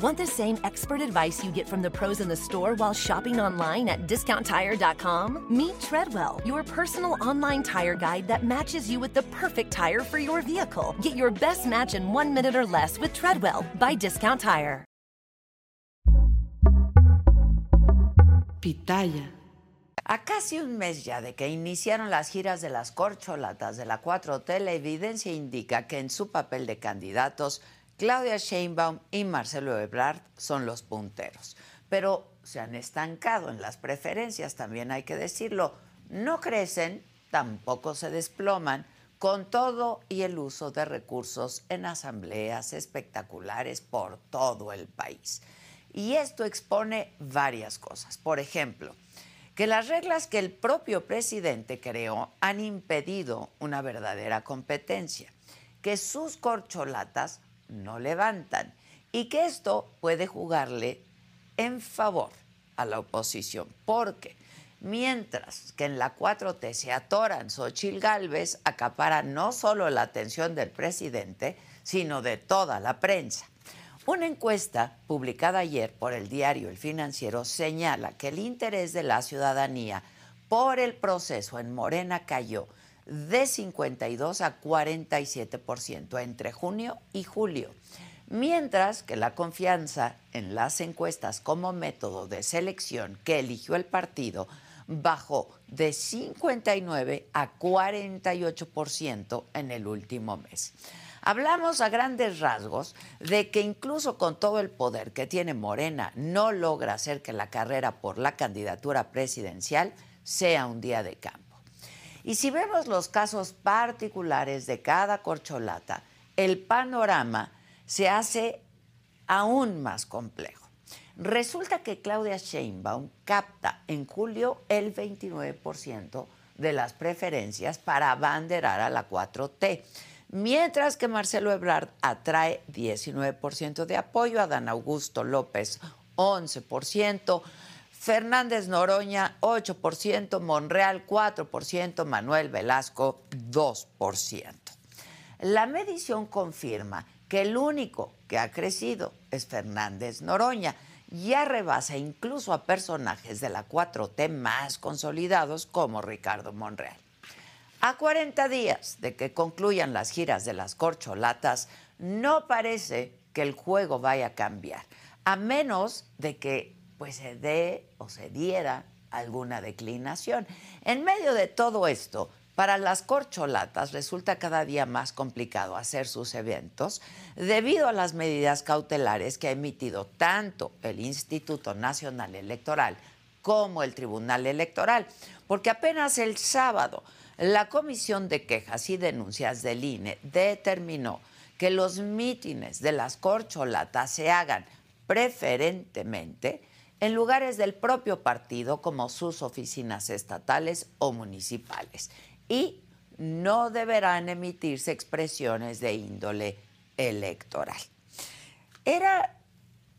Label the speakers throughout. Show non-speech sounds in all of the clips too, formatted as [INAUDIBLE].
Speaker 1: Want the same expert advice you get from the pros in the store while shopping online at discounttire.com? Meet Treadwell, your personal online tire guide that matches you with the perfect tire for your vehicle. Get your best match in one minute or less with Treadwell by Discount Tire.
Speaker 2: Pitaya. A casi un mes ya de que iniciaron las giras de las corcholatas de la 4T, la evidencia indica que en su papel de candidatos, Claudia Sheinbaum y Marcelo Ebrard son los punteros. Pero se han estancado en las preferencias, también hay que decirlo. No crecen, tampoco se desploman, con todo y el uso de recursos en asambleas espectaculares por todo el país. Y esto expone varias cosas. Por ejemplo, que las reglas que el propio presidente creó han impedido una verdadera competencia, que sus corcholatas no levantan y que esto puede jugarle en favor a la oposición, porque mientras que en la 4T se atoran, Xochil Gálvez acapara no solo la atención del presidente, sino de toda la prensa. Una encuesta publicada ayer por el diario El Financiero señala que el interés de la ciudadanía por el proceso en Morena cayó de 52 a 47% entre junio y julio, mientras que la confianza en las encuestas como método de selección que eligió el partido bajó de 59 a 48% en el último mes. Hablamos a grandes rasgos de que incluso con todo el poder que tiene Morena, no logra hacer que la carrera por la candidatura presidencial sea un día de campo. Y si vemos los casos particulares de cada corcholata, el panorama se hace aún más complejo. Resulta que Claudia Sheinbaum capta en julio el 29% de las preferencias para abanderar a la 4T mientras que Marcelo Ebrard atrae 19% de apoyo, a Dan Augusto López 11%, Fernández Noroña 8%, Monreal 4%, Manuel Velasco 2%. La medición confirma que el único que ha crecido es Fernández Noroña. Ya rebasa incluso a personajes de la 4T más consolidados como Ricardo Monreal. A 40 días de que concluyan las giras de las corcholatas, no parece que el juego vaya a cambiar, a menos de que pues, se dé o se diera alguna declinación. En medio de todo esto, para las corcholatas resulta cada día más complicado hacer sus eventos debido a las medidas cautelares que ha emitido tanto el Instituto Nacional Electoral como el Tribunal Electoral, porque apenas el sábado la Comisión de Quejas y Denuncias del INE determinó que los mítines de las corcholatas se hagan preferentemente en lugares del propio partido como sus oficinas estatales o municipales y no deberán emitirse expresiones de índole electoral. Era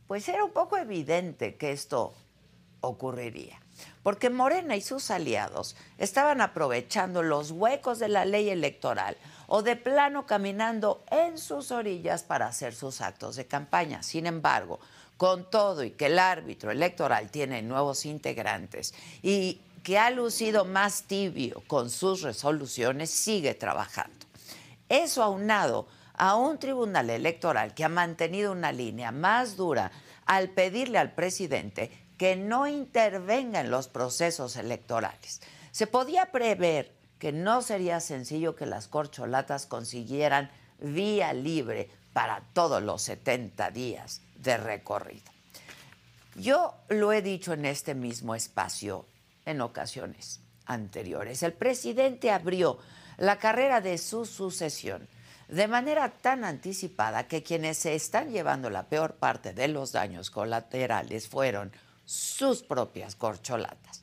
Speaker 2: pues era un poco evidente que esto ocurriría porque Morena y sus aliados estaban aprovechando los huecos de la ley electoral o de plano caminando en sus orillas para hacer sus actos de campaña. Sin embargo, con todo y que el árbitro electoral tiene nuevos integrantes y que ha lucido más tibio con sus resoluciones, sigue trabajando. Eso aunado a un tribunal electoral que ha mantenido una línea más dura al pedirle al presidente que no intervenga en los procesos electorales. Se podía prever que no sería sencillo que las corcholatas consiguieran vía libre para todos los 70 días de recorrido. Yo lo he dicho en este mismo espacio en ocasiones anteriores. El presidente abrió la carrera de su sucesión de manera tan anticipada que quienes se están llevando la peor parte de los daños colaterales fueron sus propias corcholatas.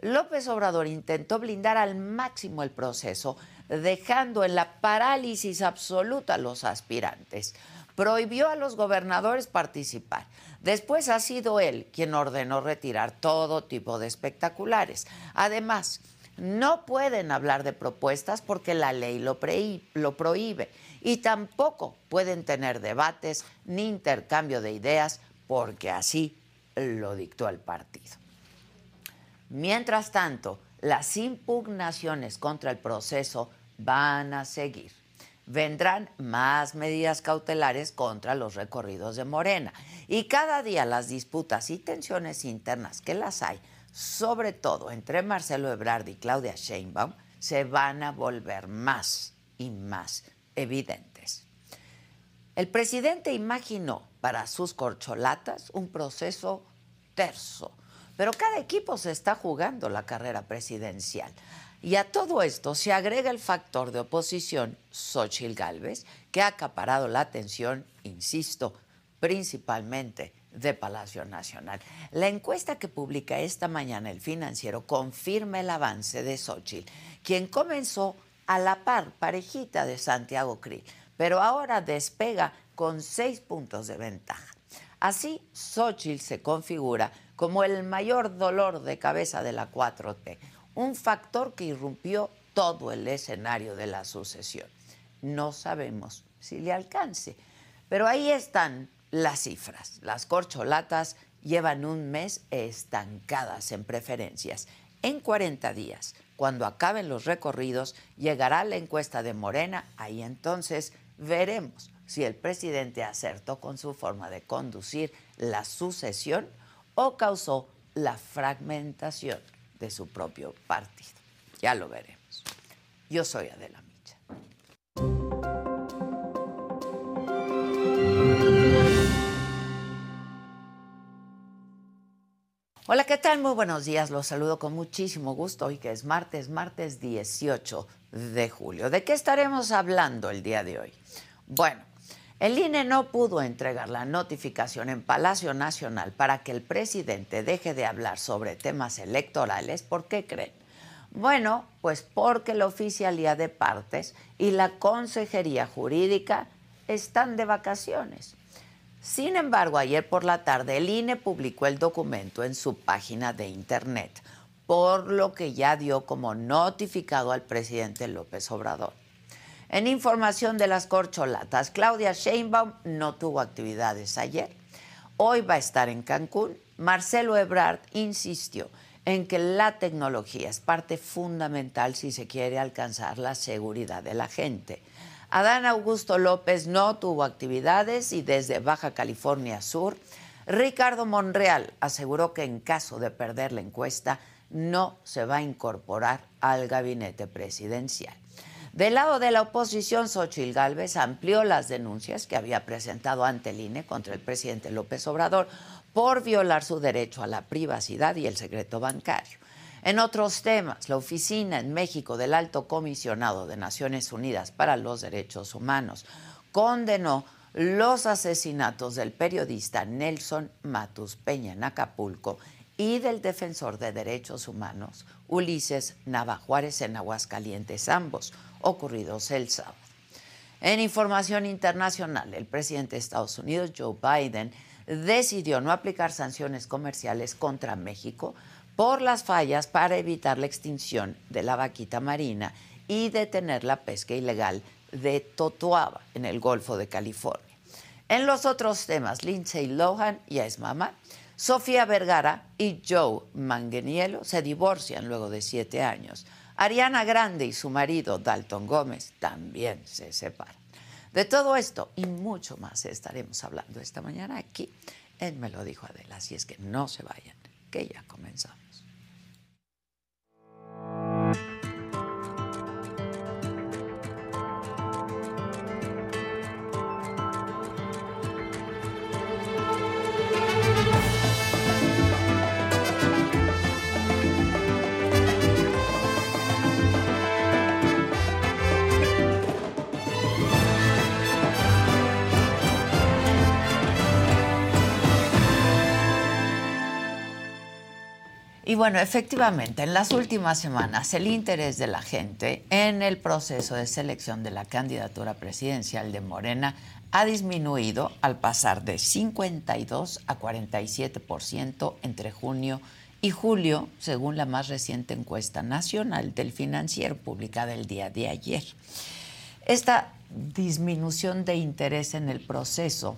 Speaker 2: López Obrador intentó blindar al máximo el proceso, dejando en la parálisis absoluta a los aspirantes. Prohibió a los gobernadores participar. Después ha sido él quien ordenó retirar todo tipo de espectaculares. Además, no pueden hablar de propuestas porque la ley lo, prohíbe y tampoco pueden tener debates ni intercambio de ideas porque así lo dictó el partido. Mientras tanto, las impugnaciones contra el proceso van a seguir. Vendrán más medidas cautelares contra los recorridos de Morena y cada día las disputas y tensiones internas que las hay, sobre todo entre Marcelo Ebrard y Claudia Sheinbaum, se van a volver más y más evidentes. El presidente imaginó para sus corcholatas un proceso terso, pero cada equipo se está jugando la carrera presidencial. Y a todo esto se agrega el factor de oposición, Xochitl Gálvez, que ha acaparado la atención, insisto, principalmente de Palacio Nacional. La encuesta que publica esta mañana el financiero confirma el avance de Xochitl, quien comenzó a la par, parejita de Santiago Krill, pero ahora despega con seis puntos de ventaja. Así, Xochitl se configura como el mayor dolor de cabeza de la 4T, un factor que irrumpió todo el escenario de la sucesión. No sabemos si le alcance, pero ahí están las cifras. Las corcholatas llevan un mes estancadas en preferencias. En 40 días, cuando acaben los recorridos, llegará la encuesta de Morena. Ahí entonces veremos si el presidente acertó con su forma de conducir la sucesión o causó la fragmentación de su propio partido. Ya lo veremos. Yo soy Adela Micha. Hola, ¿qué tal? Muy buenos días. Los saludo con muchísimo gusto hoy que es martes, martes 18 de julio. ¿De qué estaremos hablando el día de hoy? Bueno, el INE no pudo entregar la notificación en Palacio Nacional para que el presidente deje de hablar sobre temas electorales. ¿Por qué creen? Bueno, pues porque la oficialía de partes y la consejería jurídica están de vacaciones. Sin embargo, ayer por la tarde el INE publicó el documento en su página de internet, por lo que ya dio como notificado al presidente López Obrador. En información de las corcholatas, Claudia Sheinbaum no tuvo actividades ayer. Hoy va a estar en Cancún. Marcelo Ebrard insistió en que la tecnología es parte fundamental si se quiere alcanzar la seguridad de la gente. Adán Augusto López no tuvo actividades y desde Baja California Sur, Ricardo Monreal aseguró que en caso de perder la encuesta no se va a incorporar al gabinete presidencial. Del lado de la oposición, Xochil Gálvez amplió las denuncias que había presentado ante el INE contra el presidente López Obrador por violar su derecho a la privacidad y el secreto bancario. En otros temas, la oficina en México del Alto Comisionado de Naciones Unidas para los Derechos Humanos condenó los asesinatos del periodista Nelson Matus Peña en Acapulco y del defensor de derechos humanos Ulises Nava Juárez en Aguascalientes, ambos ocurridos el sábado. En información internacional, el presidente de Estados Unidos, Joe Biden, decidió no aplicar sanciones comerciales contra México por las fallas para evitar la extinción de la vaquita marina y detener la pesca ilegal de Totoaba en el Golfo de California. En los otros temas, Lindsay Lohan ya es mamá, Sofía Vergara y Joe Manganiello se divorcian luego de siete años. Ariana Grande y su marido Dalton Gómez también se separan. De todo esto y mucho más estaremos hablando esta mañana aquí en Me lo dijo Adela, así es que no se vayan, que ya comenzamos. Y bueno, efectivamente, en las últimas semanas el interés de la gente en el proceso de selección de la candidatura presidencial de Morena ha disminuido al pasar de 52 a 47% entre junio y julio, según la más reciente encuesta nacional del financiero publicada el día de ayer. Esta disminución de interés en el proceso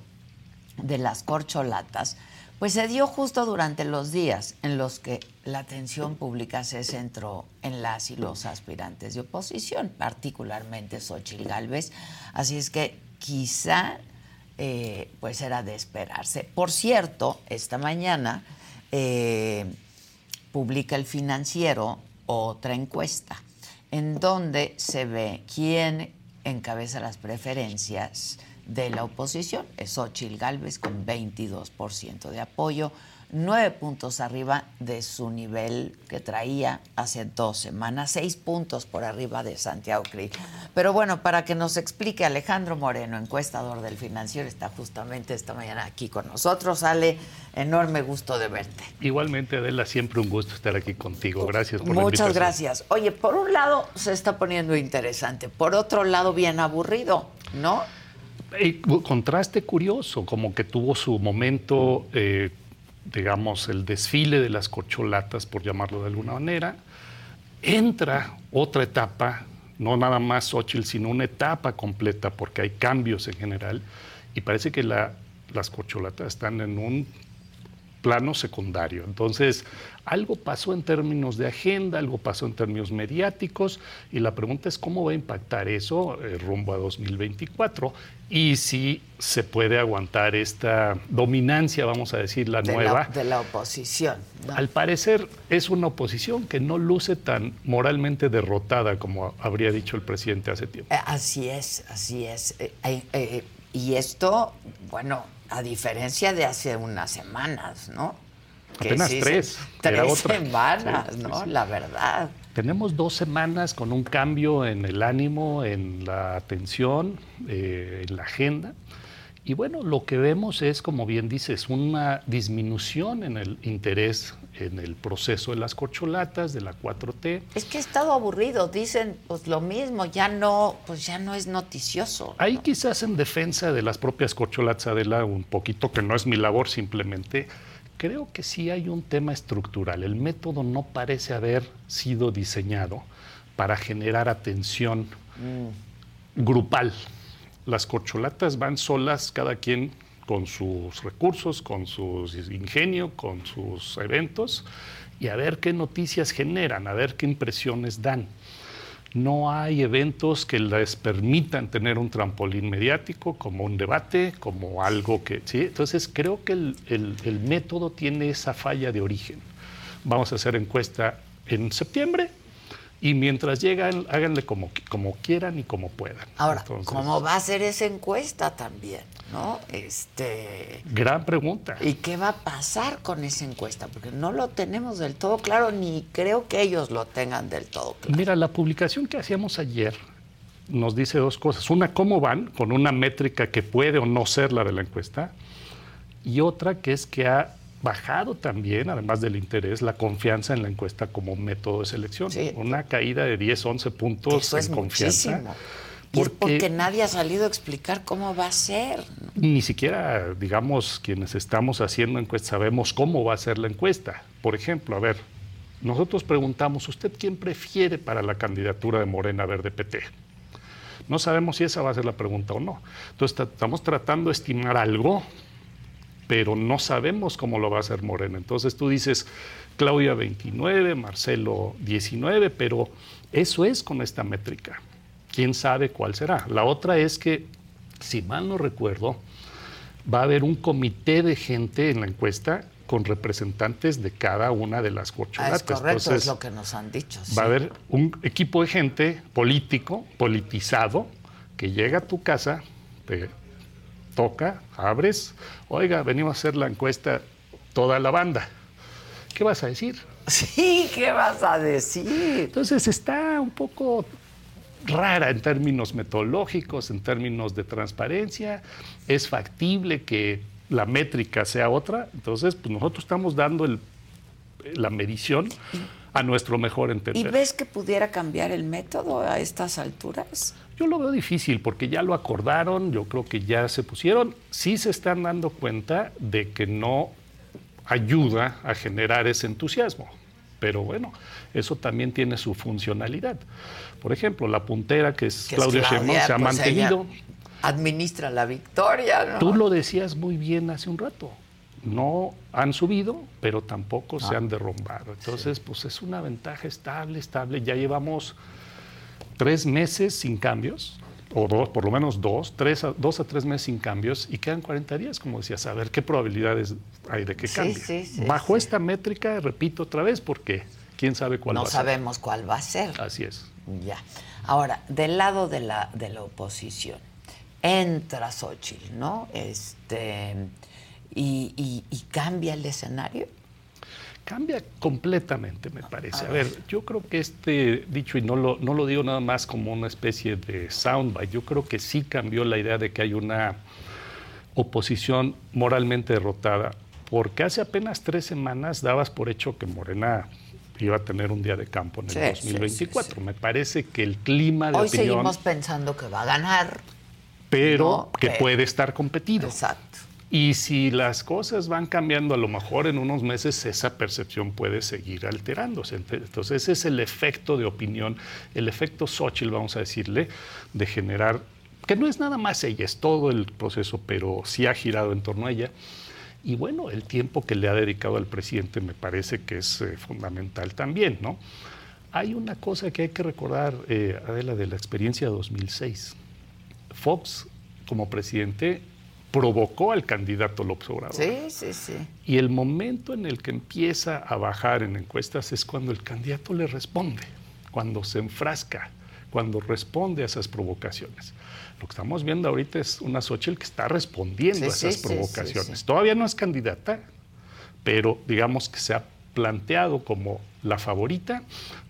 Speaker 2: de las corcholatas pues se dio justo durante los días en los que la atención pública se centró en las y los aspirantes de oposición, particularmente Xochitl Gálvez. Así es que quizá eh, pues era de esperarse. Por cierto, esta mañana eh, publica el financiero otra encuesta en donde se ve quién encabeza las preferencias de la oposición. Es Ochil Gálvez con 22% de apoyo, nueve puntos arriba de su nivel que traía hace dos semanas, seis puntos por arriba de Santiago Krill. Pero bueno, para que nos explique Alejandro Moreno, encuestador del financiero, está justamente esta mañana aquí con nosotros. Ale, enorme gusto de verte.
Speaker 3: Igualmente, Adela, siempre un gusto estar aquí contigo. Gracias por
Speaker 2: Muchas
Speaker 3: la
Speaker 2: gracias. Oye, por un lado se está poniendo interesante, por otro lado bien aburrido, ¿no?
Speaker 3: Contraste curioso, como que tuvo su momento, eh, digamos, el desfile de las corcholatas, por llamarlo de alguna manera. Entra otra etapa, no nada más Xochitl, sino una etapa completa, porque hay cambios en general, y parece que las corcholatas están en un plano secundario. Entonces, algo pasó en términos de agenda, algo pasó en términos mediáticos, y la pregunta es cómo va a impactar eso eh, rumbo a 2024 y si se puede aguantar esta dominancia, vamos a decir, la nueva.
Speaker 2: de la oposición.
Speaker 3: Al parecer es una oposición que no luce tan moralmente derrotada como habría dicho el presidente hace tiempo.
Speaker 2: Eh, así es, así es. Eh, y esto, bueno, a diferencia de hace unas semanas, ¿no?
Speaker 3: Apenas tres.
Speaker 2: tres semanas, ¿no? La verdad.
Speaker 3: Tenemos dos semanas con un cambio en el ánimo, en la atención, eh, en la agenda. Y bueno, lo que vemos es, como bien dices, una disminución en el interés en el proceso de las corcholatas, de la 4T.
Speaker 2: Es que ha estado aburrido, dicen pues lo mismo, ya no, pues ya no es noticioso.
Speaker 3: Ahí quizás en defensa de las propias corcholatas, Adela, un poquito que no es mi labor simplemente, creo que sí hay un tema estructural. El método no parece haber sido diseñado para generar atención mm. grupal. Las corcholatas van solas, cada quien con sus recursos, con su ingenio, con sus eventos, y a ver qué noticias generan, a ver qué impresiones dan. No hay eventos que les permitan tener un trampolín mediático, como un debate, como algo que... ¿sí? Entonces creo que el, el método tiene esa falla de origen. Vamos a hacer encuesta en septiembre, y mientras llegan, háganle como, como quieran y como puedan.
Speaker 2: Ahora, ¿cómo va a ser esa encuesta también? ¿No? Este.
Speaker 3: Gran pregunta.
Speaker 2: ¿Y qué va a pasar con esa encuesta? Porque no lo tenemos del todo claro, ni creo que ellos lo tengan del todo claro.
Speaker 3: Mira, la publicación que hacíamos ayer nos dice dos cosas. Una, cómo van, con una métrica que puede o no ser la de la encuesta. Y otra, que es que ha bajado también, además del interés, la confianza en la encuesta como método de selección. Una caída de 10, 11 puntos en confianza.
Speaker 2: Porque, porque nadie ha salido a explicar cómo va a ser.
Speaker 3: Ni siquiera, digamos, quienes estamos haciendo encuestas sabemos cómo va a ser la encuesta. Por ejemplo, a ver, nosotros preguntamos, ¿usted quién prefiere para la candidatura de Morena Verde PT? No sabemos si esa va a ser la pregunta o no. Entonces, estamos tratando de estimar algo pero no sabemos cómo lo va a hacer Morena. Entonces tú dices, Claudia 29, Marcelo 19, pero eso es con esta métrica. ¿Quién sabe cuál será? La otra es que, si mal no recuerdo, va a haber un comité de gente en la encuesta con representantes de cada una de las corcholatas.
Speaker 2: Ah, es correcto, es lo que nos han dicho.
Speaker 3: Va a haber un equipo de gente político, politizado, que llega a tu casa, te toca, abres, oiga, venimos a hacer la encuesta toda la banda. ¿Qué vas a decir?
Speaker 2: Sí, ¿qué vas a decir?
Speaker 3: Entonces está un poco rara en términos metodológicos, en términos de transparencia. Es factible que la métrica sea otra. Entonces, pues nosotros estamos dando el la medición a nuestro mejor entender.
Speaker 2: ¿Y ves que pudiera cambiar el método a estas alturas?
Speaker 3: Yo lo veo difícil porque ya lo acordaron, yo creo que ya se pusieron, sí se están dando cuenta de que no ayuda a generar ese entusiasmo. Pero bueno, eso también tiene su funcionalidad. Por ejemplo, la puntera que es, Claudia, Sheinbaum se ha pues mantenido.
Speaker 2: Administra la victoria. ¿no?
Speaker 3: Tú lo decías muy bien hace un rato. No han subido, pero tampoco se ah. han derrumbado. Entonces, pues es una ventaja estable, estable. Ya llevamos tres meses sin cambios, o dos, por lo menos dos, tres a, dos a tres meses sin cambios, y quedan 40 días, como decías, a ver qué probabilidades hay de que cambie. Bajo esta métrica, repito otra vez, porque quién sabe cuál va a
Speaker 2: ser. No sabemos cuál va a ser.
Speaker 3: Así es.
Speaker 2: Ya. Ahora, del lado de la, de la oposición, entra Xochitl, ¿no? Este, y, cambia el escenario.
Speaker 3: Cambia completamente, me parece. A ver, yo creo que este dicho, y no lo, no lo digo nada más como una especie de soundbite, yo creo que sí cambió la idea de que hay una oposición moralmente derrotada, porque hace apenas tres semanas dabas por hecho que Morena iba a tener un día de campo en el 2024. Me parece que el clima de
Speaker 2: Hoy
Speaker 3: opinión...
Speaker 2: seguimos pensando que va a ganar.
Speaker 3: Pero que, puede estar competido.
Speaker 2: Exacto.
Speaker 3: Y si las cosas van cambiando, a lo mejor en unos meses esa percepción puede seguir alterándose. Entonces ese es el efecto de opinión, el efecto Xochitl, vamos a decirle, de generar, que no es nada más ella, es todo el proceso, pero sí ha girado en torno a ella y bueno, el tiempo que le ha dedicado al presidente me parece que es eh, fundamental también, ¿no? Hay una cosa que hay que recordar, eh, Adela, de la experiencia de 2006. Fox, como presidente, provocó al candidato López Obrador.
Speaker 2: Sí, sí, sí.
Speaker 3: Y el momento en el que empieza a bajar en encuestas es cuando el candidato le responde, cuando se enfrasca, cuando responde a esas provocaciones. Lo que estamos viendo ahorita es una Xochitl que está respondiendo a esas provocaciones. Todavía no es candidata, pero digamos que se ha planteado como la favorita.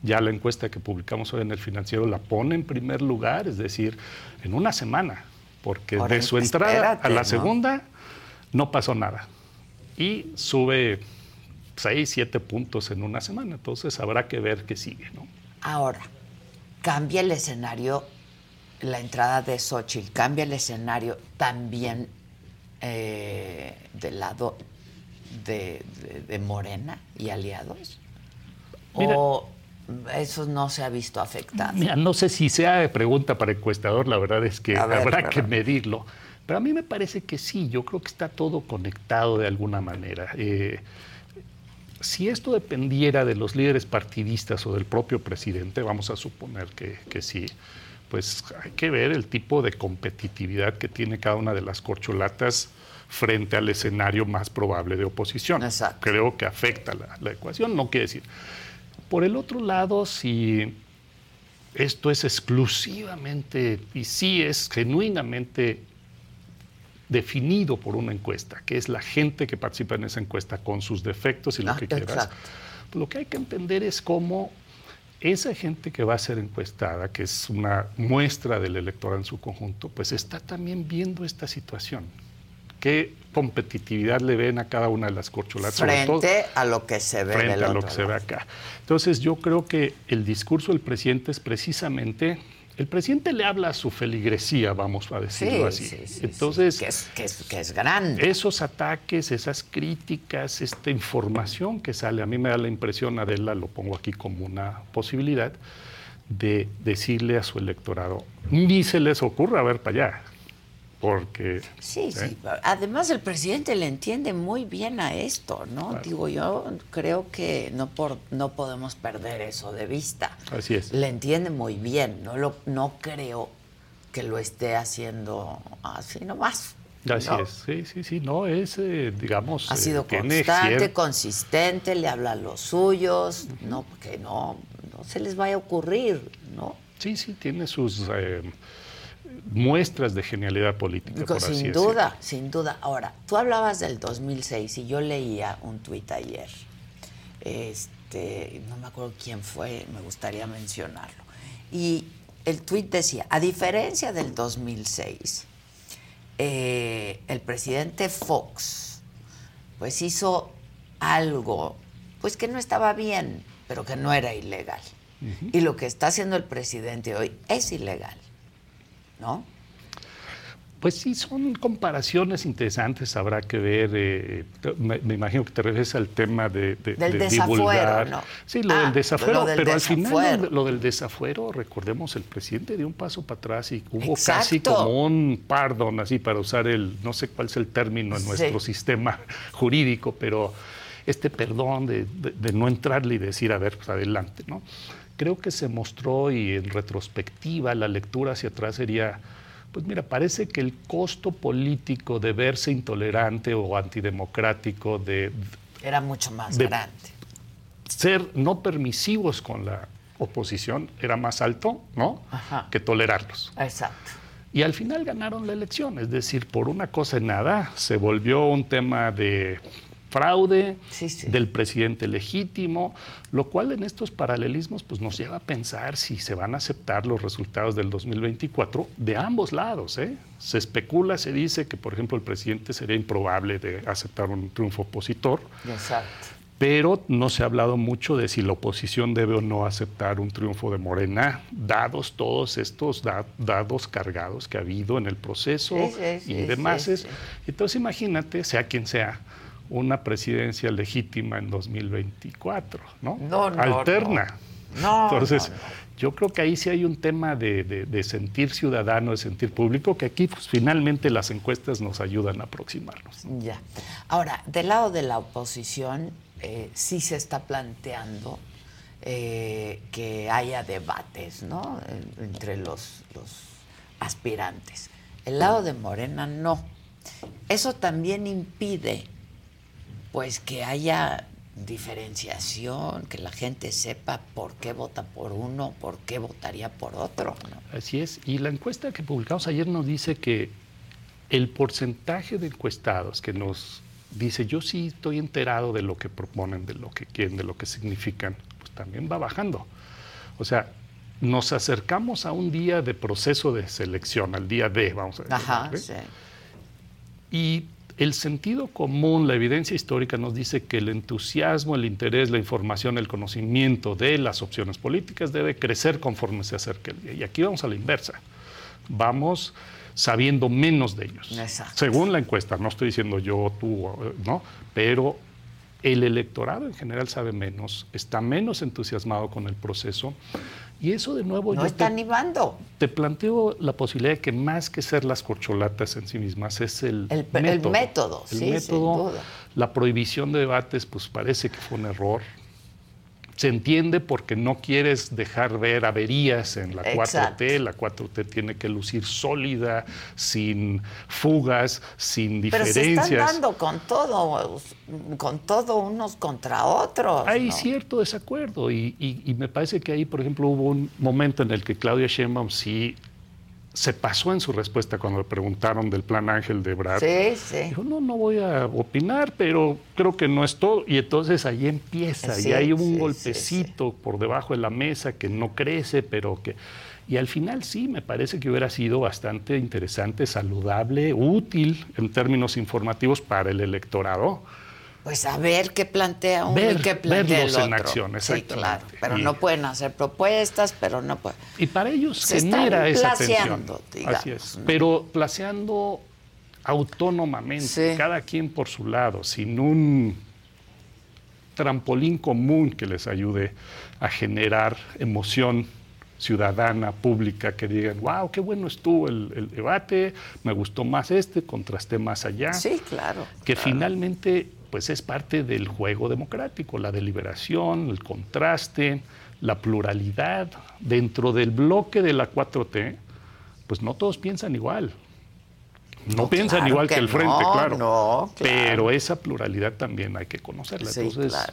Speaker 3: Ya la encuesta que publicamos hoy en el financiero la pone en primer lugar, es decir, en una semana, porque de su entrada a la segunda no pasó nada. Y sube 6, 7 puntos en una semana. Entonces habrá que ver qué sigue. ¿no?
Speaker 2: Ahora, cambia el escenario la entrada de Xochitl cambia el escenario también eh, del lado de, Morena y aliados? ¿O eso no se ha visto afectado?
Speaker 3: Mira, no sé si sea pregunta para encuestador, la verdad es que habrá que medirlo. Pero a mí me parece que sí, yo creo que está todo conectado de alguna manera. Eh, si esto dependiera de los líderes partidistas o del propio presidente, vamos a suponer que, que sí, pues hay que ver el tipo de competitividad que tiene cada una de las corcholatas frente al escenario más probable de oposición. Creo que afecta la, ecuación, no quiere decir. Por el otro lado, si esto es exclusivamente y sí es genuinamente definido por una encuesta, que es la gente que participa en esa encuesta con sus defectos y lo ah, que quieras, lo que hay que entender es cómo esa gente que va a ser encuestada, que es una muestra del electorado en su conjunto, pues está también viendo esta situación. ¿Qué competitividad le ven a cada una de las corcholatas?
Speaker 2: Frente a lo que se ve
Speaker 3: Frente a lo que se ve acá. Entonces yo creo que el discurso del presidente es precisamente el presidente le habla a su feligresía, vamos a decirlo así. Entonces,
Speaker 2: que, es, grande.
Speaker 3: Esos ataques, esas críticas, esta información que sale, a mí me da la impresión, Adela, lo pongo aquí como una posibilidad, de decirle a su electorado, ni se les ocurra ver para allá porque...
Speaker 2: Sí, sí. ¿eh? Además el presidente le entiende muy bien a esto, ¿no? Digo, yo creo que no, por, no podemos perder eso de vista.
Speaker 3: Así es.
Speaker 2: Le entiende muy bien, no, lo, no creo que lo esté haciendo así nomás.
Speaker 3: Así es, sí, sí, sí, no, es, eh, digamos...
Speaker 2: Ha sido eh, constante, consistente, le habla a los suyos, no, porque no, no se les vaya a ocurrir, ¿no?
Speaker 3: Sí, sí, tiene sus muestras de genialidad política. Por
Speaker 2: sin duda, sin duda. Ahora, tú hablabas del 2006 y yo leía un tuit ayer. Este, no me acuerdo quién fue, me gustaría mencionarlo. Y el tuit decía, a diferencia del 2006, eh, el presidente Fox pues hizo algo pues que no estaba bien, pero que no era ilegal. Y lo que está haciendo el presidente hoy es ilegal, ¿no?
Speaker 3: Pues sí, son comparaciones interesantes, habrá que ver. Eh, me, imagino que te refieres al tema de,
Speaker 2: del desafuero, ¿no?
Speaker 3: Sí, lo del ah, desafuero, pero al final lo, del desafuero, recordemos, el presidente dio un paso para atrás y hubo casi como un pardon, así para usar el, no sé cuál es el término en nuestro sistema [LAUGHS] jurídico, pero este perdón de, no entrarle y decir, a ver, pues adelante, ¿no? Creo que se mostró y en retrospectiva la lectura hacia atrás sería pues mira, parece que el costo político de verse intolerante o antidemocrático de...
Speaker 2: Era mucho más grande.
Speaker 3: Ser no permisivos con la oposición era más alto, ¿no? Que tolerarlos.
Speaker 2: Exacto.
Speaker 3: Y al final ganaron la elección, es decir, por una cosa en nada, se volvió un tema de fraude del presidente legítimo, lo cual en estos paralelismos pues, nos lleva a pensar si se van a aceptar los resultados del 2024 de ambos lados. ¿eh? Se especula, se dice que, por ejemplo, el presidente sería improbable de aceptar un triunfo opositor.
Speaker 2: Exacto.
Speaker 3: Pero no se ha hablado mucho de si la oposición debe o no aceptar un triunfo de Morena, dados todos estos dados cargados que ha habido en el proceso y demás. Entonces imagínate, sea quien sea, una presidencia legítima en 2024, ¿no?
Speaker 2: No, no
Speaker 3: Alterna.
Speaker 2: No.
Speaker 3: Entonces, yo creo que ahí sí hay un tema de, sentir ciudadano, de sentir público, que aquí pues, finalmente las encuestas nos ayudan a aproximarnos.
Speaker 2: Ya. Ahora, del lado de la oposición, eh, sí se está planteando eh, que haya debates, ¿no? Entre los, los aspirantes. El lado de Morena no. Eso también impide pues que haya diferenciación, que la gente sepa por qué vota por uno, por qué votaría por otro.
Speaker 3: Así es. Y la encuesta que publicamos ayer nos dice que el porcentaje de encuestados que nos dice yo sí estoy enterado de lo que proponen, de lo que quieren, de lo que significan, pues también va bajando. O sea, nos acercamos a un día de proceso de selección, al día D, vamos a decir.
Speaker 2: Ajá, sí.
Speaker 3: Y el sentido común, la evidencia histórica nos dice que el entusiasmo, el interés, la información, el conocimiento de las opciones políticas debe crecer conforme se acerque el día. Y aquí vamos a la inversa. Vamos sabiendo menos de ellos. Según la encuesta, no estoy diciendo yo, tú, ¿no? Pero el electorado en general sabe menos, está menos entusiasmado con el proceso y eso de nuevo...
Speaker 2: No está animando.
Speaker 3: Te planteo la posibilidad de que más que ser las corcholatas en sí mismas es el,
Speaker 2: el método. El método,
Speaker 3: el método la prohibición de debates, pues parece que fue un error se entiende porque no quieres dejar ver averías en la 4T. La 4T tiene que lucir sólida, sin fugas, sin diferencias. Pero se
Speaker 2: están dando con todo, con todo unos contra otros.
Speaker 3: Hay cierto desacuerdo y, y, me parece que ahí, por ejemplo, hubo un momento en el que Claudia Sheinbaum sí se pasó en su respuesta cuando le preguntaron del plan Ángel de Brad.
Speaker 2: Sí, sí.
Speaker 3: Dijo, no, no voy a opinar, pero creo que no es todo. Y entonces ahí empieza, y hay un golpecito por debajo de la mesa que no crece, pero que... Y al final sí, me parece que hubiera sido bastante interesante, saludable, útil en términos informativos para el electorado
Speaker 2: pues a ver qué plantea uno y qué plantea el otro.
Speaker 3: en acción,
Speaker 2: Sí, claro, pero no pueden hacer propuestas, pero no pueden.
Speaker 3: Y para ellos genera esa tensión. Así es. Pero placeando autónomamente, cada quien por su lado, sin un trampolín común que les ayude a generar emoción ciudadana, pública, que digan, wow, qué bueno estuvo el, debate, me gustó más este, contrasté más allá.
Speaker 2: Sí, claro.
Speaker 3: Que finalmente pues es parte del juego democrático, la deliberación, el contraste, la pluralidad. Dentro del bloque de la 4T, pues no todos piensan igual. No, piensan igual que, el frente, claro, Pero esa pluralidad también hay que conocerla. Sí, claro.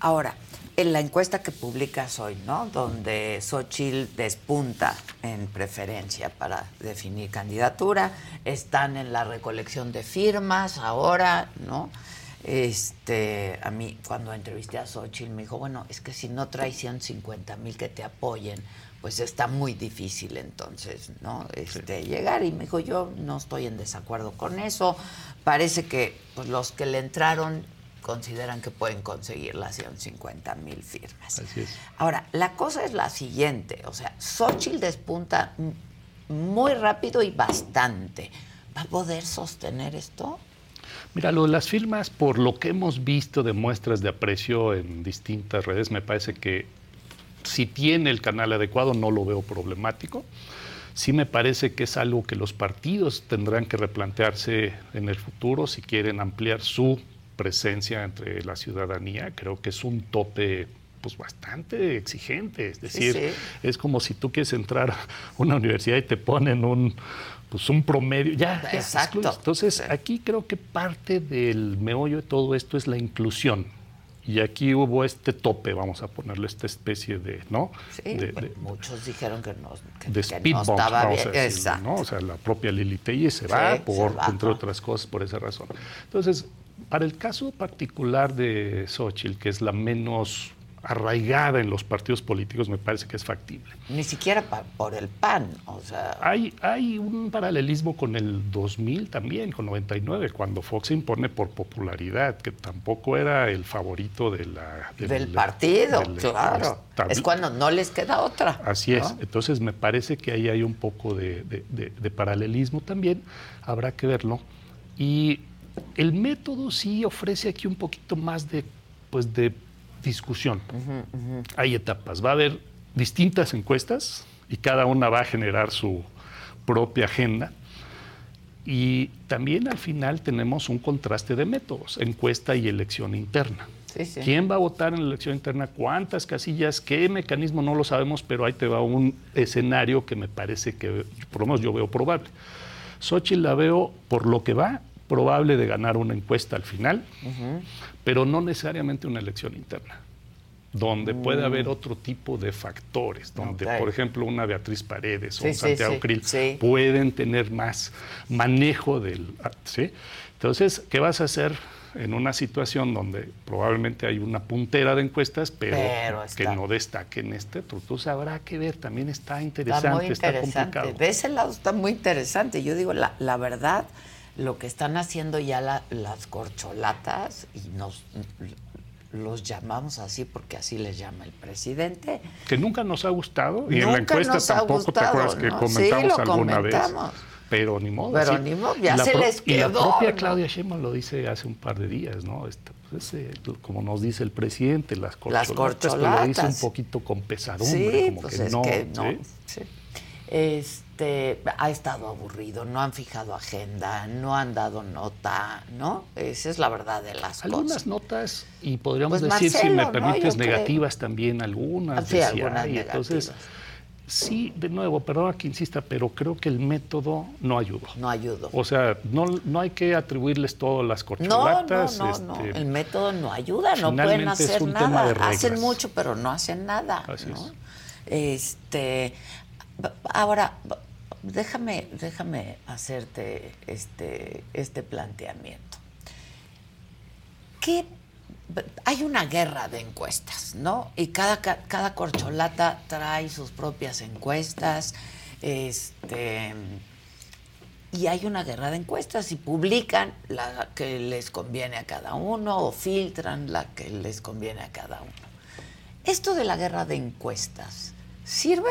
Speaker 2: Ahora, en la encuesta que publicas hoy, ¿no? Donde Xochitl despunta en preferencia para definir candidatura, están en la recolección de firmas ahora, ¿no? Este, a mí, cuando entrevisté a Xochitl, me dijo, bueno, es que si no traes 150 mil que te apoyen, pues está muy difícil entonces, ¿no? Este, llegar. Y me dijo, yo no estoy en desacuerdo con eso. Parece que pues, los que le entraron consideran que pueden conseguir las 150 mil firmas.
Speaker 3: Así es.
Speaker 2: Ahora, la cosa es la siguiente, o sea, Xochitl despunta muy rápido y bastante. ¿Va a poder sostener esto?
Speaker 3: Mira, lo de las firmas, por lo que hemos visto de muestras de aprecio en distintas redes, me parece que si tiene el canal adecuado no lo veo problemático. Sí me parece que es algo que los partidos tendrán que replantearse en el futuro si quieren ampliar su presencia entre la ciudadanía. Creo que es un tope pues bastante exigente, es decir, es como si tú quieres entrar a una universidad y te ponen un pues un promedio, ya, Exacto. Entonces, aquí creo que parte del meollo de todo esto es la inclusión. Y aquí hubo este tope, vamos a ponerle esta especie de, ¿no?
Speaker 2: Sí, muchos dijeron que no, que,
Speaker 3: de speed no estaba bien. Exacto. ¿no? O sea, la propia Lili Telle se va, por, entre otras cosas, por esa razón. Entonces, para el caso particular de Xochitl, que es la menos arraigada en los partidos políticos, me parece que es factible.
Speaker 2: Ni siquiera por el PAN, o sea...
Speaker 3: Hay, hay un paralelismo con el 2000 también, con 99, cuando Fox se impone por popularidad, que tampoco era el favorito de la,
Speaker 2: del, partido, claro. es cuando no les queda otra.
Speaker 3: Así es, entonces me parece que ahí hay un poco de, de paralelismo también, habrá que verlo. Y el método sí ofrece aquí un poquito más de, pues de discusión. Hay etapas. Va a haber distintas encuestas y cada una va a generar su propia agenda. Y también al final tenemos un contraste de métodos, encuesta y elección interna. ¿Quién va a votar en la elección interna? ¿Cuántas casillas? ¿Qué mecanismo? No lo sabemos, pero ahí te va un escenario que me parece que, por lo menos yo veo probable. Xochitl la veo por lo que va probable de ganar una encuesta al final, pero no necesariamente una elección interna, donde puede haber mm. otro tipo de factores, donde, por ejemplo, una Beatriz Paredes o un Santiago Krill pueden tener más manejo del... ¿sí? Entonces, ¿qué vas a hacer en una situación donde probablemente hay una puntera de encuestas, pero, que no destaque en este Entonces habrá que ver, también está interesante, está, complicado.
Speaker 2: De ese lado está muy interesante. Yo digo, la, la verdad lo que están haciendo ya las corcholatas, y nos los llamamos así porque así les llama el presidente.
Speaker 3: Que nunca nos ha gustado, y en la encuesta tampoco, ¿te acuerdas que comentamos alguna vez? Pero ni modo.
Speaker 2: Pero ni modo, ya se les quedó.
Speaker 3: Y la propia Claudia Sheinbaum lo dice hace un par de días, ¿no? Pues, como nos dice el presidente, las corcholatas, las corcholatas. lo dice un poquito con pesadumbre, como pues que no. Que no ¿sí?
Speaker 2: Este, ha estado aburrido, no han fijado agenda, no han dado nota, ¿no? Esa es la verdad de las
Speaker 3: cosas. Algunas notas, y podríamos pues decir, si me permites, negativas también, algunas.
Speaker 2: Sí, algunas Entonces,
Speaker 3: sí, de nuevo, perdona que insista, pero creo que el método no ayudó.
Speaker 2: No ayudó.
Speaker 3: O sea, no, no hay que atribuirles todas las corcholatas.
Speaker 2: No, no, no, este, El método no ayuda, no pueden hacer nada. Hacen mucho, pero no hacen nada. Así es. Este, Ahora, déjame, déjame hacerte este, este planteamiento. ¿Qué hay una guerra de encuestas, ¿no? Y cada, cada corcholata trae sus propias encuestas. Este, y hay una guerra de encuestas y publican la que les conviene a cada uno o filtran la que les conviene a cada uno. Esto de la guerra de encuestas, ¿sirve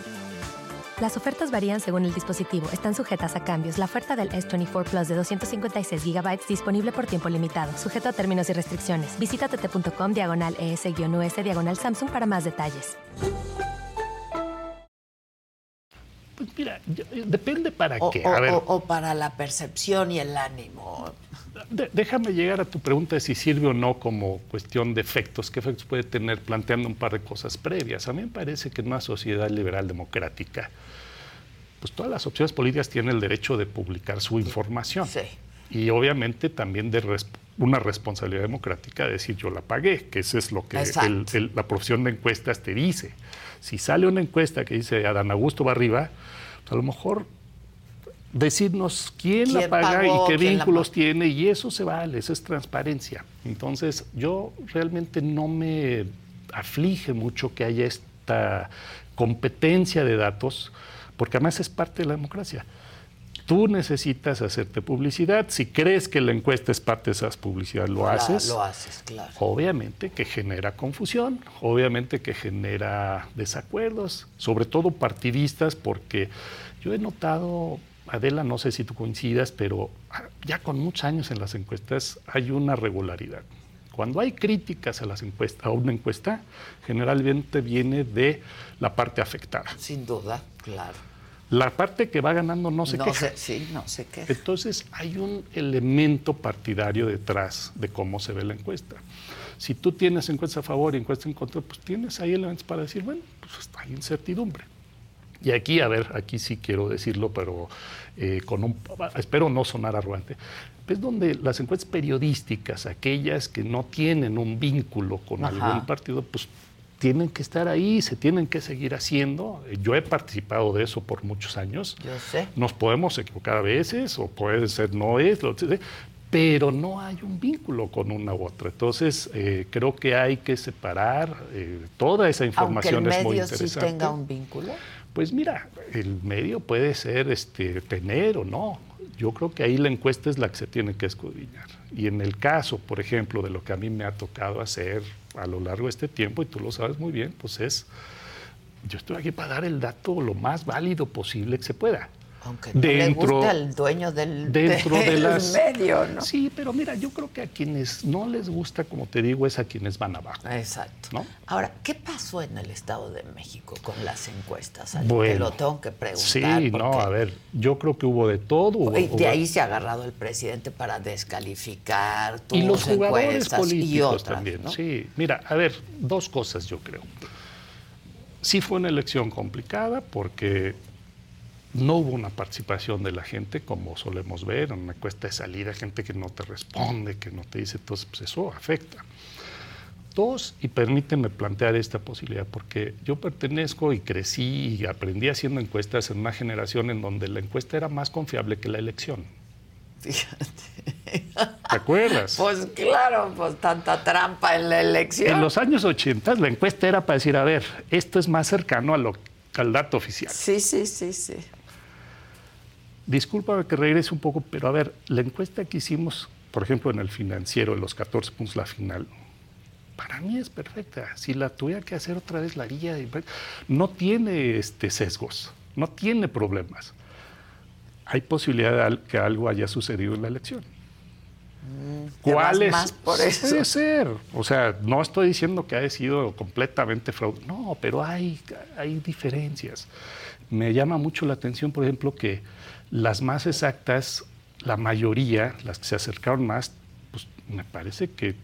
Speaker 4: Las ofertas varían según el dispositivo. Están sujetas a cambios. La oferta del S24 Plus de 256 GB disponible por tiempo limitado, sujeto a términos y restricciones. Visita tt.com diagonal ES-US diagonal Samsung para más detalles.
Speaker 3: Pues mira, depende para
Speaker 2: o,
Speaker 3: qué.
Speaker 2: O, para la percepción y el ánimo.
Speaker 3: Déjame llegar a tu pregunta de si sirve o no como cuestión de efectos. ¿Qué efectos puede tener planteando un par de cosas previas? A mí me parece que en una sociedad liberal democrática, pues todas las opciones políticas tienen el derecho de publicar su información.
Speaker 2: Sí.
Speaker 3: Y obviamente también de una responsabilidad democrática de decir yo la pagué, que eso es lo que la profesión de encuestas te dice. Si sale una encuesta que dice Adán Augusto va arriba, pues a lo mejor decirnos quién, la paga y qué vínculos tiene, y eso se vale, eso es transparencia. Entonces, yo realmente no me aflige mucho que haya esta competencia de datos, porque además es parte de la democracia. Tú necesitas hacerte publicidad. Si crees que la encuesta es parte de esas publicidades, lo haces.
Speaker 2: Lo haces, claro.
Speaker 3: Obviamente que genera confusión, obviamente que genera desacuerdos, sobre todo partidistas, porque yo he notado, Adela, no sé si tú coincidas, pero ya con muchos años en las encuestas hay una regularidad. Cuando hay críticas a, las encuestas, a una encuesta, generalmente viene de la parte afectada.
Speaker 2: Sin duda, claro.
Speaker 3: La parte que va ganando no se
Speaker 2: no
Speaker 3: queja.
Speaker 2: sí, no se queja.
Speaker 3: Entonces hay un elemento partidario detrás de cómo se ve la encuesta. Si tú tienes encuesta a favor y encuesta en contra, pues tienes ahí elementos para decir, bueno, pues hay incertidumbre. Y aquí, a ver, aquí sí quiero decirlo, pero eh, con un, espero no sonar arrogante, es donde las encuestas periodísticas, aquellas que no tienen un vínculo con algún partido, pues tienen que estar ahí, se tienen que seguir haciendo. Yo he participado de eso por muchos años.
Speaker 2: Yo sé.
Speaker 3: Nos podemos equivocar a veces, o puede ser no es, lo, pero no hay un vínculo con una u otra. Entonces, eh, creo que hay que separar eh, toda esa información.
Speaker 2: Aunque el
Speaker 3: es muy
Speaker 2: medio
Speaker 3: interesante.
Speaker 2: sí tenga un vínculo.
Speaker 3: Pues mira, el medio puede ser este, tener o no. Yo creo que ahí la encuesta es la que se tiene que escudriñar. Y en el caso, por ejemplo, de lo que a mí me ha tocado hacer a lo largo de este tiempo, y tú lo sabes muy bien, pues es, yo estoy aquí para dar el dato lo más válido posible que se pueda.
Speaker 2: Aunque no dentro, le guste al dueño del, [LAUGHS]
Speaker 3: dentro de las,
Speaker 2: medio, ¿no?
Speaker 3: Sí, pero mira, yo creo que a quienes no les gusta, como te digo, es a quienes van abajo.
Speaker 2: Exacto.
Speaker 3: ¿no?
Speaker 2: Ahora, ¿qué pasó en el Estado de México con las encuestas?
Speaker 3: Bueno,
Speaker 2: Te lo tengo que preguntar.
Speaker 3: Sí, no, a ver, yo creo que hubo de todo.
Speaker 2: y de ahí se ha agarrado el presidente para descalificar tus
Speaker 3: Y los jugadores políticos
Speaker 2: y otras,
Speaker 3: también.
Speaker 2: ¿no?
Speaker 3: Sí, mira, a ver, dos cosas yo creo. Sí fue una elección complicada porque no hubo una participación de la gente, como solemos ver, en una encuesta de salida, gente que no te responde, que no te dice, entonces pues eso afecta. Dos, y permíteme plantear esta posibilidad, porque yo pertenezco y crecí y aprendí haciendo encuestas en una generación en donde la encuesta era más confiable que la elección.
Speaker 2: Fíjate.
Speaker 3: ¿Te acuerdas?
Speaker 2: Pues claro, pues tanta trampa en la elección.
Speaker 3: En los años 80 la encuesta era para decir, a ver, esto es más cercano a lo, al dato oficial.
Speaker 2: Sí, sí, sí, sí.
Speaker 3: Disculpa que regrese un poco, pero a ver, la encuesta que hicimos, por ejemplo, en el financiero, en los 14 puntos, la final, para mí es perfecta. Si la tuviera que hacer otra vez, la haría. No tiene este, sesgos, no tiene problemas. Hay posibilidad de que algo haya sucedido en la elección.
Speaker 2: ¿Cuál es? Más por eso?
Speaker 3: Puede ser. O sea, no estoy diciendo que haya sido completamente fraude. No, pero hay, hay diferencias. Me llama mucho la atención, por ejemplo, que las más exactas, la mayoría, las que se acercaron más, pues me parece que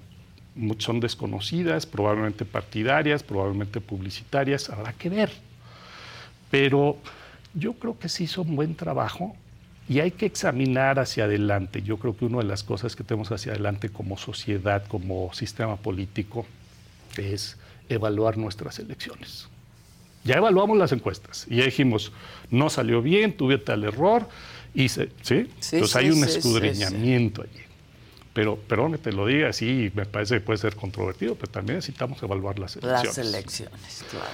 Speaker 3: son desconocidas, probablemente partidarias, probablemente publicitarias, habrá que ver. Pero yo creo que se hizo un buen trabajo y hay que examinar hacia adelante. Yo creo que una de las cosas que tenemos hacia adelante como sociedad, como sistema político, es evaluar nuestras elecciones. Ya evaluamos las encuestas y ya dijimos, no salió bien, tuve tal error, y ¿sí?
Speaker 2: sí
Speaker 3: Entonces
Speaker 2: sí,
Speaker 3: hay un
Speaker 2: sí,
Speaker 3: escudriñamiento allí. Pero, perdón que te lo diga, sí, me parece que puede ser controvertido, pero también necesitamos evaluar las elecciones.
Speaker 2: Las elecciones, claro.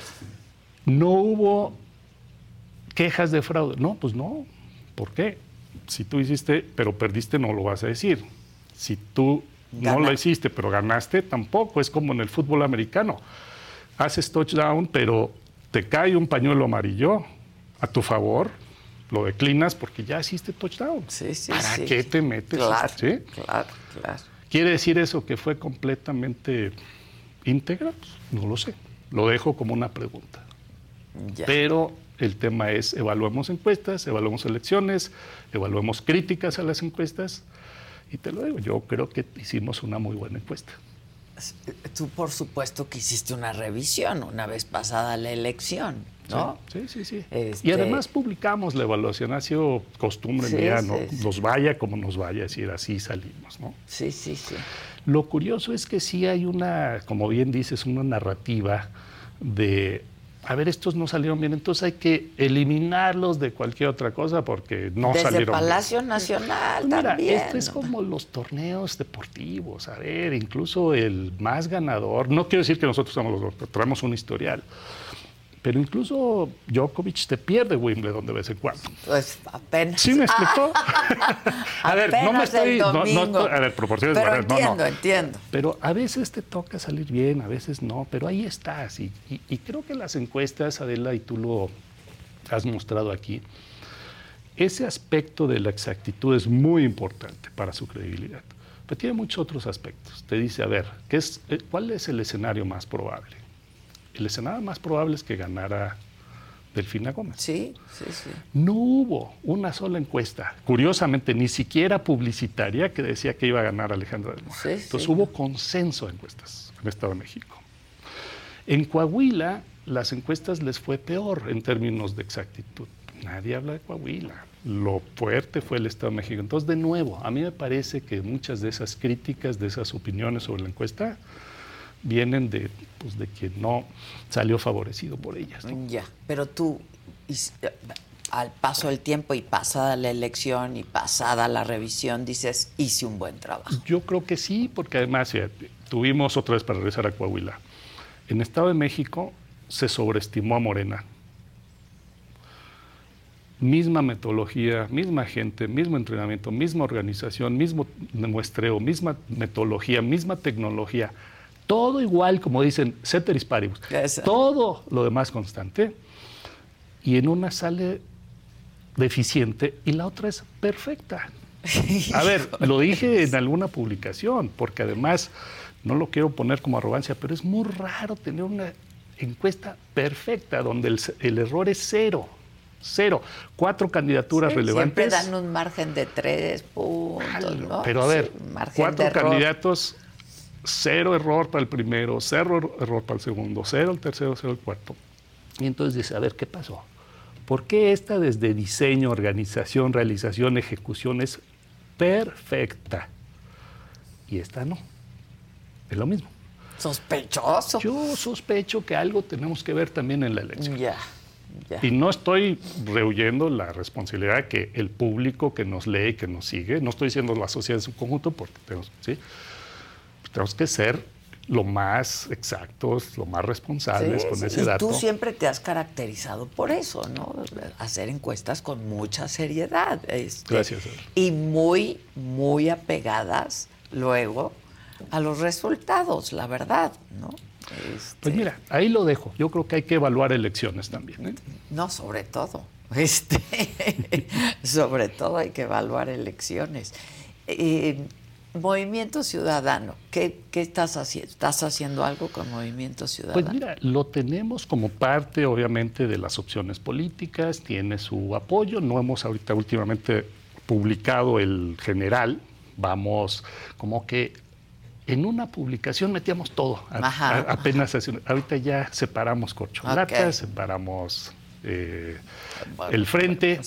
Speaker 3: No hubo quejas de fraude. No, pues no. ¿Por qué? si tú hiciste, pero perdiste, no lo vas a decir. Si tú no lo hiciste, pero ganaste, tampoco. Es como en el fútbol americano. Haces touchdown, pero te cae un pañuelo amarillo a tu favor, lo declinas porque ya hiciste touchdown.
Speaker 2: Sí, sí,
Speaker 3: ¿Para qué te metes?
Speaker 2: Claro, claro, claro.
Speaker 3: ¿Quiere decir eso que fue completamente íntegra? Pues, no lo sé. Lo dejo como una pregunta. Pero el tema es, evaluemos encuestas, evaluemos elecciones, evaluemos críticas a las encuestas. Y te lo digo, yo creo que hicimos una muy buena encuesta.
Speaker 2: Tú, por supuesto, que hiciste una revisión una vez pasada la elección, ¿no?
Speaker 3: Sí, sí, sí. Y este además publicamos la evaluación, ha sido costumbre mía, ¿no? Nos vaya como nos vaya, decir, así salimos, ¿no?
Speaker 2: Sí, sí, sí.
Speaker 3: Lo curioso es que sí hay una, como bien dices, una narrativa de a ver, estos no salieron bien, entonces hay que eliminarlos de cualquier otra cosa porque no salieron bien.
Speaker 2: Palacio Nacional pues mira,
Speaker 3: Esto es como los torneos deportivos, a ver, incluso el más ganador, no quiero decir que nosotros somos los traemos un historial, pero incluso Djokovic te pierde Wimbledon de vez en cuando.
Speaker 2: Pues apenas.
Speaker 3: ¿Sí me explicó? [LAUGHS]
Speaker 2: a ver, no me estoy. No, no,
Speaker 3: a ver, proporciones.
Speaker 2: Pero entiendo, entiendo.
Speaker 3: Pero a veces te toca salir bien, a veces no, pero ahí estás. Y, y, creo que las encuestas, Adela, y tú lo has mostrado aquí, ese aspecto de la exactitud es muy importante para su credibilidad. Pero tiene muchos otros aspectos. Te dice, a ver, ¿qué es, eh, ¿cuál es el escenario más probable? El escenario más probable es que ganara Delfina Gómez.
Speaker 2: Sí, sí, sí.
Speaker 3: No hubo una sola encuesta, curiosamente, ni siquiera publicitaria, que decía que iba a ganar Alejandra del Moral. Entonces hubo consenso de encuestas en el Estado de México. En Coahuila, las encuestas les fue peor en términos de exactitud. Nadie habla de Coahuila. Lo fuerte fue el Estado de México. Entonces, de nuevo, a mí me parece que muchas de esas críticas, de esas opiniones sobre la encuesta, vienen de, pues, de quien no salió favorecido por ellas.
Speaker 2: Ya, pero tú, eh, al paso del tiempo y pasada la elección y pasada la revisión, dices, hice un buen trabajo.
Speaker 3: Yo creo que sí, porque además tuvimos otra vez para regresar a Coahuila. En Estado de México se sobreestimó a Morena. Misma metodología, misma gente, mismo entrenamiento, misma organización, mismo muestreo, misma metodología, misma tecnología todo igual, como dicen, ceteris paribus. Todo lo demás constante. Y en una sale deficiente y la otra es perfecta. A ver, [LAUGHS] lo dije en alguna publicación, porque además no lo quiero poner como arrogancia, pero es muy raro tener una encuesta perfecta donde el, error es cero. Cero. Cuatro candidaturas relevantes.
Speaker 2: Siempre dan un margen de tres puntos. ¿no?
Speaker 3: Pero a ver, cuatro candidatos cero error para el primero, cero error para el segundo, cero el tercero, cero el cuarto. Y entonces dice, a ver, ¿qué pasó? ¿Por qué esta desde diseño, organización, realización, ejecución es perfecta? Y esta no. Es lo mismo.
Speaker 2: Sospechoso.
Speaker 3: Yo sospecho que algo tenemos que ver también en la elección.
Speaker 2: Ya.
Speaker 3: Y no estoy rehuyendo la responsabilidad que el público que nos lee, que nos sigue, no estoy diciendo la sociedad en su conjunto, porque tenemos, ¿sí? Tenemos que ser lo más exactos, lo más responsables con ese dato.
Speaker 2: Tú siempre te has caracterizado por eso, ¿no? Hacer encuestas con mucha seriedad. Este,
Speaker 3: Gracias.
Speaker 2: Y muy, muy apegadas luego a los resultados, la verdad, ¿no?
Speaker 3: Este, pues mira, ahí lo dejo. Yo creo que hay que evaluar elecciones también. ¿eh?
Speaker 2: No, sobre todo. [LAUGHS] Este, sobre todo hay que evaluar elecciones. Eh, Movimiento Ciudadano, ¿qué, estás haciendo? ¿Estás haciendo algo con Movimiento Ciudadano?
Speaker 3: Pues mira, lo tenemos como parte, obviamente, de las opciones políticas, tiene su apoyo. No hemos ahorita últimamente publicado el general, vamos como que en una publicación metíamos todo, apenas ahorita ya separamos corcholatas, separamos eh, el frente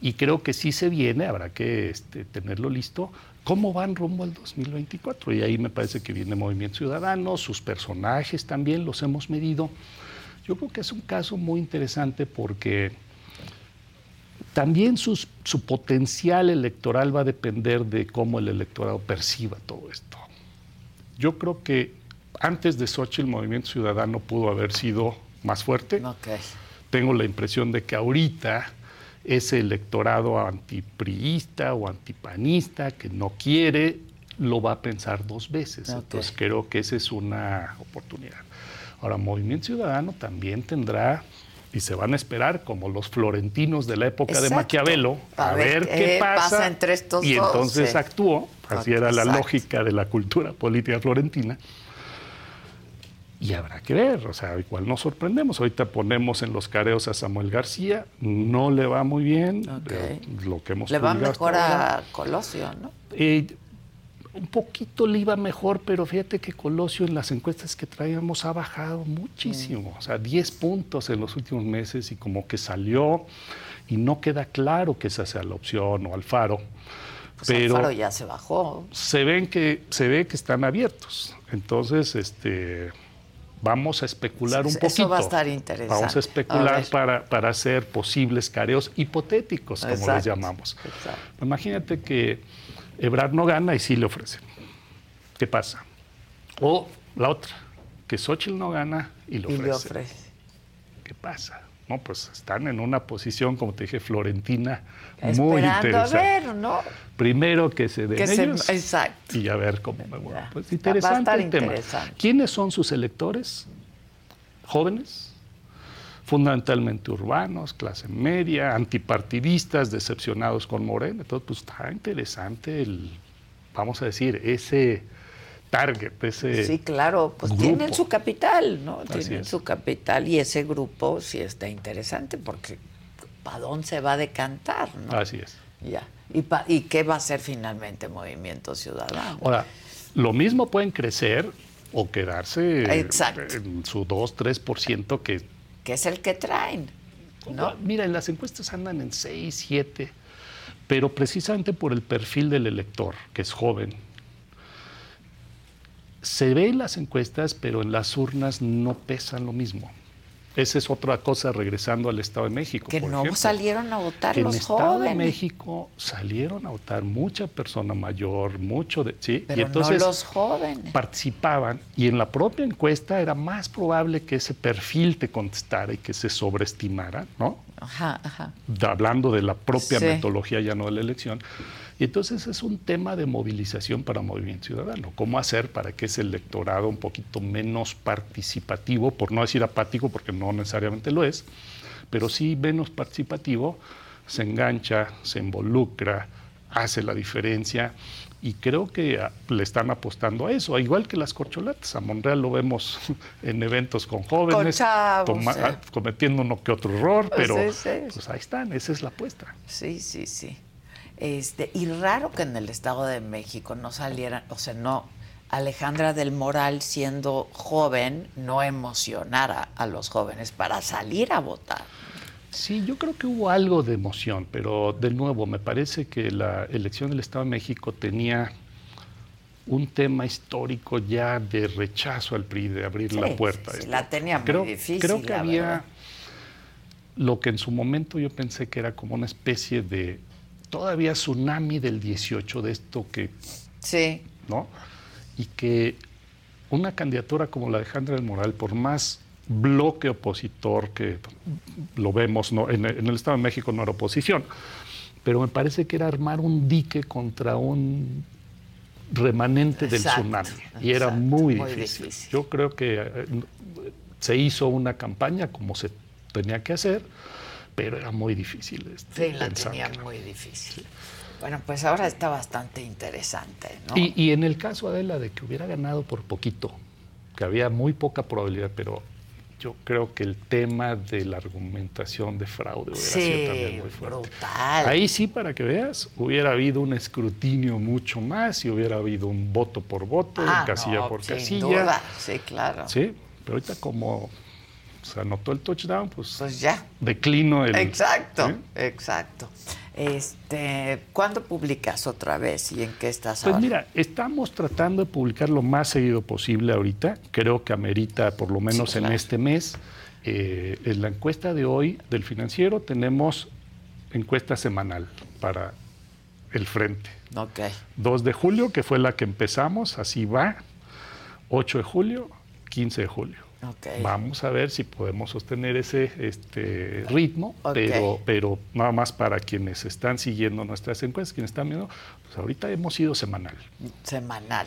Speaker 3: y creo que sí se viene, habrá que este, tenerlo listo cómo van rumbo al 2024. Y ahí me parece que viene Movimiento Ciudadano, sus personajes también los hemos medido. Yo creo que es un caso muy interesante porque también su potencial electoral va a depender de cómo el electorado perciba todo esto. Yo creo que antes de Sochi el Movimiento Ciudadano pudo haber sido más fuerte. Tengo la impresión de que ahorita ese electorado antipriista o antipanista que no quiere, lo va a pensar dos veces. Entonces creo que esa es una oportunidad. Ahora, Movimiento Ciudadano también tendrá y se van a esperar como los florentinos de la época de Maquiavelo a, ver, qué, pasa,
Speaker 2: entre estos
Speaker 3: y entonces actuó, así era la lógica de la cultura política florentina. Y habrá que ver, o sea, igual nos sorprendemos. Ahorita ponemos en los careos a Samuel García, no le va muy bien, lo que hemos
Speaker 2: Le va mejor a Colosio, ¿no?
Speaker 3: Eh, un poquito le iba mejor, pero fíjate que Colosio en las encuestas que traíamos ha bajado muchísimo, mm. o sea, 10 puntos en los últimos meses y como que salió y no queda claro que esa sea la opción o Alfaro.
Speaker 2: Pues
Speaker 3: pero
Speaker 2: Alfaro ya se bajó.
Speaker 3: Se ven que se ve que están abiertos. Entonces, este vamos a especular un poquito. Eso
Speaker 2: va a estar interesante.
Speaker 3: Vamos a especular para, para, hacer posibles careos hipotéticos, como les llamamos. Imagínate que Ebrard no gana y sí le ofrecen. ¿Qué pasa? O la otra, que Xochitl no gana y le ofrece. ofrece. ¿Qué pasa? No, pues están en una posición, como te dije, florentina, muy interesante. A ver, ¿no? Primero que se den ellos exacto. y a ver cómo me muevo. Pues interesante el tema. ¿Quiénes son sus electores? Jóvenes, fundamentalmente urbanos, clase media, antipartidistas, decepcionados con Morena. Entonces, pues está interesante el, vamos a decir, ese target, ese
Speaker 2: Sí, claro, pues tienen su capital, ¿no? tienen su capital y ese grupo sí está interesante porque ¿para dónde se va a decantar, no?
Speaker 3: Así es.
Speaker 2: Ya. ¿Y, ¿Y qué va a ser finalmente Movimiento Ciudadano?
Speaker 3: Ahora, lo mismo pueden crecer o quedarse en su 2, 3% que
Speaker 2: que es el que traen. ¿no?
Speaker 3: Mira, en las encuestas andan en 6, 7, pero precisamente por el perfil del elector, que es joven. Se ve en las encuestas, pero en las urnas no pesan lo mismo. Esa es otra cosa regresando al Estado de México.
Speaker 2: Que no salieron a votar
Speaker 3: que
Speaker 2: los
Speaker 3: en el Estado de México salieron a votar mucha persona mayor, mucho de sí,
Speaker 2: Pero
Speaker 3: y entonces
Speaker 2: no los jóvenes.
Speaker 3: participaban y en la propia encuesta era más probable que ese perfil te contestara y que se sobreestimara, ¿no?
Speaker 2: Ajá, ajá.
Speaker 3: hablando de la propia metodología ya no de la elección. Y entonces es un tema de movilización para Movimiento Ciudadano. ¿Cómo hacer para que ese electorado un poquito menos participativo, por no decir apático, porque no necesariamente lo es, pero sí menos participativo, se engancha, se involucra, hace la diferencia y creo que ah, le están apostando a eso, igual que las corcholatas. A Monreal lo vemos [LAUGHS] en eventos con jóvenes, ah, cometiendo uno que otro error, pero pues ahí están, esa es la apuesta.
Speaker 2: Sí, sí, sí. Este, y raro que en el Estado de México no saliera, o sea, no, Alejandra del Moral siendo joven no emocionara a los jóvenes para salir a votar.
Speaker 3: Sí, yo creo que hubo algo de emoción, pero de nuevo, me parece que la elección del Estado de México tenía un tema histórico ya de rechazo al PRI, de abrir la puerta.
Speaker 2: Sí, la tenía muy difícil.
Speaker 3: Creo que había lo que en su momento yo pensé que era como una especie de todavía tsunami del 18 de esto que...
Speaker 2: Sí.
Speaker 3: ¿No? Y que una candidatura como la de Alejandra del Moral, por más bloque opositor que lo vemos, no, en, el Estado de México no era oposición, pero me parece que era armar un dique contra un remanente del tsunami. Y era muy, difícil. Yo creo que eh, se hizo una campaña como se tenía que hacer pero era muy difícil.
Speaker 2: Este, sí, la tenía muy difícil. Bueno, pues ahora está bastante interesante, ¿no?
Speaker 3: Y, y, en el caso, Adela, de que hubiera ganado por poquito, que había muy poca probabilidad, pero yo creo que el tema de la argumentación de fraude hubiera sido también muy fuerte.
Speaker 2: Brutal.
Speaker 3: Ahí sí, para que veas, hubiera habido un escrutinio mucho más y hubiera habido un voto por voto,
Speaker 2: ah,
Speaker 3: casilla por
Speaker 2: sin
Speaker 3: casilla.
Speaker 2: Duda. Sí, claro.
Speaker 3: Sí, pero ahorita como se anotó el touchdown, pues,
Speaker 2: pues ya.
Speaker 3: declino el...
Speaker 2: Exacto, exacto. Este, ¿Cuándo publicas otra vez y en qué estás
Speaker 3: pues mira, estamos tratando de publicar lo más seguido posible ahorita. Creo que amerita por lo menos en este mes. Eh, en la encuesta de hoy del financiero tenemos encuesta semanal para el frente.
Speaker 2: Ok.
Speaker 3: 2 de julio, que fue la que empezamos, así va. 8 de julio, 15 de julio. Vamos a ver si podemos sostener ese este, ritmo, pero, pero nada más para quienes están siguiendo nuestras encuestas, quienes están viendo, pues ahorita hemos ido semanal.
Speaker 2: Semanal.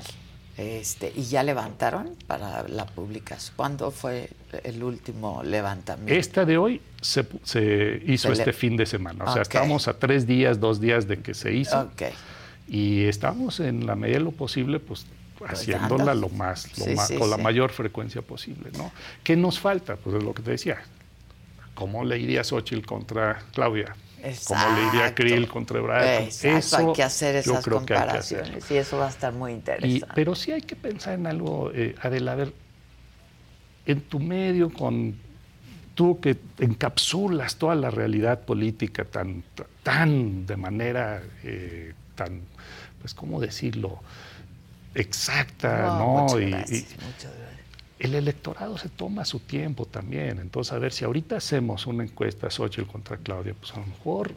Speaker 2: Este, ¿Y ya levantaron para la publicación? ¿Cuándo fue el último levantamiento?
Speaker 3: Esta de hoy se, hizo este fin de semana. O sea, estamos a tres días, dos días de que se hizo. Y estamos en la medida de lo posible, pues haciéndola lo más, con la mayor frecuencia posible. ¿no? ¿Qué nos falta? Pues es lo que te decía. ¿Cómo le iría Xochitl contra Claudia? ¿Cómo le iría Krill contra Ebrard?
Speaker 2: Eso hay que hacer esas comparaciones y eso va a estar muy interesante.
Speaker 3: pero sí hay que pensar en algo, eh, Adela, a ver, en tu medio con tú que encapsulas toda la realidad política tan, tan de manera eh, tan, pues, ¿cómo decirlo? Exacta, ¿no? y, el electorado se toma su tiempo también. Entonces, a ver, si ahorita hacemos una encuesta Xochitl contra Claudia, pues a lo mejor.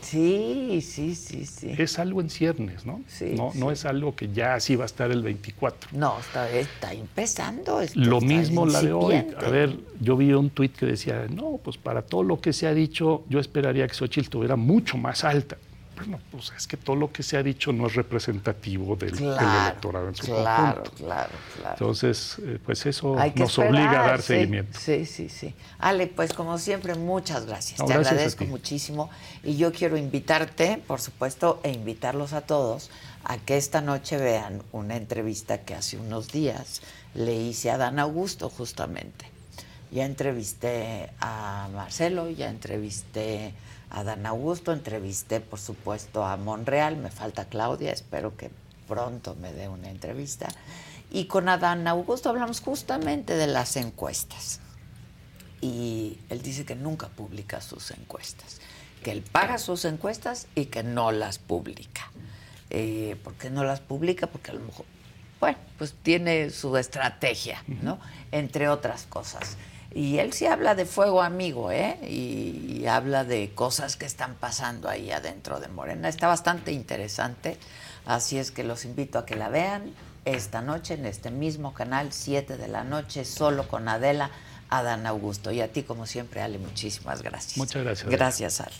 Speaker 2: Sí, sí, sí, sí.
Speaker 3: Es algo en ciernes, ¿no? Sí, no, no es algo que ya así va a estar el 24.
Speaker 2: No, está, está empezando.
Speaker 3: lo mismo la de hoy. A ver, yo vi un tuit que decía, no, pues para todo lo que se ha dicho, yo esperaría que Xochitl tuviera mucho más alta bueno, pues es que todo lo que se ha dicho no es representativo del, electorado en su
Speaker 2: claro, Claro, claro.
Speaker 3: Entonces, eh, pues eso nos obliga a dar seguimiento.
Speaker 2: Sí, sí, sí. Ale, pues como siempre, muchas gracias. Te agradezco muchísimo. Y yo quiero invitarte, por supuesto, e invitarlos a todos a que esta noche vean una entrevista que hace unos días le hice a Dan Augusto, justamente. Ya entrevisté a Marcelo, ya entrevisté Adán Augusto, entrevisté por supuesto a Monreal, me falta Claudia, espero que pronto me dé una entrevista. Y con Adán Augusto hablamos justamente de las encuestas. Y él dice que nunca publica sus encuestas, que él paga sus encuestas y que no las publica. Eh, ¿Por qué no las publica? Porque a lo mejor, bueno, pues tiene su estrategia, ¿no? Entre otras cosas. Y él sí habla de fuego amigo, ¿eh? Y, habla de cosas que están pasando ahí adentro de Morena. Está bastante interesante, así es que los invito a que la vean esta noche en este mismo canal, 7 de la noche, solo con Adela, Adán Augusto. Y a ti, como siempre, Ale, muchísimas gracias.
Speaker 3: Muchas gracias.
Speaker 2: Gracias, Ale.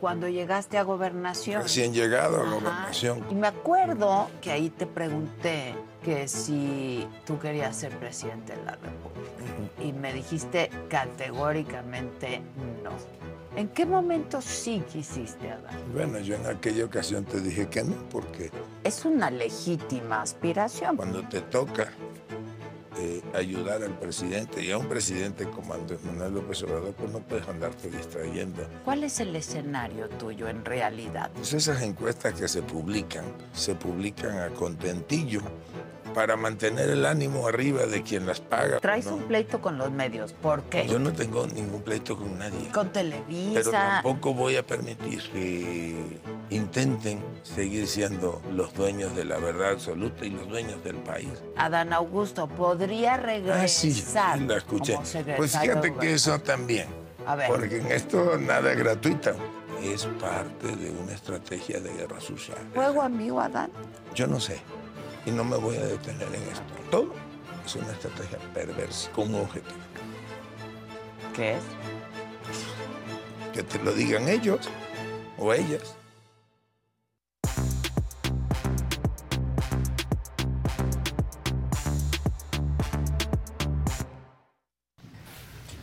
Speaker 2: Cuando llegaste a gobernación.
Speaker 5: Recién llegado a gobernación.
Speaker 2: Y me acuerdo que ahí te pregunté que si tú querías ser presidente de la República. Y me dijiste categóricamente no. ¿En qué momento sí quisiste, Adán?
Speaker 5: Bueno, yo en aquella ocasión te dije que no, porque...
Speaker 2: Es una legítima aspiración.
Speaker 5: Cuando te toca eh, ayudar al presidente y a un presidente como Andrés Manuel López Obrador, pues no puedes andarte distrayendo.
Speaker 2: ¿Cuál es el escenario tuyo en realidad?
Speaker 5: Pues esas encuestas que se publican, se publican a contentillo para mantener el ánimo arriba de quien las paga.
Speaker 2: Traes un pleito con los medios, ¿por qué?
Speaker 5: Yo no tengo ningún pleito con nadie.
Speaker 2: Con Televisa.
Speaker 5: Pero tampoco voy a permitir que intenten seguir siendo los dueños de la verdad absoluta y los dueños del país.
Speaker 2: Adán Augusto, ¿podría regresar? Ah, sí,
Speaker 5: la escuché. Pues fíjate que eso también. A ver. Porque en esto nada es gratuito. Es parte de una estrategia de guerra social.
Speaker 2: ¿Juego amigo, Adán?
Speaker 5: Yo no sé y no me voy a detener en esto. Todo es una estrategia perversa con un objetivo.
Speaker 2: ¿Qué es?
Speaker 5: Que te lo digan ellos o ellas.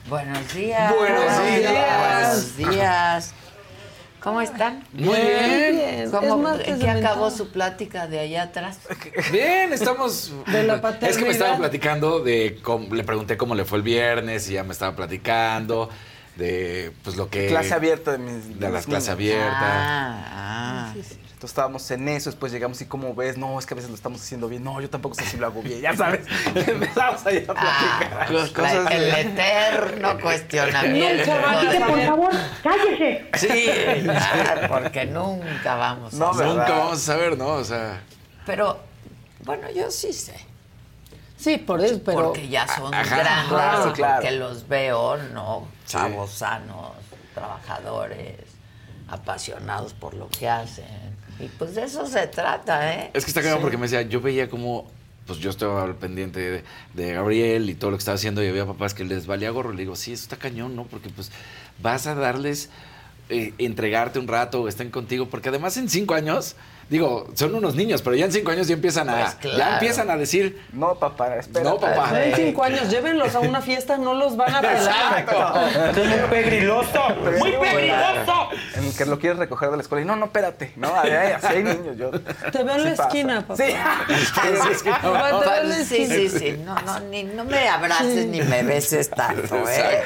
Speaker 2: Buenos días.
Speaker 6: Buenos
Speaker 2: días. Buenos días. ¿Cómo están?
Speaker 6: Muy bien.
Speaker 2: ¿Cómo, ¿En qué acabó su plática de allá atrás?
Speaker 6: Bien, estamos...
Speaker 2: De la paternidad. [LAUGHS]
Speaker 6: Es que me estaba platicando de... le pregunté cómo le fue el viernes y ya me estaba platicando de pues lo que...
Speaker 7: Clase abierta de mis...
Speaker 6: De las clases abiertas.
Speaker 2: Ah, ah.
Speaker 7: Sí, sí. Entonces estábamos en eso, después llegamos y como ves, no, es que a veces lo estamos haciendo bien, no, yo tampoco sé si lo hago bien, ya sabes. [LAUGHS] Empezamos ahí a
Speaker 2: ah, platicar. Ah, cosas el eterno cuestionamiento.
Speaker 8: Nunca por favor, cállese.
Speaker 2: Sí, porque nunca vamos
Speaker 6: a saber. Nunca vamos a saber, ¿no? O sea.
Speaker 2: Pero, bueno, yo sí sé.
Speaker 8: Sí, por eso, pero...
Speaker 2: Porque ya son grandes, porque los veo, ¿no? Chavos sanos, trabajadores apasionados por lo que hacen. Y pues de eso se trata, ¿eh?
Speaker 6: Es que está claro porque me decía, yo veía como, pues yo estaba al pendiente de, de, Gabriel y todo lo que estaba haciendo y había papás que les valía gorro. Le digo, sí, eso está cañón, ¿no? Porque pues vas a darles, eh, entregarte un rato, estén contigo, porque además en cinco años Digo, son unos niños, pero ya en cinco años ya empiezan a, pues ya empiezan a decir,
Speaker 7: no papá, espera.
Speaker 6: No papá.
Speaker 8: En cinco años, llévenlos a una fiesta, no los van a pelar.
Speaker 7: muy pegriloso, muy pegriloso. En que lo quieres recoger de la escuela y no, no, espérate, no, así hay niños. Yo,
Speaker 8: te veo en la esquina, papá. Sí.
Speaker 2: sí, sí, sí, no, no, ni, no me abraces ni me beses tanto, ¿eh?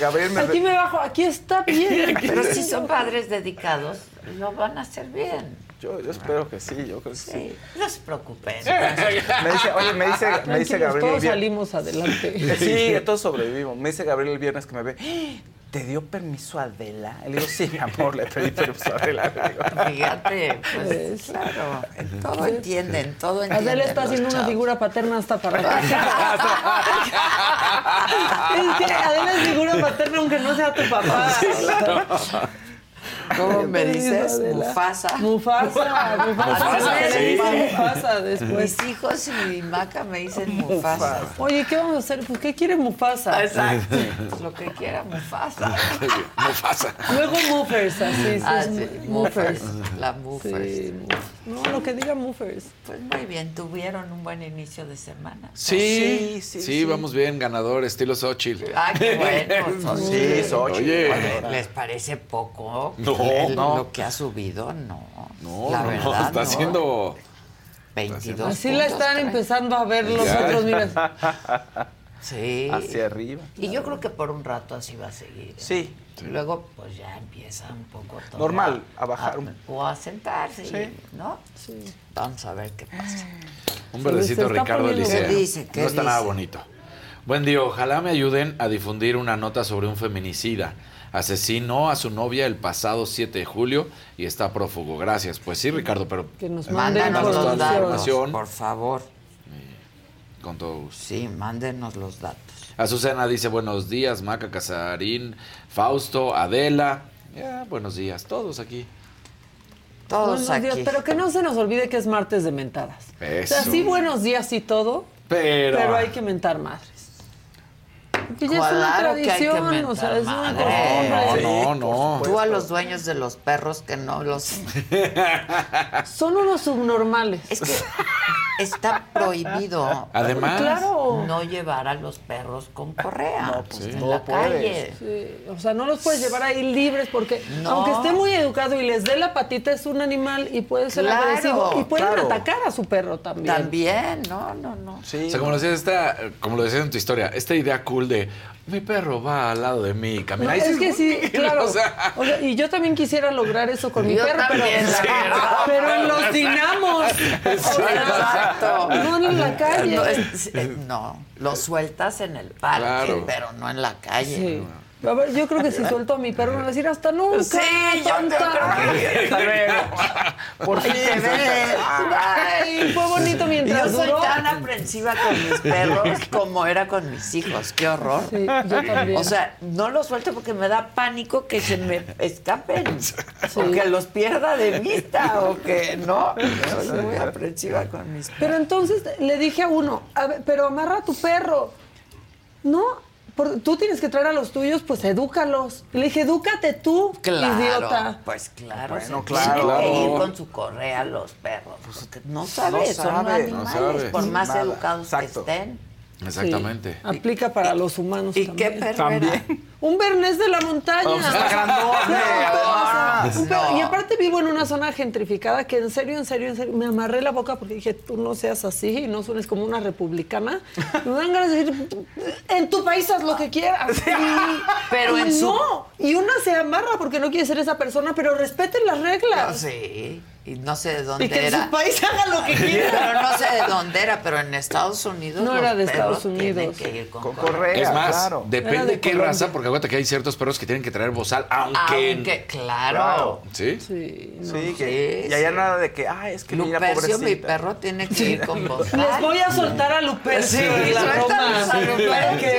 Speaker 8: Gabriel me... Aquí me bajo, aquí está bien. [LAUGHS]
Speaker 2: Pero si son padres dedicados, lo van a hacer bien.
Speaker 7: Yo, yo espero que sí, yo creo que sí.
Speaker 2: No se preocupen. [LAUGHS]
Speaker 7: me dice, oye, me dice, me dice Gabriel.
Speaker 8: Todos salimos adelante. [LAUGHS]
Speaker 7: Sí, todos sobrevivimos. Me dice Gabriel el viernes que me ve. ¿Te dio permiso a Adela? Le digo, sí, mi amor, le pedí permiso a Adela.
Speaker 2: Fíjate, pues claro, todo entienden, todo entienden.
Speaker 8: Adela está haciendo una figura paterna hasta para [LAUGHS] es que Adela es figura paterna aunque no sea tu papá.
Speaker 2: ¿Cómo me dices? Mufasa.
Speaker 8: Mufasa, [LAUGHS] Mufasa.
Speaker 2: Mufasa después. Mis hijos y mi maca me dicen Mufasa.
Speaker 8: Oye, ¿qué vamos a hacer? Pues, ¿qué quiere Mufasa?
Speaker 2: Exacto. Lo que quiera Mufasa. [LAUGHS]
Speaker 6: Mufasa.
Speaker 8: Luego Muffers, así, sí. Ah, sí. Muffers.
Speaker 2: La Muffers.
Speaker 8: No, lo que diga Muffers.
Speaker 2: Pues muy bien, tuvieron un buen inicio de semana.
Speaker 6: Sí, sí, sí. vamos bien, ganador, estilo Xochitl.
Speaker 2: Ah, qué bueno. [LAUGHS]
Speaker 7: sí, Xochitl.
Speaker 2: Oye, ¿les parece poco?
Speaker 6: No
Speaker 2: no, Lo que ha subido, no.
Speaker 6: No, la verdad, está haciendo...
Speaker 2: 22
Speaker 8: Así la están empezando a ver los otros, miren. [LAUGHS]
Speaker 2: Sí.
Speaker 7: Hacia arriba.
Speaker 2: Y yo creo que por un rato así va a seguir. ¿eh?
Speaker 7: Sí.
Speaker 2: Luego, pues ya empieza un poco todo.
Speaker 7: Normal, a, bajar.
Speaker 2: o a sentarse, sí. ¿no?
Speaker 8: Sí.
Speaker 2: Vamos a ver qué pasa.
Speaker 6: Un verdecito Ricardo Eliseo. ¿Qué dice? no está nada bonito. Buen día, ojalá me ayuden a difundir una nota sobre un feminicida asesinó a su novia el pasado 7 de julio y está prófugo. Gracias. Pues sí, Ricardo, pero
Speaker 8: que nos manden los
Speaker 2: datos, por favor.
Speaker 6: Con todo gusto.
Speaker 2: Sí, mándenos los datos.
Speaker 6: Azucena dice buenos días, Maca Casarín, Fausto, Adela. Ya, buenos días, todos aquí.
Speaker 2: Todos aquí. Días,
Speaker 8: pero que no se nos olvide que es martes de mentadas. Eso. O sea, sí, buenos días y todo. Pero, pero hay que mentar madres. Que ya es una tradición, que o sea, es una costumbre.
Speaker 6: No, no,
Speaker 2: Tú a los dueños de los perros que no los... [LAUGHS]
Speaker 8: Son unos subnormales.
Speaker 2: Es que está prohibido.
Speaker 6: Además,
Speaker 2: no llevar a los perros con correa no, pues, en la calle.
Speaker 8: Sí. O sea, no los puedes llevar ahí libres porque aunque esté muy educado y les dé la patita es un animal y puede ser agresivo y pueden atacar a su perro también.
Speaker 2: También, no, no, no.
Speaker 6: O sea, como lo decías esta, como lo decías en tu historia, esta idea cool de mi perro va al lado de mí, camina.
Speaker 8: es que sí, claro. y yo también quisiera lograr eso con mi perro, pero, [LAUGHS] pero en los dinamos.
Speaker 2: Exacto.
Speaker 8: No en la calle.
Speaker 2: No, eh, no, lo sueltas en el parque, pero no en la calle. Sí.
Speaker 8: A ver, yo creo que si suelto a mi perro me va a decir hasta nunca.
Speaker 2: Sí, tonta.
Speaker 8: Por fin te ves. Ay, fue bonito mientras
Speaker 2: Yo soy tan aprensiva con mis perros como era con mis hijos. Qué horror.
Speaker 8: Sí, yo también.
Speaker 2: O sea, no los suelto porque me da pánico que se me escapen. O que los pierda de vista o que no. Yo soy muy aprensiva con mis perros.
Speaker 8: Pero entonces le dije a uno, a ver, pero amarra a tu perro. No, tú tienes que traer a los tuyos, pues edúcalos. le dije, edúcate tú, claro, idiota.
Speaker 2: Pues claro,
Speaker 7: bueno, claro.
Speaker 2: Tiene que ir con su correa a los perros. Pues, no sabes, son animales, por más educados que estén.
Speaker 6: Exactamente.
Speaker 8: aplica para los humanos
Speaker 2: ¿Y
Speaker 8: también.
Speaker 2: qué? [LAUGHS]
Speaker 8: Un bernés de la montaña.
Speaker 7: Oh,
Speaker 8: no, Y aparte vivo en una zona gentrificada que en serio, en serio, en serio, me amarré la boca porque dije, tú no seas así y no suenes como una republicana. [LAUGHS] me dan ganas de decir, en tu país haz lo que quieras. [LAUGHS]
Speaker 2: pero en su...
Speaker 8: No, y una se amarra porque no quiere ser esa persona, pero respeten las reglas.
Speaker 2: sí. Y no sé de dónde
Speaker 8: y que
Speaker 2: era.
Speaker 8: en su país haga lo que quiera.
Speaker 2: Pero no sé de dónde era, pero en Estados Unidos.
Speaker 8: No
Speaker 2: los
Speaker 8: era de Estados Unidos.
Speaker 2: tienen que ir con,
Speaker 7: Con
Speaker 2: correa.
Speaker 7: correa,
Speaker 6: Es más,
Speaker 7: claro.
Speaker 6: Depende
Speaker 8: de
Speaker 6: qué
Speaker 8: Colombia.
Speaker 6: raza, porque acuérdate que hay ciertos perros que tienen que traer bozal, aunque...
Speaker 2: Aunque, claro.
Speaker 7: Claro.
Speaker 6: ¿Sí?
Speaker 8: Sí, no.
Speaker 7: Sí, que,
Speaker 2: Sí,
Speaker 7: y allá
Speaker 2: sí.
Speaker 7: nada de que, ay, es que mira,
Speaker 2: Lupercio, mi perro, tiene que ir con voz.
Speaker 8: Les voy a soltar a Lupercio
Speaker 2: Sí,
Speaker 8: la broma.
Speaker 2: a Lupercio.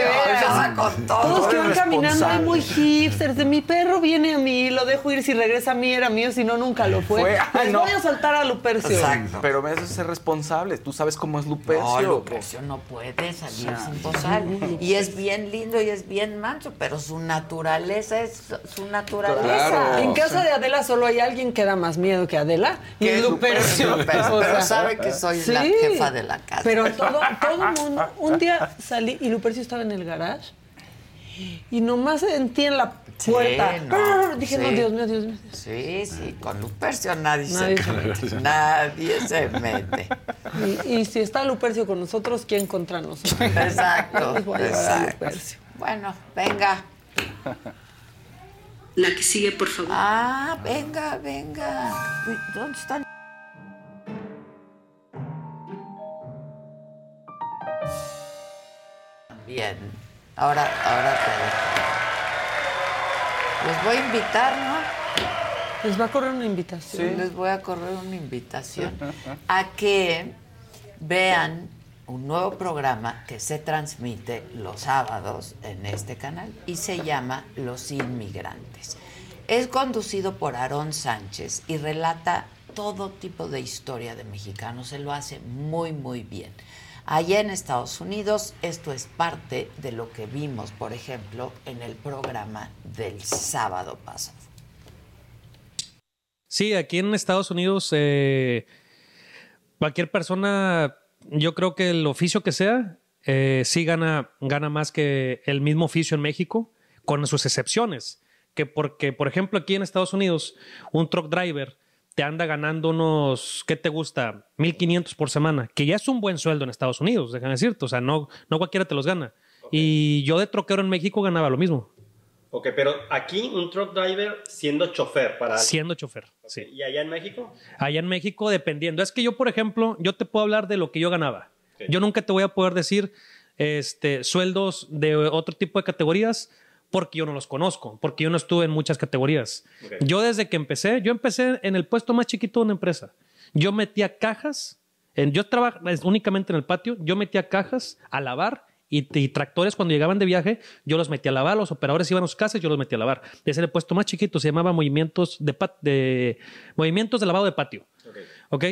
Speaker 2: Con todo.
Speaker 8: Todos que van caminando
Speaker 7: responsable.
Speaker 8: muy hipsters. De mi perro viene a mí, lo dejo ir. Si regresa a mí, era mío. Si no, nunca lo fue.
Speaker 7: Fue- ay,
Speaker 8: Les
Speaker 7: no.
Speaker 8: voy a soltar a Lupercio.
Speaker 2: Exacto.
Speaker 7: Pero me haces ser responsable. Tú sabes cómo es Lupercio.
Speaker 2: No, Lupercio no puede salir sin bozal. Y es bien lindo y es bien manso, pero su naturaleza es su naturaleza.
Speaker 6: Claro.
Speaker 8: En casa de Adela solo hay alguien que da más miedo que Adela. Y es Lupercio.
Speaker 2: Pero
Speaker 8: sea,
Speaker 2: sabe que soy la jefa de la casa.
Speaker 8: Pero todo, todo el mundo. Un día salí y Lupercio estaba en el garage. Y nomás sentí en la
Speaker 2: Sí,
Speaker 8: puerta. Dije,
Speaker 2: sí.
Speaker 8: no, Dios mío, Dios mío.
Speaker 2: Sí, sí, con Lupercio nadie,
Speaker 8: Nadie
Speaker 2: se
Speaker 8: se [LAUGHS]
Speaker 2: mete. Nadie se mete.
Speaker 8: Y, y si está Lupercio con nosotros, ¿quién contra nosotros? [LAUGHS]
Speaker 2: Exacto. [LAUGHS] Exacto.
Speaker 8: Lupercio.
Speaker 2: Bueno, venga.
Speaker 9: La que sigue, por favor.
Speaker 2: Ah, venga, venga. Uy, ¿Dónde están? Bien. Ahora, ahora te dejo. Les voy a invitar, ¿no?
Speaker 8: Les va a correr una invitación.
Speaker 2: Les voy a correr una invitación a que vean un nuevo programa que se transmite los sábados en este canal y se llama Los Inmigrantes. Es conducido por Aarón Sánchez y relata todo tipo de historia de mexicanos. Se lo hace muy, muy bien. Allá en Estados Unidos, esto es parte de lo que vimos, por ejemplo, en el programa del sábado pasado.
Speaker 10: Sí, aquí en Estados Unidos, eh, cualquier persona, yo creo que el oficio que sea, eh, sí gana, gana más que el mismo oficio en México, con sus excepciones. Que porque, por ejemplo, aquí en Estados Unidos, un truck driver te anda ganando unos, ¿qué te gusta? 1500 por semana, que ya es un buen sueldo en Estados Unidos, déjame decirte. O sea, no, no cualquiera te los gana. Y yo de troquero en México ganaba lo mismo,
Speaker 11: Ok, pero aquí un truck driver siendo chofer para alguien.
Speaker 10: siendo chofer. Sí.
Speaker 11: ¿Y allá en México?
Speaker 10: Allá en México, dependiendo. Es que yo, por ejemplo, yo te puedo hablar de lo que yo ganaba.
Speaker 11: Ok.
Speaker 10: Yo nunca te voy a poder decir este, sueldos de otro tipo de categorías porque yo no los conozco, porque yo no estuve en muchas categorías. Yo desde que empecé, yo empecé en el puesto más chiquito de una empresa. Yo metía cajas, en, yo trabajaba únicamente en el patio, yo metía cajas a lavar y, y tractores cuando llegaban de viaje, yo los metía a lavar, los operadores iban a sus casas, yo los metía a lavar. Ese era el puesto más chiquito, se llamaba movimientos de, pat- de movimientos de lavado de patio.
Speaker 11: Ok.
Speaker 10: ¿Ok?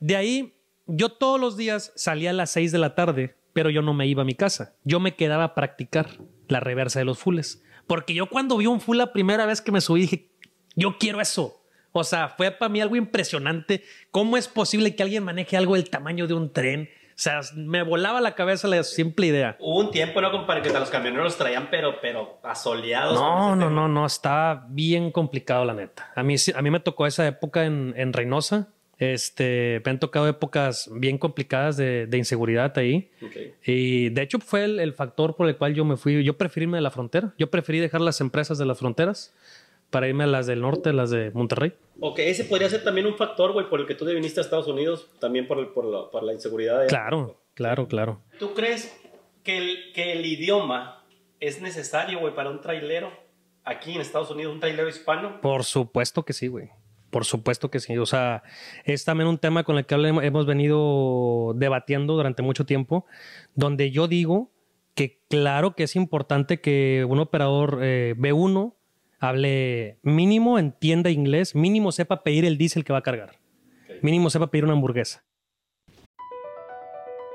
Speaker 10: De ahí, yo todos los días salía a las 6 de la tarde, pero yo no me iba a mi casa. Yo me quedaba a practicar la reversa de los fulles. Porque yo cuando vi un full la primera vez que me subí, dije, yo quiero eso. O sea, fue para mí algo impresionante. ¿Cómo es posible que alguien maneje algo del tamaño de un tren? O sea, me volaba la cabeza la simple idea.
Speaker 11: Hubo un tiempo, ¿no? Como para que los camioneros los traían, pero, pero asoleados.
Speaker 10: No, no, no, no, está bien complicado la neta. A mí, a mí me tocó esa época en, en Reynosa. Este, me han tocado épocas bien complicadas de, de inseguridad ahí.
Speaker 11: Ok.
Speaker 10: Y de hecho fue el, el factor por el cual yo me fui. Yo preferí irme de la frontera. Yo preferí dejar las empresas de las fronteras para irme a las del norte, las de Monterrey.
Speaker 11: Ok, ese podría ser también un factor, güey, por el que tú te viniste a Estados Unidos, también por, el- por, la, por la inseguridad. de-
Speaker 10: Claro, claro, claro.
Speaker 11: ¿Tú crees que el, que el idioma es necesario, güey, para un trailero aquí en Estados Unidos, un trailero hispano?
Speaker 10: Por supuesto que sí, güey. Por supuesto que sí. O sea, es también un tema con el que hemos- venido debatiendo durante mucho tiempo, donde yo digo que claro que es importante que un operador eh, B1 hable mínimo, entienda inglés, mínimo sepa pedir el diésel que va a cargar, mínimo sepa pedir una hamburguesa.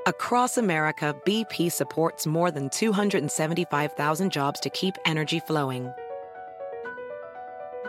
Speaker 12: Across America, BP supports more than 275,000 jobs to keep energy flowing.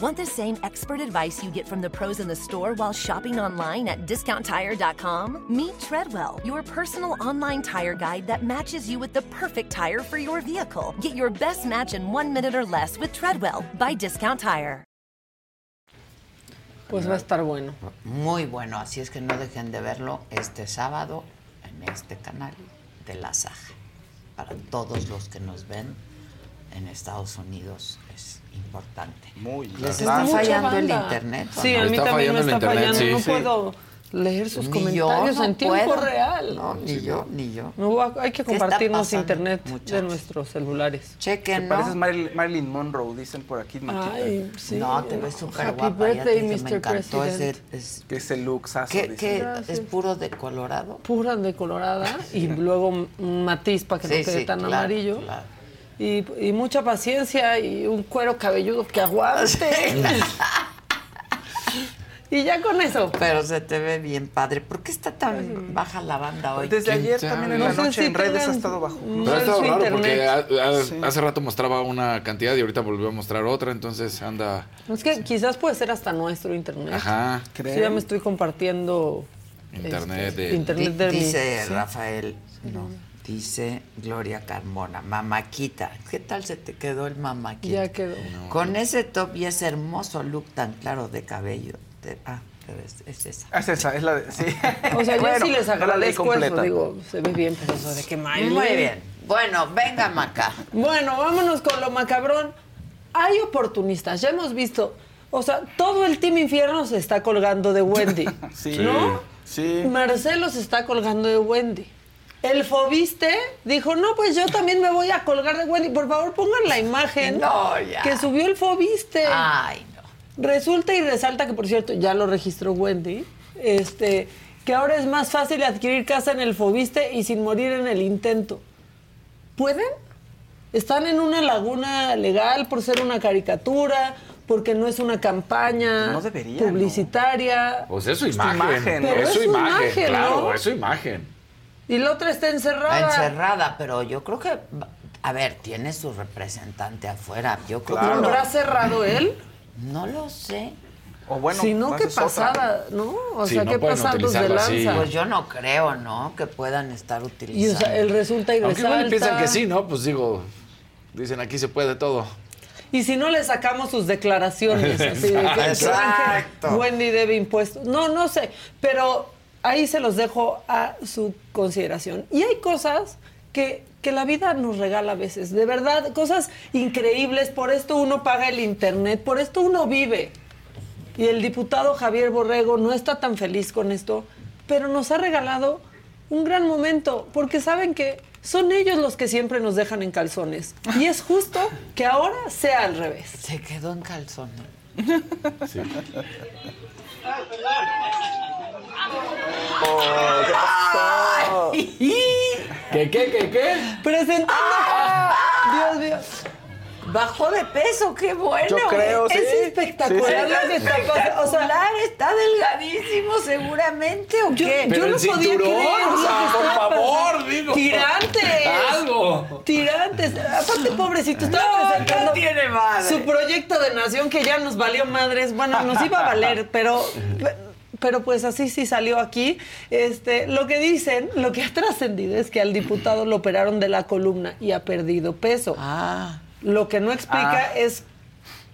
Speaker 1: Want the same expert advice you get from the pros in the store while shopping online at discounttire.com? Meet Treadwell, your personal online tire guide that matches you with the perfect tire for your vehicle. Get your best match in one minute or less with Treadwell by Discount Tire.
Speaker 8: Pues va a estar bueno.
Speaker 2: Muy bueno, así es que no dejen de verlo este sábado en este canal de la Saja. Para todos los que nos ven en Estados Unidos es importante.
Speaker 7: Muy
Speaker 2: Les está fallando el internet.
Speaker 8: Sí, a mí también me está fallando. no puedo leer sus comentarios en tiempo real.
Speaker 2: No, ni yo, ni yo.
Speaker 8: hay que compartirnos internet de nuestros celulares.
Speaker 2: Chequen,
Speaker 7: ¿no? Pareces Marilyn, Monroe, dicen por aquí.
Speaker 2: Ay, sí. No, te ves súper
Speaker 8: Happy
Speaker 2: guapa.
Speaker 8: birthday,
Speaker 2: me
Speaker 8: Mr.
Speaker 2: encantó
Speaker 8: President.
Speaker 2: ese,
Speaker 7: que ese look sazo,
Speaker 2: ¿Qué, qué es puro de colorado?
Speaker 8: Pura de colorada y [LAUGHS] luego un matiz para que
Speaker 2: Sí,
Speaker 8: no quede
Speaker 2: sí,
Speaker 8: tan
Speaker 2: claro,
Speaker 8: amarillo.
Speaker 2: claro.
Speaker 8: Y, y mucha paciencia y un cuero cabelludo que aguante. [LAUGHS] y ya con eso.
Speaker 2: Pero se te ve bien padre. ¿Por qué está tan baja la banda hoy?
Speaker 7: Desde
Speaker 6: ¿Quién
Speaker 7: ayer
Speaker 6: sabe?
Speaker 7: también en
Speaker 8: No
Speaker 7: la
Speaker 8: sé
Speaker 7: noche
Speaker 8: si
Speaker 7: en redes ha estado bajo.
Speaker 6: Pero ha estado
Speaker 8: su
Speaker 6: raro
Speaker 8: internet.
Speaker 6: porque a- a- hace rato mostraba una cantidad y ahorita volvió a mostrar otra, entonces anda.
Speaker 8: Es que quizás puede ser hasta nuestro internet.
Speaker 6: Ajá.
Speaker 8: Sí, ya me estoy compartiendo
Speaker 6: Internet
Speaker 8: este,
Speaker 6: de.
Speaker 8: internet mi-
Speaker 2: dice
Speaker 8: sí.
Speaker 2: Rafael, no, dice Gloria Carmona, mamaquita. ¿Qué tal se te quedó el mamaquita?
Speaker 8: Ya quedó.
Speaker 2: Con ese top y ese hermoso look tan claro de cabello. te- ah, es, es esa.
Speaker 7: Es esa, es la de. Sí. [LAUGHS]
Speaker 8: O sea, yo
Speaker 7: Bueno,
Speaker 8: sí les
Speaker 7: no la
Speaker 8: agradezco eso, digo, se ve bien, pero eso de que Miley.
Speaker 2: Muy bien. Bueno, venga, Maca.
Speaker 8: Bueno, vámonos con lo macabrón. Hay oportunistas, ya hemos visto. O sea, todo el Team Infierno se está colgando de Wendy. [LAUGHS]
Speaker 7: Sí.
Speaker 8: ¿No?
Speaker 7: Sí.
Speaker 8: Marcelo se está colgando de Wendy. El Fobiste dijo, no, pues yo también me voy a colgar de Wendy. Por favor, pongan la imagen
Speaker 2: No, ya.
Speaker 8: que subió el Fobiste.
Speaker 2: Ay, no.
Speaker 8: Resulta y resalta que, por cierto, ya lo registró Wendy, este, que ahora es más fácil adquirir casa en el Fobiste y sin morir en el intento. ¿Pueden? Están en una laguna legal por ser una caricatura, porque no es una campaña
Speaker 7: No debería,
Speaker 8: publicitaria.
Speaker 6: Pues es su imagen.
Speaker 7: imagen,
Speaker 8: Pero
Speaker 6: es su imagen,
Speaker 8: imagen,
Speaker 6: claro,
Speaker 8: ¿no?
Speaker 6: es su imagen.
Speaker 8: Y la otra está encerrada.
Speaker 2: Encerrada, pero yo creo que, a ver, tiene su representante afuera. Yo creo
Speaker 8: ¿No
Speaker 2: que
Speaker 8: habrá cerrado él?
Speaker 2: no, no lo sé.
Speaker 7: O bueno,
Speaker 8: si no, qué pasada, ¿no? O
Speaker 6: Sí,
Speaker 8: sea,
Speaker 6: no
Speaker 8: qué pasados de
Speaker 6: así.
Speaker 8: lanza.
Speaker 2: Pues yo no creo, ¿no? Que puedan estar
Speaker 8: y
Speaker 2: utilizando.
Speaker 8: o sea, él resulta y
Speaker 6: Aunque igual piensan que sí, ¿no? Pues digo, dicen aquí se puede todo.
Speaker 8: Y si no le sacamos sus declaraciones, así de que [LAUGHS]
Speaker 2: Exacto.
Speaker 8: Wendy debe impuestos. No, no sé, pero ahí se los dejo a su consideración. Y hay cosas que, que la vida nos regala a veces, de verdad, cosas increíbles. Por esto uno paga el internet, por esto uno vive. Y el diputado Javier Borrego no está tan feliz con esto, pero nos ha regalado un gran momento, porque saben que son ellos los que siempre nos dejan en calzones. Y es justo que ahora sea al revés.
Speaker 2: Se quedó en calzones.
Speaker 6: ¿Qué, qué, qué, qué?
Speaker 8: Presentando. Dios mío.
Speaker 2: Bajó de peso, qué bueno.
Speaker 7: Yo creo,
Speaker 8: Es
Speaker 7: sí.
Speaker 8: espectacular
Speaker 2: Es
Speaker 8: lo que está pasando. O sea,
Speaker 2: espectacular, está delgadísimo seguramente o
Speaker 8: yo,
Speaker 2: qué.
Speaker 8: yo
Speaker 6: Pero
Speaker 8: no
Speaker 6: el
Speaker 8: podía
Speaker 6: cinturón,
Speaker 8: creer
Speaker 6: o sea, por favor,
Speaker 8: pasando.
Speaker 6: digo.
Speaker 8: Tirantes.
Speaker 6: Algo.
Speaker 8: Tirantes. Aparte, pobrecito, estaba
Speaker 2: No,
Speaker 8: presentando
Speaker 2: no tiene madre.
Speaker 8: su proyecto de nación que ya nos valió madres. Bueno, nos iba a valer, pero. Pero pues así sí salió aquí. Este, lo que dicen, lo que ha trascendido es que al diputado lo operaron de la columna y ha perdido peso.
Speaker 2: Ah.
Speaker 8: Lo que no explica es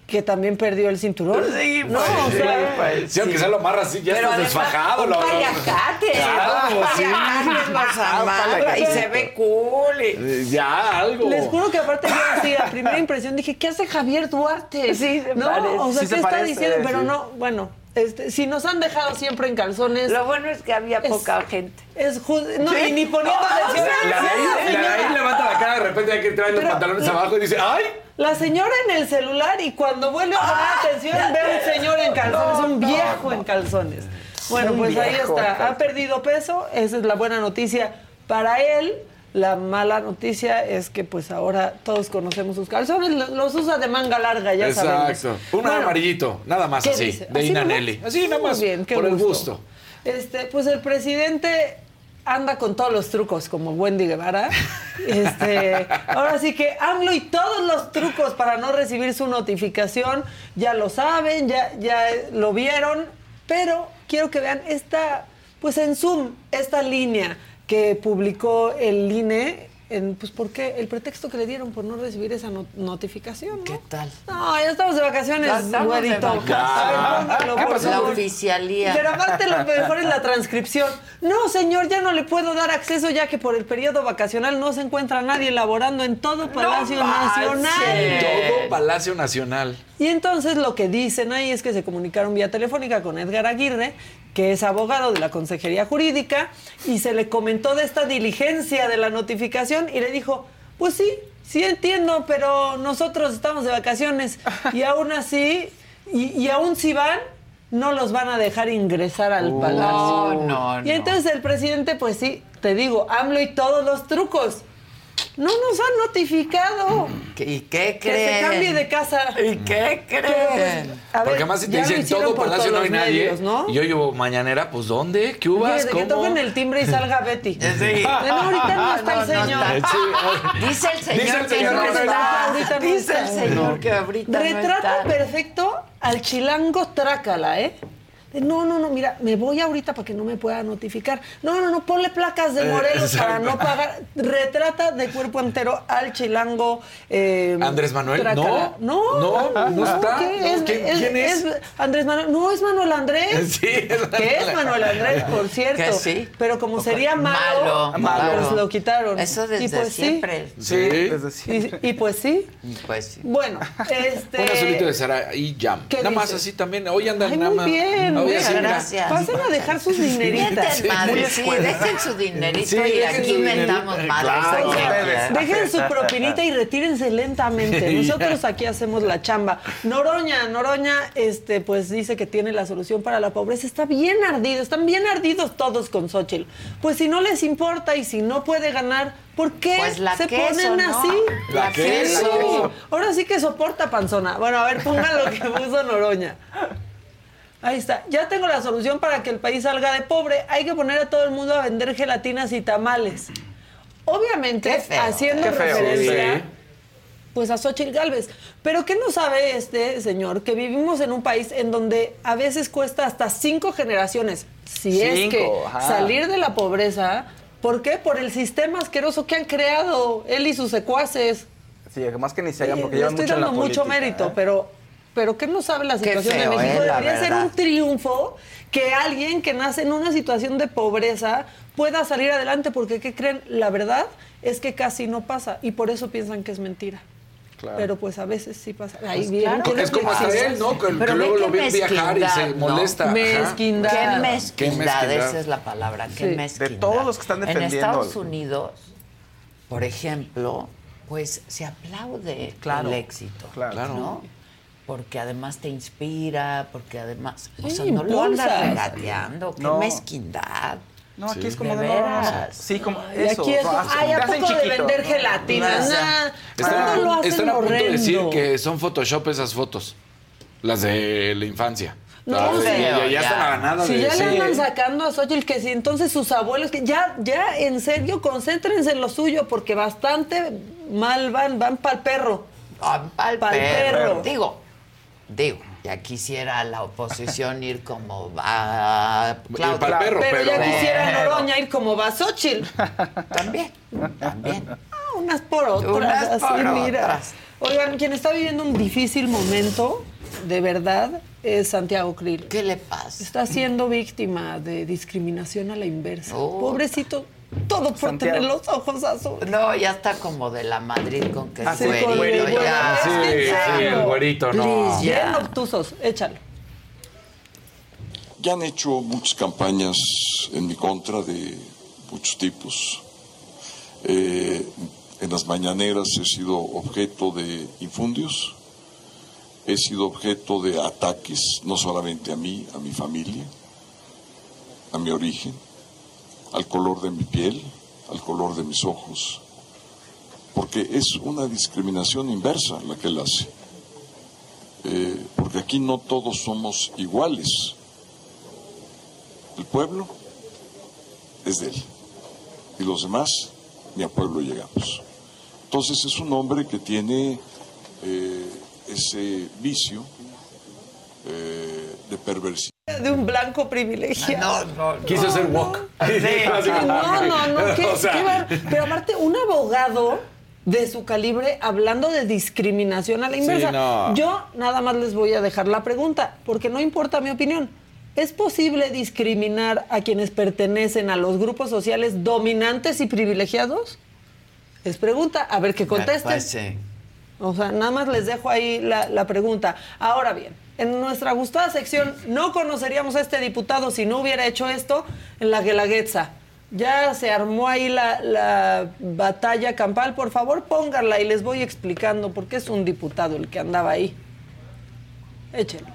Speaker 8: que también perdió el cinturón.
Speaker 2: Sí,
Speaker 8: no,
Speaker 2: pues,
Speaker 8: o sea,
Speaker 2: pues,
Speaker 6: Sí, aunque sea lo más así, ya
Speaker 2: Pero además,
Speaker 6: desfajado.
Speaker 2: un paliacate,
Speaker 6: Claro, sí.
Speaker 2: paliacate nos amarra y se ve cool. y-
Speaker 6: Eh, Ya, algo.
Speaker 8: Les juro que aparte yo así, a primera impresión dije, ¿qué hace Javier Duarte?
Speaker 2: Sí, se
Speaker 8: no,
Speaker 2: parece.
Speaker 8: o sea,
Speaker 7: Sí
Speaker 8: ¿qué
Speaker 7: se
Speaker 8: está
Speaker 7: parece,
Speaker 8: diciendo? Pero no, bueno, este, si nos han dejado siempre en calzones,
Speaker 2: Lo bueno es que había
Speaker 8: Es-
Speaker 2: poca gente.
Speaker 8: es no,
Speaker 2: Sí.
Speaker 8: y ni poniendo
Speaker 2: No,
Speaker 8: atención.
Speaker 2: o sea,
Speaker 6: La de ahí, la de ahí
Speaker 8: señora-
Speaker 6: levanta la cara, de repente hay que traer los pantalones abajo y dice, ¡ay!
Speaker 8: La señora en el celular y cuando vuelve a poner atención ve a un señor en calzones, un viejo en calzones. Bueno, pues ahí está. Ha perdido peso, esa es la buena noticia para él. La mala noticia es que pues ahora todos conocemos sus calzones, lo- los usa de manga larga, ya sabemos.
Speaker 6: Exacto. Un
Speaker 8: Bueno,
Speaker 6: amarillito, nada más
Speaker 8: ¿qué
Speaker 6: así,
Speaker 8: dice?
Speaker 6: de
Speaker 8: ¿Así
Speaker 6: Ina
Speaker 8: nomás?
Speaker 6: Nelly. Así nada más,
Speaker 8: bien,
Speaker 6: por el gusto.
Speaker 8: Este, pues el presidente anda con todos los trucos, como Wendy Guevara. [LAUGHS] Este, ahora sí que AMLO y todos los trucos para no recibir su notificación, ya lo saben, ya, ya lo vieron, pero quiero que vean esta, pues en Zoom, esta línea que publicó el INE pues ¿por qué? El pretexto que le dieron por no recibir esa notificación, ¿no?
Speaker 2: ¿Qué tal?
Speaker 8: No, ya estamos de vacaciones, güerito.
Speaker 2: La oficialía.
Speaker 8: Pero aparte lo mejor es la transcripción. No, señor, ya no le puedo dar acceso ya que por el periodo vacacional no se encuentra nadie laborando en todo Palacio Nacional.
Speaker 6: En todo Palacio Nacional.
Speaker 8: Y entonces lo que dicen ahí es que se comunicaron vía telefónica con Edgar Aguirre que es abogado de la Consejería Jurídica, y se le comentó de esta diligencia de la notificación y le dijo, pues sí, sí entiendo, pero nosotros estamos de vacaciones y [LAUGHS] aún así, y, aún si van, no los van a dejar ingresar al palacio.
Speaker 2: No,
Speaker 8: no, y entonces el presidente, pues sí, te digo, AMLO y todos los trucos. No nos han notificado.
Speaker 2: ¿Y qué creen?
Speaker 8: Que se cambie de casa.
Speaker 2: ¿Y qué creen?
Speaker 6: Porque además si te dicen todo Palacio no hay nadie. ¿no? Y yo llevo mañanera, pues ¿dónde? ¿Qué uvas?
Speaker 8: ¿Cómo? Que toquen el timbre y salga Betty. [LAUGHS]
Speaker 2: Sí.
Speaker 8: No, ahorita no está el señor. [LAUGHS]
Speaker 2: Dice el señor que no está. Dice el señor que ahorita
Speaker 8: Retrata perfecto al chilango Trácala, ¿eh? No, no, no, mira, me voy ahorita para que no me pueda notificar. No, no, no, ponle placas de eh, Morelos para no pagar. Retrata de cuerpo entero al chilango.
Speaker 6: Eh, Andrés Manuel, no,
Speaker 8: no,
Speaker 6: no, no, está.
Speaker 8: ¿Quién, es, Andrés Manuel, no es Manuel Andrés. [LAUGHS]
Speaker 6: Sí, es Manuel
Speaker 8: Que es Manuel Andrés, por cierto.
Speaker 2: Que sí.
Speaker 8: Pero como sería malo, malo, pues lo quitaron.
Speaker 2: Eso desde
Speaker 8: y pues
Speaker 2: siempre.
Speaker 6: Sí,
Speaker 8: desde siempre. Y, pues sí.
Speaker 2: Pues sí.
Speaker 8: Bueno, [LAUGHS] este.
Speaker 6: Un azulito de Sara y Jam. Nada más así también. Hoy andan nada más.
Speaker 8: bien.
Speaker 2: Muchas gracias.
Speaker 8: Pasen a dejar sus dineritas.
Speaker 2: Sí, dejen su dinerito y aquí vendamos madres.
Speaker 8: Dejen su propinita y retírense lentamente. Nosotros aquí hacemos la chamba. Noroña, Noroña, este, pues dice que tiene la solución para la pobreza. Está bien ardido, están bien ardidos todos con Xochitl. Pues si no les importa y si no puede ganar, ¿por qué
Speaker 2: pues
Speaker 8: se ponen así?
Speaker 6: La, queso.
Speaker 8: Ahora sí que soporta panzona. Bueno, a ver, pongan lo que puso Noroña. Ahí está. Ya tengo la solución para que el país salga de pobre. Hay que poner a todo el mundo a vender gelatinas y tamales. Obviamente, haciendo referencia pues a Xochitl Galvez. Pero ¿qué no sabe este señor? Que vivimos en un país en donde a veces cuesta hasta cinco generaciones, si es que salir de la pobreza. ¿Por qué? Por el sistema asqueroso que han creado él y sus secuaces.
Speaker 7: Sí, además que ni se hagan porque llevan
Speaker 8: estoy
Speaker 7: mucho
Speaker 8: dando mucho mérito, ¿eh? pero pero ¿qué no sabe la situación de México? ¿eh? Debería ser un triunfo que alguien que nace en una situación de pobreza pueda salir adelante, porque ¿qué creen? La verdad es que casi no pasa y por eso piensan que es mentira. Pero pues a veces sí pasa. Ahí
Speaker 6: pues bien, es como hasta él, ¿no? Que, luego lo ven viajar y se molesta.
Speaker 8: Mezquindad.
Speaker 2: Qué mezquindad, esa es la palabra. Qué mezquindad.
Speaker 7: De todos los que están defendiendo.
Speaker 2: En Estados Unidos, por ejemplo, pues se aplaude el éxito. Claro. ¿no? Porque además te inspira, porque además, o sea, no lo andas regateando, qué mezquindad.
Speaker 7: No, aquí es como de, veras. Sí, como eso.
Speaker 8: Aquí es como, ay, ¿a poco de vender gelatinas?
Speaker 6: Están, lo hacen están a punto de decir que son Photoshop esas fotos, las de la infancia.
Speaker 8: No,
Speaker 6: ya, ya, están a ganada
Speaker 8: Si ya le andan sacando a Xochitl que si entonces sus abuelos, que ya, ya, en serio, concéntrense en lo suyo, porque bastante mal van, van para el perro.
Speaker 2: Van para el perro. Digo, Digo, ya quisiera la oposición ir como va
Speaker 6: Claudio. Pero,
Speaker 8: pero, ya quisiera Noroña ir como va Xochitl. [LAUGHS]
Speaker 2: También, también.
Speaker 8: Ah, unas por otras.
Speaker 2: Unas por otras.
Speaker 8: Oigan, quien está viviendo un difícil momento, de verdad, es Santiago Krill.
Speaker 2: ¿Qué le pasa?
Speaker 8: Está siendo víctima de discriminación a la inversa. Oh. Pobrecito, todo por tener los ojos azules.
Speaker 2: No, ya está como de la Madrid con que
Speaker 6: es
Speaker 2: güerito. ya.
Speaker 6: Sí, sí, el güerito, no.
Speaker 8: Bien obtusos, échalo.
Speaker 9: Ya han hecho muchas campañas en mi contra de muchos tipos. Eh, en las mañaneras he sido objeto de infundios, he sido objeto de ataques, no solamente a mí, a mi familia, a mi origen al color de mi piel, al color de mis ojos, porque es una discriminación inversa la que él hace, eh, porque aquí no todos somos iguales. El pueblo es de él, y los demás ni a pueblo llegamos. Entonces es un hombre que tiene eh, ese vicio eh, de perversidad.
Speaker 8: De un blanco privilegiado.
Speaker 6: No, no, Quiso ser [LAUGHS] walk.
Speaker 8: no, no, no. [LAUGHS] pero aparte, un abogado de su calibre hablando de discriminación a la inversa. Yo nada más les voy a dejar la pregunta, porque no importa mi opinión. ¿Es posible discriminar a quienes pertenecen a los grupos sociales dominantes y privilegiados? Es pregunta, a ver qué contesten. Pues o sea, nada más les dejo ahí la, pregunta. Ahora bien, en nuestra gustada sección no conoceríamos a este diputado si no hubiera hecho esto en la Guelaguetza. Ya se armó ahí la, la, batalla campal. Por favor, pónganla y les voy explicando por qué es un diputado el que andaba ahí. Échenlo.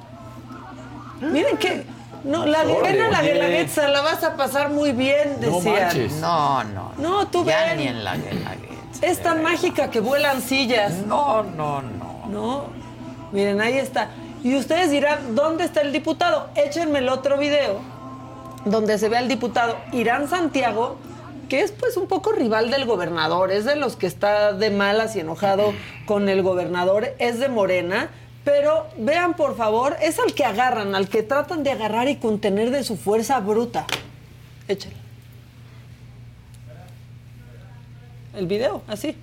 Speaker 8: Miren que no, la pena la Guelaguetza la vas a pasar muy bien, decían.
Speaker 2: No, no.
Speaker 8: No, tú
Speaker 2: ya ni en la Guelaguetza.
Speaker 8: Esta mágica que vuelan sillas.
Speaker 2: No, no, no.
Speaker 8: No. Miren, ahí está. Y ustedes dirán, ¿dónde está el diputado? Échenme el otro video donde se ve al diputado Irán Santiago, que es pues un poco rival del gobernador, es de los que está de malas y enojado con el gobernador, es de Morena pero vean, por favor, es al que agarran, al que tratan de agarrar y contener de su fuerza bruta. Échale. El video, así.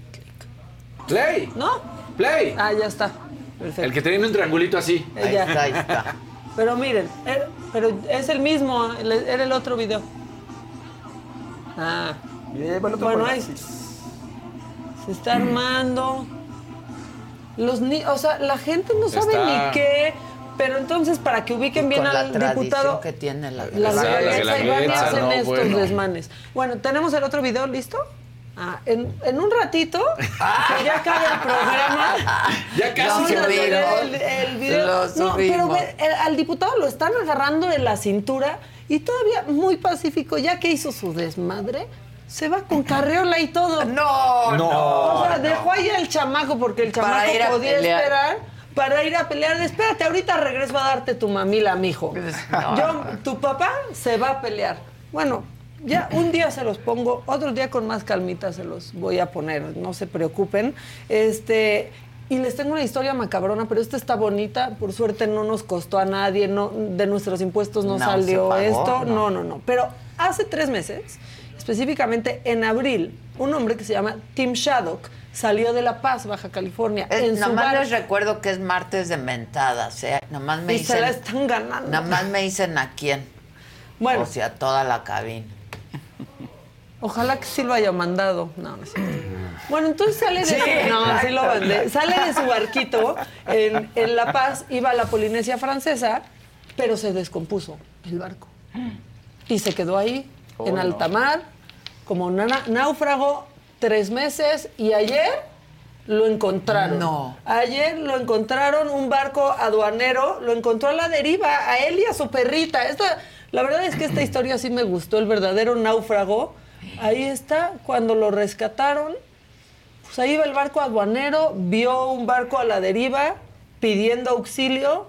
Speaker 6: Play.
Speaker 8: ¿No?
Speaker 6: Play.
Speaker 8: Ah, ya está.
Speaker 6: Perfecto. El que tiene un triangulito así.
Speaker 2: Ahí está, ahí está.
Speaker 8: Pero miren, er, pero es el mismo, era el otro video. Ah. Bueno, ahí se está armando. Los ni o sea, la gente no sabe ni qué. Pero entonces, para que ubiquen bien al diputado.
Speaker 2: que tiene la,
Speaker 8: la, la, y van hacen estos desmanes. Bueno, ¿tenemos el otro video listo? Ah, en, en, un ratito, que ya acaba el programa.
Speaker 6: ya casi
Speaker 8: se el, el, video. no, pero al diputado lo están agarrando en la cintura y todavía muy pacífico, ya que hizo su desmadre se va con carreola y todo. [LAUGHS]
Speaker 2: No, no.
Speaker 8: O sea, dejó ahí al chamaco porque el chamaco podía esperar para ir a pelear. Espérate, ahorita regreso a darte tu mamila, mijo. Pues, Yo, tu papá se va a pelear. Bueno, ya un día se los pongo, otro día con más calmita se los voy a poner, no se preocupen. Este, y les tengo una historia macabrona, pero esta está bonita, por suerte no nos costó a nadie, no, de nuestros impuestos no, salió esto, no, no, no. Pero hace tres meses específicamente en abril, un hombre que se llama Tim Shaddock salió de La Paz, Baja California.
Speaker 2: en nomás les recuerdo que es martes de mentadas, ¿eh? Nomás me
Speaker 8: y
Speaker 2: dicen,
Speaker 8: se la están ganando.
Speaker 2: Nomás me dicen a quién. Bueno. O sea, toda la cabina.
Speaker 8: Ojalá que sí lo haya mandado. No, no es Bueno, entonces sale de, su, no, sí lo Sale de su barquito en, en La Paz, iba a la Polinesia francesa, pero se descompuso el barco. Y se quedó ahí, en alta mar como náufrago tres meses y ayer lo encontraron.
Speaker 2: No.
Speaker 8: Ayer lo encontraron un barco aduanero, lo encontró a la deriva, a él y a su perrita. Esta, la verdad es que esta historia sí me gustó, el verdadero náufrago. Ahí está, cuando lo rescataron, pues ahí iba el barco aduanero, vio un barco a la deriva pidiendo auxilio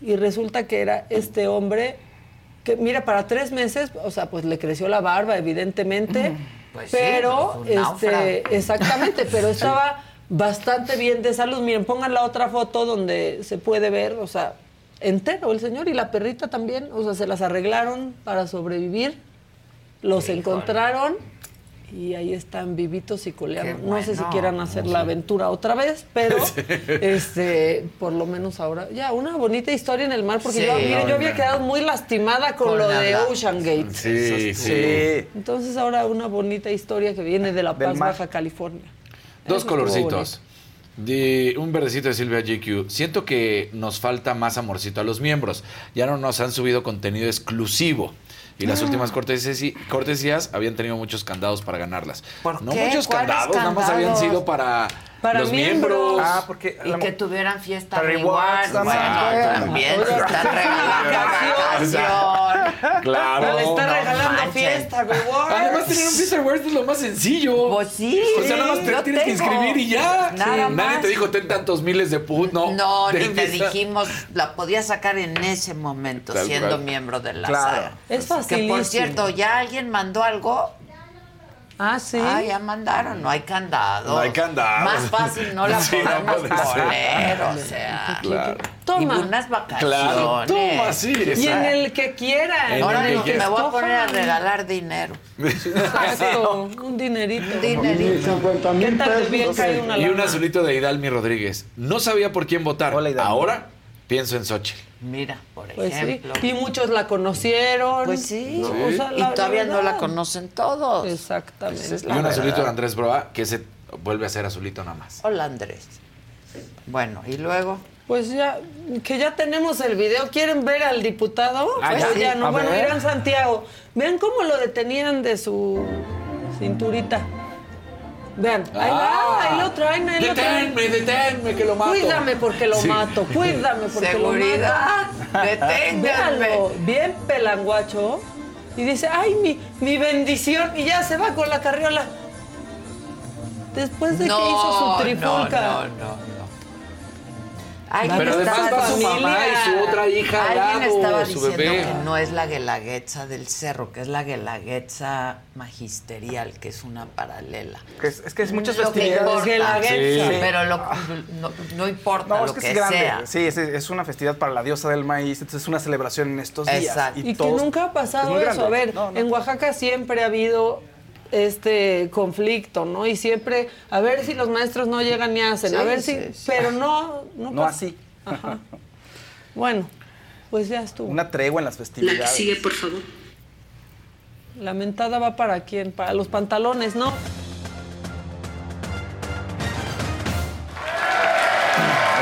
Speaker 8: y resulta que era este hombre que mira, para tres meses, o sea, pues le creció la barba, evidentemente, pues pero, este, exactamente, pero [LAUGHS] estaba bastante bien de salud. Miren, pongan la otra foto donde se puede ver, o sea, entero el señor y la perrita también, o sea, se las arreglaron para sobrevivir, los encontraron y ahí están vivitos y coleando. no sé si quieran hacer la aventura otra vez, pero [LAUGHS] este, por lo menos ahora, ya, una bonita historia en el mar, porque yo, yo, había quedado muy lastimada con, lo de Ocean Gate.
Speaker 6: Sí, sí.
Speaker 8: Entonces ahora una bonita historia que viene de La Paz, Baja California.
Speaker 6: Dos colorcitos. De un verdecito de Silvia GQ. Siento que nos falta más amorcito a los miembros. Ya no nos han subido contenido exclusivo y las últimas cortesías habían tenido muchos candados para ganarlas. no muchos candados, nada más habían sido para
Speaker 8: para
Speaker 6: los miembros.
Speaker 2: Ah, porque y que tuvieran fiesta rewards. Bueno, también se están regalando vacación.
Speaker 6: Claro.
Speaker 8: Le están regalando fiesta rewards.
Speaker 6: Además, tener un fiesta rewards es lo más sencillo.
Speaker 2: Pues sí.
Speaker 6: O sea, nada más te tienes que inscribir y ya.
Speaker 2: Nada más.
Speaker 6: Nadie te dijo, ten tantos miles de put, no.
Speaker 2: No, ni te dijimos, la podías sacar en ese momento, siendo miembro de la claro.
Speaker 8: Es fácil.
Speaker 2: Que por cierto, ya alguien mandó algo
Speaker 8: Ah, sí.
Speaker 2: Ah, ya mandaron, no hay candado.
Speaker 6: No hay candado.
Speaker 2: Más fácil no la [LAUGHS]
Speaker 6: Sí, no
Speaker 2: podemos
Speaker 6: puede
Speaker 2: poner,
Speaker 6: ser.
Speaker 2: o sea.
Speaker 6: Claro.
Speaker 8: Toma.
Speaker 2: Y unas vacaciones.
Speaker 6: Claro, toma, sí.
Speaker 8: Y en el que quiera.
Speaker 2: Ahora no,
Speaker 6: que
Speaker 2: me voy a poner a regalar dinero. [LAUGHS]
Speaker 8: Exacto, un dinerito.
Speaker 2: Un dinerito.
Speaker 8: ¿Qué tal bien cae una
Speaker 6: Y un azulito de Hidalmi Rodríguez. No sabía por quién votar.
Speaker 7: Hola, Hidalmi.
Speaker 6: Ahora pienso en Xochitl.
Speaker 2: Mira, por
Speaker 8: Pues sí.
Speaker 2: ejemplo.
Speaker 8: Y muchos la conocieron.
Speaker 2: Pues sí.
Speaker 8: ¿no?
Speaker 6: Sí.
Speaker 8: O sea,
Speaker 2: Y
Speaker 8: la-
Speaker 2: todavía no la conocen todos.
Speaker 8: Exactamente.
Speaker 2: Esa es
Speaker 6: Y un azulito de. Andrés Broa que se vuelve a ser azulito nada más.
Speaker 2: Hola, Andrés. Bueno, y luego.
Speaker 8: Pues ya, que ya tenemos el video. ¿Quieren ver al diputado?
Speaker 7: Ah,
Speaker 8: Pues
Speaker 7: ya.
Speaker 8: ya no.
Speaker 7: A
Speaker 8: Bueno,
Speaker 7: ver.
Speaker 8: irán Santiago. Vean cómo lo detenían de su cinturita. Vean, ahí va, ahí lo traen, ahí lo traen.
Speaker 6: Deténme, deténme, que lo mato.
Speaker 8: Cuídame porque lo
Speaker 6: Sí.
Speaker 8: mato, cuídame porque
Speaker 2: Seguridad,
Speaker 8: lo mato.
Speaker 2: deténganme.
Speaker 8: Véanlo, bien pelanguacho. Y dice, ay, mi, mi bendición. Y ya se va con la carriola. Después de que hizo su trifulca.
Speaker 2: No, no, no. Alguien
Speaker 6: Pero además
Speaker 2: estaba
Speaker 6: va su
Speaker 2: diciendo-
Speaker 6: mamá y su otra hija al
Speaker 2: Alguien
Speaker 6: lado,
Speaker 2: estaba
Speaker 6: su
Speaker 2: diciendo
Speaker 6: bebé.
Speaker 2: que no es la guelaguetza del cerro, que es la guelaguetza magisterial, que es una paralela.
Speaker 7: Que es, es que es muchas
Speaker 2: Lo que
Speaker 7: festividades.
Speaker 2: importa,
Speaker 8: Guelaguetza.
Speaker 7: Sí.
Speaker 2: pero lo- no, no importa
Speaker 7: No,
Speaker 2: lo
Speaker 7: es que,
Speaker 2: que,
Speaker 7: es grande.
Speaker 2: sea.
Speaker 7: Sí, es, es una festividad para la diosa del maíz, entonces es una celebración en estos días.
Speaker 2: Exacto.
Speaker 8: Y que nunca ha
Speaker 7: es
Speaker 8: pasado eso.
Speaker 7: grande.
Speaker 8: A ver,
Speaker 7: No, no.
Speaker 8: en Oaxaca siempre ha habido este conflicto, ¿no? Y siempre, a ver si los maestros no llegan ni hacen, a
Speaker 2: Sí,
Speaker 8: ver si,
Speaker 2: sí,
Speaker 8: pero no, no,
Speaker 7: No
Speaker 8: pasa.
Speaker 7: así.
Speaker 8: Ajá. Bueno, pues ya estuvo.
Speaker 7: Una tregua en las festividades.
Speaker 13: por favor.
Speaker 8: La mentada va para quién? Para los pantalones, ¿no?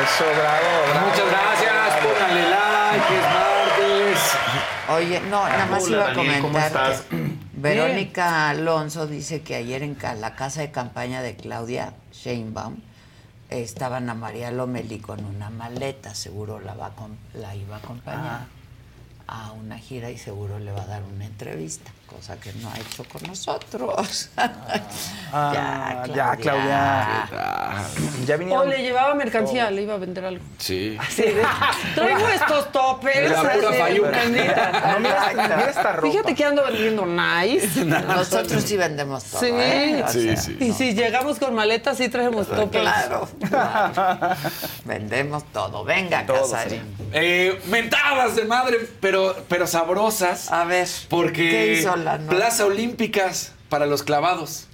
Speaker 7: Eso, bravo, bravo.
Speaker 6: Muchas gracias, pónganle like, es martes.
Speaker 2: Oye, no, nada más
Speaker 6: Hola,
Speaker 2: iba a
Speaker 6: Daniel, ¿cómo
Speaker 2: comentar
Speaker 6: estás?
Speaker 2: que Verónica Alonso dice que ayer en la casa de campaña de Claudia Sheinbaum estaban a María Lomeli con una maleta, seguro la, va a la iba a acompañar a una gira y seguro le va a dar una entrevista, cosa que no ha hecho con nosotros.
Speaker 7: Ah, [LAUGHS] ya, Claudia. Ya
Speaker 8: O
Speaker 7: vinieron.
Speaker 8: le llevaba mercancía, le iba a vender algo.
Speaker 6: Sí.
Speaker 8: Sí, de- traigo estos toppers.
Speaker 6: La pura fayuca.
Speaker 8: mira.
Speaker 7: No, mira, esta- mira esta ropa.
Speaker 8: Fíjate que ando vendiendo nice. [LAUGHS]
Speaker 2: Nosotros sí vendemos todo.
Speaker 8: Sí.
Speaker 2: ¿eh? O
Speaker 6: Sí,
Speaker 2: sea,
Speaker 6: sí.
Speaker 8: Y si llegamos con maletas, sí traemos toppers.
Speaker 2: Claro, claro. [LAUGHS] Vendemos todo. Venga,
Speaker 7: Todo,
Speaker 2: Casarín.
Speaker 6: Eh, mentadas de madre, pero, pero sabrosas.
Speaker 2: A ver,
Speaker 6: Porque
Speaker 2: ¿qué hizo
Speaker 6: Plaza Olímpicas para los clavados.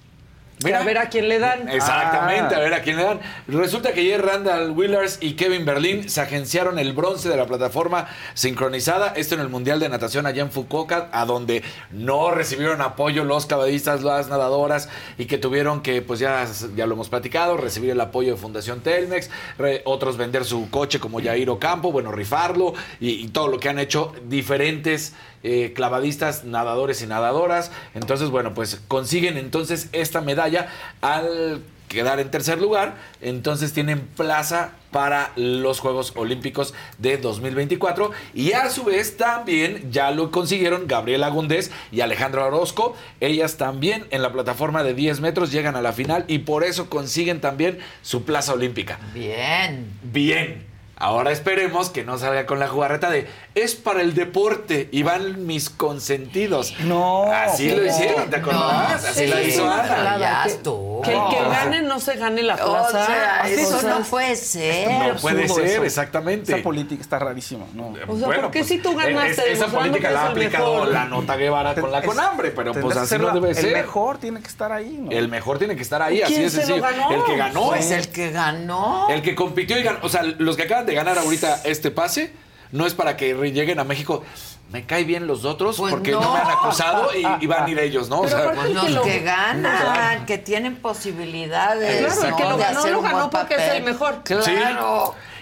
Speaker 8: A ver a quién le dan.
Speaker 6: Exactamente,
Speaker 7: Ah.
Speaker 6: a ver a quién le dan. Resulta que ayer Randall Willers y Kevin Berlin se agenciaron el bronce de la plataforma sincronizada, esto en el Mundial de Natación allá en Fukuoka, a donde no recibieron apoyo los clavadistas, las nadadoras, y que tuvieron que, pues ya, ya lo hemos platicado, recibir el apoyo de Fundación Telmex, re- otros vender su coche como Jair Ocampo, bueno, rifarlo, y, y todo lo que han hecho diferentes eh, clavadistas, nadadores y nadadoras. Entonces, bueno, pues consiguen entonces esta medalla al quedar en tercer lugar. Entonces tienen plaza para los Juegos Olímpicos de 2024. Y a su vez también ya lo consiguieron Gabriela Gundés y Alejandra Orozco. Ellas también en la plataforma de 10 metros llegan a la final y por eso consiguen también su plaza olímpica.
Speaker 2: Bien.
Speaker 6: Bien. Ahora esperemos que no salga con la jugarreta de es para el deporte y van mis consentidos.
Speaker 7: No.
Speaker 6: Así lo hicieron, ¿te acordás? Así
Speaker 8: Sí,
Speaker 6: lo
Speaker 8: es
Speaker 6: hizo Ana.
Speaker 2: Ya
Speaker 8: que-
Speaker 2: estuvo.
Speaker 8: Que el que gane no se gane la
Speaker 2: O
Speaker 8: plaza.
Speaker 2: sea, eso
Speaker 8: o sea,
Speaker 2: no puede ser.
Speaker 6: No puede ser,
Speaker 7: eso.
Speaker 6: exactamente.
Speaker 7: Esa política está rarísima. No.
Speaker 8: O sea, ¿por qué si tú ganaste
Speaker 6: es- esa política
Speaker 8: que
Speaker 6: la ha aplicado
Speaker 8: mejor?
Speaker 6: la nota Guevara con la
Speaker 7: Es-
Speaker 6: Conambre, pero pues así no debe ser.
Speaker 7: El mejor tiene que estar ahí, ¿no?
Speaker 6: El mejor tiene que estar ahí, así
Speaker 8: ¿Quién
Speaker 6: de
Speaker 8: se lo
Speaker 6: sencillo.
Speaker 8: ganó?
Speaker 6: El que ganó.
Speaker 2: Pues el que ganó.
Speaker 6: El que compitió y ganó. O sea, los que acaban de ganar ahorita este pase, no es para que lleguen a México. Me cae bien los otros
Speaker 2: Pues
Speaker 6: porque no.
Speaker 2: no.
Speaker 6: me han acusado y, y van a ir ellos, ¿no? O
Speaker 8: Pero
Speaker 6: sea,
Speaker 8: aparte-
Speaker 2: Pues los
Speaker 8: que lo-
Speaker 2: que ganan, que tienen posibilidades.
Speaker 8: Claro, el que
Speaker 2: ¿no?
Speaker 8: lo
Speaker 2: de
Speaker 8: ganó, lo ganó porque es el mejor.
Speaker 2: Claro.
Speaker 6: Sí.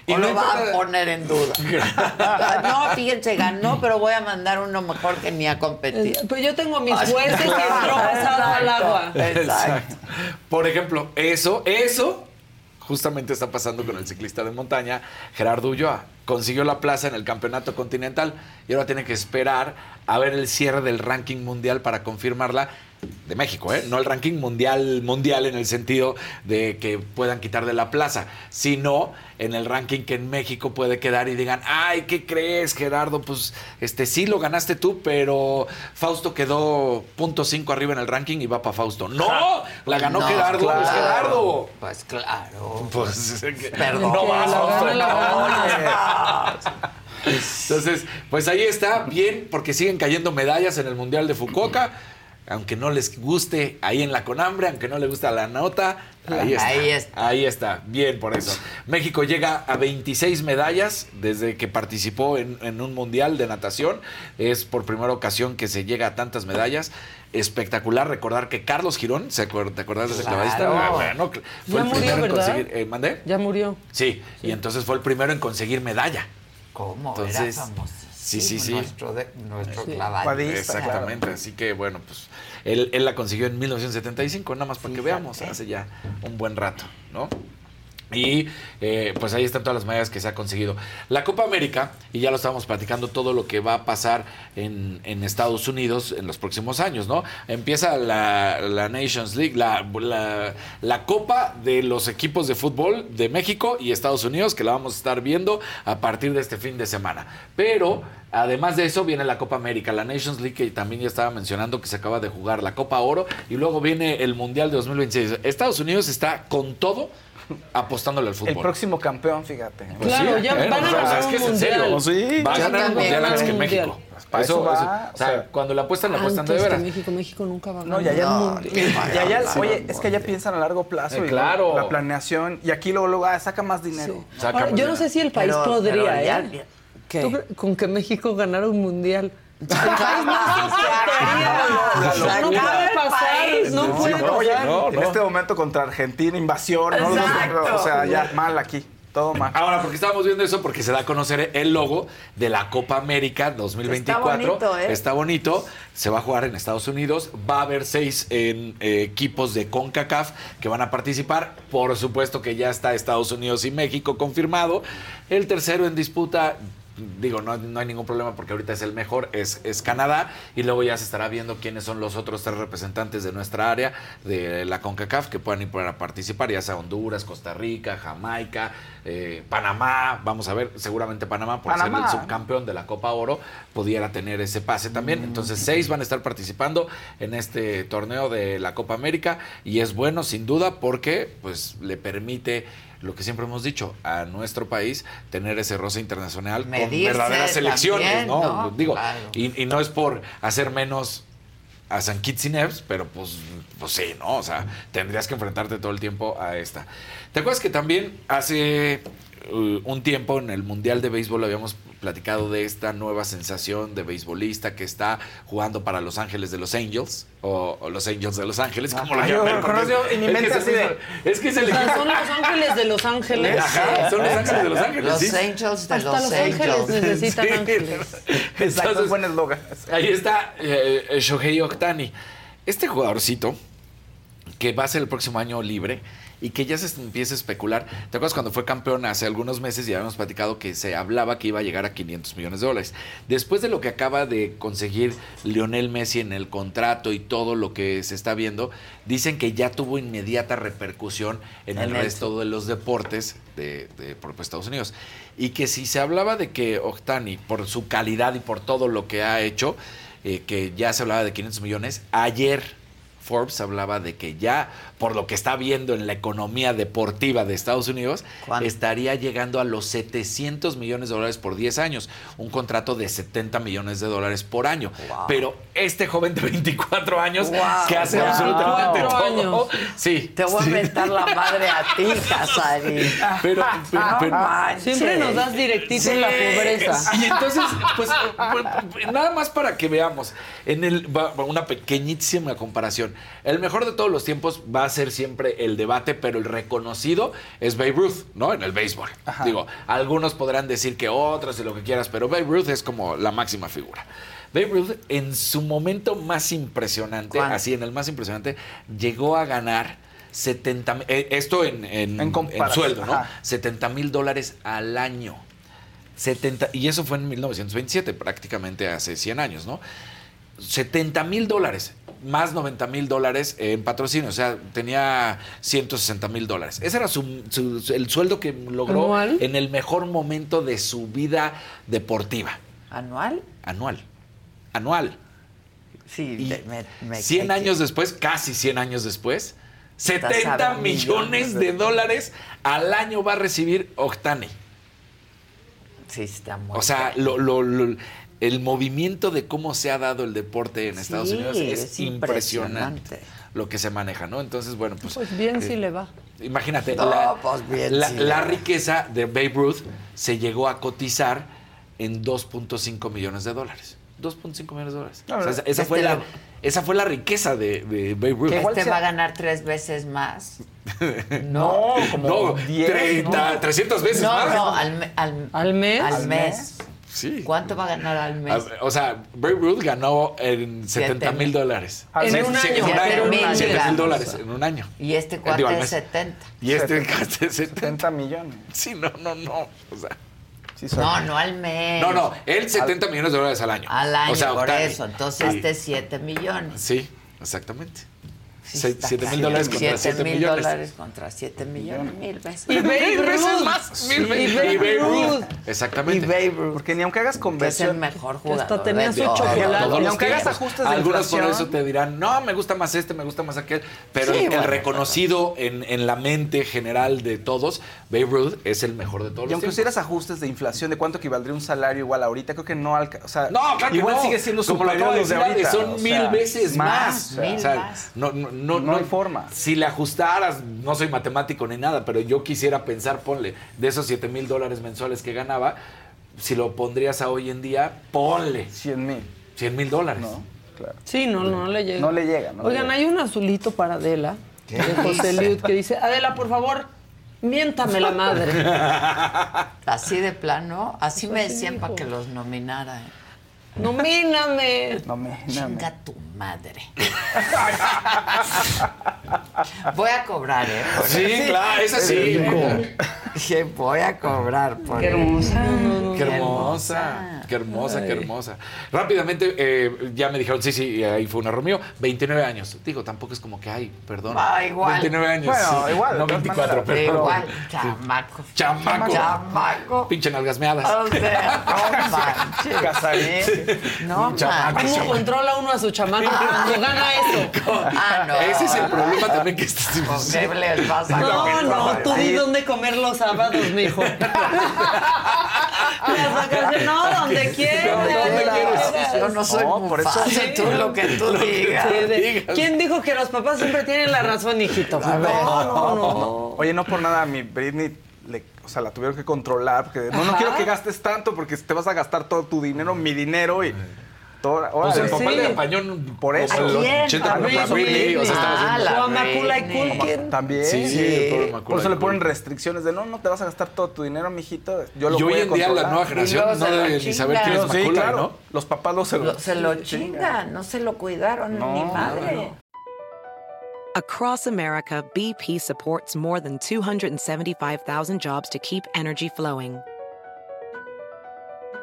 Speaker 6: Y no
Speaker 2: lo va a poner en duda. [LAUGHS] no, fíjense, ganó, pero voy a mandar uno mejor que ni a competir.
Speaker 8: Eh, Pues yo tengo mis fuerces y entró pasado al agua.
Speaker 2: Exacto.
Speaker 6: Por ejemplo, eso, eso justamente está pasando con el ciclista de montaña Gerardo Ulloa. Consiguió la plaza en el campeonato continental y ahora tiene que esperar a ver el cierre del ranking mundial para confirmarla de México, ¿eh? no el ranking mundial, mundial en el sentido de que puedan quitar de la plaza, sino en el ranking que en México puede quedar y digan, ay, ¿qué crees, Gerardo? Pues este sí lo ganaste tú, pero Fausto quedó punto cinco arriba en el ranking y va para Fausto. ¡No! La ganó Gerardo,
Speaker 2: claro.
Speaker 6: pues Gerardo.
Speaker 2: Pues claro.
Speaker 6: Pues,
Speaker 2: Perdón.
Speaker 6: no vas,
Speaker 2: La
Speaker 6: Fausto. Entonces, pues ahí está, bien, porque siguen cayendo medallas en el Mundial de Fukuoka. Aunque no les guste ahí en la Conambre, aunque no les gusta la nota, ahí está.
Speaker 2: Ahí está.
Speaker 6: Ahí está, bien por eso. México llega a 26 medallas desde que participó en, en un Mundial de natación. Es por primera ocasión que se llega a tantas medallas. Espectacular recordar que Carlos Girón, ¿se acuer- ¿te acuerdas de ese
Speaker 8: Claro.
Speaker 6: clavadista? Ah, bueno, fue
Speaker 8: Ya
Speaker 6: el
Speaker 8: murió,
Speaker 6: primero en conseguir. eh, ¿Mandé?
Speaker 8: Ya murió.
Speaker 6: Sí, y entonces fue el primero en conseguir medalla.
Speaker 2: ¿Cómo?
Speaker 6: Entonces,
Speaker 2: Era famosísimo
Speaker 6: sí, sí, sí.
Speaker 2: Nuestro, de- nuestro
Speaker 8: Sí.
Speaker 2: clavadista.
Speaker 6: Exactamente, así que bueno, pues él, él la consiguió en 1975, nada más para que veamos, hace ya un buen rato, ¿no? Y eh, pues ahí están todas las medallas que se ha conseguido. La Copa América, y ya lo estábamos platicando, todo lo que va a pasar en, en Estados Unidos en los próximos años, ¿no? Empieza la, la Nations League, la, la, la Copa de los equipos de fútbol de México y Estados Unidos, que la vamos a estar viendo a partir de este fin de semana. Pero Además de eso, viene la Copa América, la Nations League, que también ya estaba mencionando que se acaba de jugar, la Copa Oro, y luego viene el Mundial de 2026. Estados Unidos está con todo apostándole al fútbol.
Speaker 7: El próximo campeón, fíjate.
Speaker 6: Pues
Speaker 8: Claro,
Speaker 6: sí,
Speaker 8: ya
Speaker 6: ¿eh?
Speaker 8: van a
Speaker 6: O sea,
Speaker 8: ganar
Speaker 6: es que
Speaker 8: un
Speaker 6: es en serio.
Speaker 8: mundial.
Speaker 7: Sí.
Speaker 6: Va a ganar un
Speaker 2: también.
Speaker 6: mundial antes que México.
Speaker 7: Para eso va,
Speaker 6: o
Speaker 7: o
Speaker 6: sea,
Speaker 7: sea,
Speaker 6: cuando la apuestan, la apuestan de veras.
Speaker 8: México, México nunca va a
Speaker 7: No,
Speaker 8: ganar.
Speaker 2: No,
Speaker 7: el
Speaker 2: ni
Speaker 7: mundial.
Speaker 2: vaya
Speaker 7: ya, ya,
Speaker 2: a ganar
Speaker 7: oye, es que
Speaker 2: mundial.
Speaker 7: piensan a largo plazo.
Speaker 6: Eh,
Speaker 7: y
Speaker 6: claro.
Speaker 7: La planeación. Y aquí luego, luego ah, saca más dinero.
Speaker 6: Saca
Speaker 8: Ahora, yo no
Speaker 6: más
Speaker 8: sé si el país
Speaker 2: Pero-
Speaker 8: podría,
Speaker 2: pero
Speaker 8: ¿eh?
Speaker 2: ya-.
Speaker 8: ¿Tú con que México ganara un mundial. El país no No puede pasar, no puede pasar.
Speaker 7: en este momento contra Argentina, invasión. O sea, ya mal aquí. Todo mal.
Speaker 6: Ahora, porque estábamos viendo eso? Porque se da a conocer el logo de la Copa América 2024.
Speaker 2: Está bonito, ¿eh?
Speaker 6: Está bonito. Se va a jugar en Estados Unidos. Va a haber seis en, eh, equipos de CONCACAF que van a participar. Por supuesto que ya está Estados Unidos y México confirmado. El tercero en disputa. Digo, no, no hay ningún problema porque ahorita es el mejor, es, es Canadá, y luego ya se estará viendo quiénes son los otros tres representantes de nuestra área, de la CONCACAF, que puedan ir para participar, ya sea Honduras, Costa Rica, Jamaica, eh, Panamá, vamos a ver, seguramente Panamá, por
Speaker 7: Panamá.
Speaker 6: ser el subcampeón de la Copa Oro, pudiera tener ese pase también. Entonces, seis van a estar participando en este torneo de la Copa América, y es bueno, sin duda, porque pues le permite lo que siempre hemos dicho, a nuestro país tener ese roce internacional con verdaderas selecciones,
Speaker 2: también,
Speaker 6: ¿no?
Speaker 2: ¿no?
Speaker 6: Digo,
Speaker 2: Claro.
Speaker 6: y, y no es por hacer menos a San Kitts y Neves, pero pues, pues sí, ¿no? O sea, tendrías que enfrentarte todo el tiempo a esta. ¿Te acuerdas que también hace uh, un tiempo en el Mundial de Béisbol habíamos platicado de esta nueva sensación de beisbolista que está jugando para Los Ángeles de los Angels, o, o Los Angels de Los Ángeles, como lo
Speaker 7: Ah, yo
Speaker 6: llaman. es que
Speaker 7: mente
Speaker 6: es el equipo.
Speaker 8: son los ángeles de Los Ángeles.
Speaker 6: Ajá, son los ángeles de Los Ángeles.
Speaker 2: Los
Speaker 6: sí.
Speaker 2: Angels de
Speaker 8: Hasta
Speaker 2: Los,
Speaker 8: Los Ángeles
Speaker 2: Angels.
Speaker 8: necesitan
Speaker 6: Sí.
Speaker 8: ángeles. [LAUGHS]
Speaker 7: Exacto,
Speaker 6: Entonces,
Speaker 7: es buen eslogan.
Speaker 6: Ahí está eh, eh, Shohei Ohtani. Este jugadorcito que va a ser el próximo año libre y que ya se empieza a especular. ¿Te acuerdas cuando fue campeón hace algunos meses y habíamos platicado que se hablaba que iba a llegar a 500 millones de dólares? Después de lo que acaba de conseguir Lionel Messi en el contrato y todo lo que se está viendo, dicen que ya tuvo inmediata repercusión en el resto de los deportes de, de por Estados Unidos. Y que si se hablaba de que Ohtani, por su calidad y por todo lo que ha hecho, eh, que ya se hablaba de 500 millones, ayer Forbes hablaba de que ya, por lo que está viendo en la economía deportiva de Estados Unidos, estaría llegando a los 700 millones de dólares por 10 años, un contrato de 70 millones de dólares por año.
Speaker 2: Wow.
Speaker 6: Pero este joven de 24 años
Speaker 2: Wow.
Speaker 6: que hace
Speaker 2: Wow.
Speaker 6: absolutamente
Speaker 8: 24
Speaker 6: todo.
Speaker 8: años.
Speaker 6: Sí.
Speaker 2: Te voy a
Speaker 6: sí.
Speaker 2: mentar la madre a ti, Casarín.
Speaker 6: Pero, pero-.
Speaker 8: Siempre nos das directito en la pobreza.
Speaker 6: Y entonces, pues, pues, nada más para que veamos, en el, una pequeñísima comparación. El mejor de todos los tiempos va a ser siempre el debate, pero el reconocido es Babe Ruth, ¿no? En el béisbol. Digo, algunos podrán decir que otros y lo que quieras, pero Babe Ruth es como la máxima figura. Babe Ruth, en su momento más impresionante,
Speaker 2: ¿Cuál?
Speaker 6: así en el más impresionante, llegó a ganar 70 mil- eh, esto en, en,
Speaker 7: En
Speaker 6: sueldo, ¿no?
Speaker 7: ajá.
Speaker 6: 70 mil dólares al año. 70, y eso fue en 1927, prácticamente hace 100 años, ¿no? 70 mil dólares. Más 90 mil dólares en patrocinio, o sea, tenía 160 mil dólares. Ese era su, su- el sueldo que logró
Speaker 8: ¿Anual?
Speaker 6: en el mejor momento de su vida deportiva.
Speaker 2: ¿Anual?
Speaker 6: Anual. Anual.
Speaker 2: Sí,
Speaker 6: Y
Speaker 2: me, me-
Speaker 6: 100
Speaker 2: me-
Speaker 6: años después, casi 100 años después,
Speaker 2: Estás
Speaker 6: 70
Speaker 2: a
Speaker 6: millones de dólares al año va a recibir Octani.
Speaker 2: Sí, está muy
Speaker 6: O sea, lo- lo- lo- el movimiento de cómo se ha dado el deporte en Estados
Speaker 2: Sí,
Speaker 6: Unidos es,
Speaker 2: es
Speaker 6: impresionante.
Speaker 2: impresionante.
Speaker 6: Lo que se maneja, ¿no? Entonces, bueno, pues.
Speaker 8: Pues bien
Speaker 6: eh,
Speaker 8: sí le va.
Speaker 6: Imagínate,
Speaker 2: No,
Speaker 6: la,
Speaker 2: pues bien,
Speaker 6: la- riqueza de Babe Ruth se llegó a cotizar en 2.5 millones de dólares. 2.5 millones de dólares.
Speaker 7: No,
Speaker 6: O sea, esa,
Speaker 2: este
Speaker 6: fue la, esa fue la riqueza de, de Babe Ruth.
Speaker 7: igual
Speaker 2: Este va a ganar tres veces más. [LAUGHS]
Speaker 7: No, como
Speaker 6: No,
Speaker 7: 10,
Speaker 6: 30,
Speaker 7: ¿no?
Speaker 6: 300 veces
Speaker 2: No,
Speaker 6: más.
Speaker 2: no, al, al,
Speaker 8: ¿Al mes?
Speaker 2: al
Speaker 7: ¿Al
Speaker 2: mes.
Speaker 6: Sí.
Speaker 2: ¿Cuánto va a ganar al mes?
Speaker 6: Ah, O sea, Babe Ruth ganó en 70 mil dólares.
Speaker 7: Al
Speaker 8: En un año,
Speaker 6: En un
Speaker 2: pero
Speaker 6: año.
Speaker 2: mil,
Speaker 6: 7 mil
Speaker 2: digamos.
Speaker 6: dólares en un año.
Speaker 2: Y este
Speaker 6: Digo,
Speaker 2: cuate
Speaker 6: al
Speaker 2: es
Speaker 6: mes.
Speaker 2: 70.
Speaker 6: Y este cuate es 70.
Speaker 7: 70 millones.
Speaker 6: Sí, no, no, no. O sea,
Speaker 7: Sí,
Speaker 2: No, no al mes.
Speaker 6: no, no. Él 70 millones de dólares al año.
Speaker 2: Al año,
Speaker 6: O sea,
Speaker 2: por
Speaker 6: Ohtani.
Speaker 2: eso. Entonces
Speaker 6: Sí.
Speaker 2: este es 7 millones.
Speaker 6: Sí, exactamente.
Speaker 2: Sí,
Speaker 6: Se-
Speaker 2: está
Speaker 6: 7 mil dólares contra
Speaker 2: 7
Speaker 6: 7
Speaker 2: mil
Speaker 6: millones.
Speaker 2: dólares contra 7 millones, mil veces.
Speaker 8: Y Babe
Speaker 6: Mil veces
Speaker 8: Ruth.
Speaker 6: más.
Speaker 8: Sí,
Speaker 6: Mil veces.
Speaker 8: y Babe
Speaker 6: Ruth.
Speaker 2: Y
Speaker 6: Exactamente.
Speaker 2: Babe Ruth,
Speaker 7: Porque ni aunque hagas
Speaker 2: que es el
Speaker 7: conversión.
Speaker 2: mejor
Speaker 8: Que
Speaker 2: jugador.
Speaker 8: hasta tenía su chocolate.
Speaker 7: Y aunque hagas ajustes de
Speaker 6: Algunos por
Speaker 7: inflación.
Speaker 6: eso te dirán, no, me gusta más este, me gusta más aquel. Pero
Speaker 2: Sí,
Speaker 6: el, reconocido en, en la mente general de todos, Babe Ruth es el mejor de todos
Speaker 7: Y
Speaker 6: los
Speaker 7: aunque hicieras ajustes de inflación, ¿de cuánto equivaldría un salario igual ahorita? Creo que no alcanza. O sea,
Speaker 6: No, claro que
Speaker 7: igual
Speaker 6: no.
Speaker 7: sigue siendo superior
Speaker 6: de
Speaker 7: ahorita.
Speaker 6: son
Speaker 7: o
Speaker 6: mil
Speaker 7: sea,
Speaker 6: veces más.
Speaker 2: mil más.
Speaker 6: No, no, no,
Speaker 7: No hay forma.
Speaker 6: Si le ajustaras, no soy matemático ni nada, pero yo quisiera pensar, ponle, de esos 7 mil dólares mensuales que ganaba, si lo pondrías a hoy en día, ponle
Speaker 7: 100 mil.
Speaker 6: 100 mil dólares.
Speaker 7: ¿No? Claro.
Speaker 8: Sí, no, no le llega.
Speaker 7: No le llega, no le
Speaker 8: Oigan,
Speaker 7: llega.
Speaker 8: hay un azulito para Adela, de José Liud, que dice, Adela, por favor, miéntame la madre. [LAUGHS]
Speaker 2: Así de plano, así me
Speaker 8: Así
Speaker 2: decían para que los nominara. ¿eh?
Speaker 8: Nomíname.
Speaker 7: No me. no me-
Speaker 2: Chinga tu madre. [LAUGHS] Voy a cobrar, ¿eh?
Speaker 6: Sí, claro, eso sí.
Speaker 2: Dije, voy a cobrar. Por
Speaker 8: Qué hermosa.
Speaker 6: Qué hermosa, qué hermosa, qué hermosa. Rápidamente, eh, ya me dijeron, sí, sí, ahí fue un error mío. 29 años. Digo, tampoco es como que, ay, perdón.
Speaker 2: Ah, igual.
Speaker 6: 29 años.
Speaker 7: Bueno,
Speaker 6: sí.
Speaker 7: igual,
Speaker 6: No
Speaker 7: todas
Speaker 6: 24,
Speaker 7: maneras.
Speaker 6: pero.
Speaker 2: Igual, chamaco.
Speaker 6: Chamaco.
Speaker 2: Chamaco.
Speaker 6: Pinche nalgas meadas.
Speaker 2: O sea, no [LAUGHS] manches.
Speaker 7: Casarín.
Speaker 2: No manches.
Speaker 8: ¿Cómo controla uno a su chamaco [LAUGHS] cuando gana eso?
Speaker 2: Ah, no.
Speaker 6: Ese es el problema también que estás
Speaker 2: ¿Qué les vas a
Speaker 8: No, no, tú di dónde comer los sábados, mijo. [LAUGHS] Las vacaciones, no, donde quieras.
Speaker 2: Yo no soy
Speaker 7: No, por eso-
Speaker 2: Mufasa, tú lo que tú digas.
Speaker 8: ¿Quién dijo que los papás siempre tienen la razón, hijito? No, no, no.
Speaker 7: Oye, no por nada, a mi Britney, le- o sea, la tuvieron que controlar. Porque no, no quiero que gastes tanto porque te vas a gastar todo tu dinero, mi dinero y.
Speaker 6: Pues el papá
Speaker 8: Sí.
Speaker 6: le apañó
Speaker 7: Por eso.
Speaker 6: como el
Speaker 2: ¿A quién?
Speaker 6: 80
Speaker 2: A
Speaker 6: por la
Speaker 8: Britney.
Speaker 6: Britney, o sea, estaba haciendo-
Speaker 2: la
Speaker 8: O a Macaulay
Speaker 2: Britney.
Speaker 8: Culkin.
Speaker 7: También.
Speaker 6: Sí, sí,
Speaker 7: Por eso le ponen restricciones de no, no te vas a gastar todo tu dinero, mijito. Yo lo
Speaker 6: Y
Speaker 7: voy
Speaker 6: hoy
Speaker 7: a
Speaker 6: en día la nueva generación no debe ni saber quién es
Speaker 7: claro.
Speaker 6: ¿no?
Speaker 7: Los papás lo se lo,
Speaker 2: se lo chingan, no se lo cuidaron
Speaker 7: No,
Speaker 2: ni
Speaker 7: no,
Speaker 2: madre.
Speaker 7: no.
Speaker 12: Across America, BP supports more than 275,000 jobs to keep energy flowing.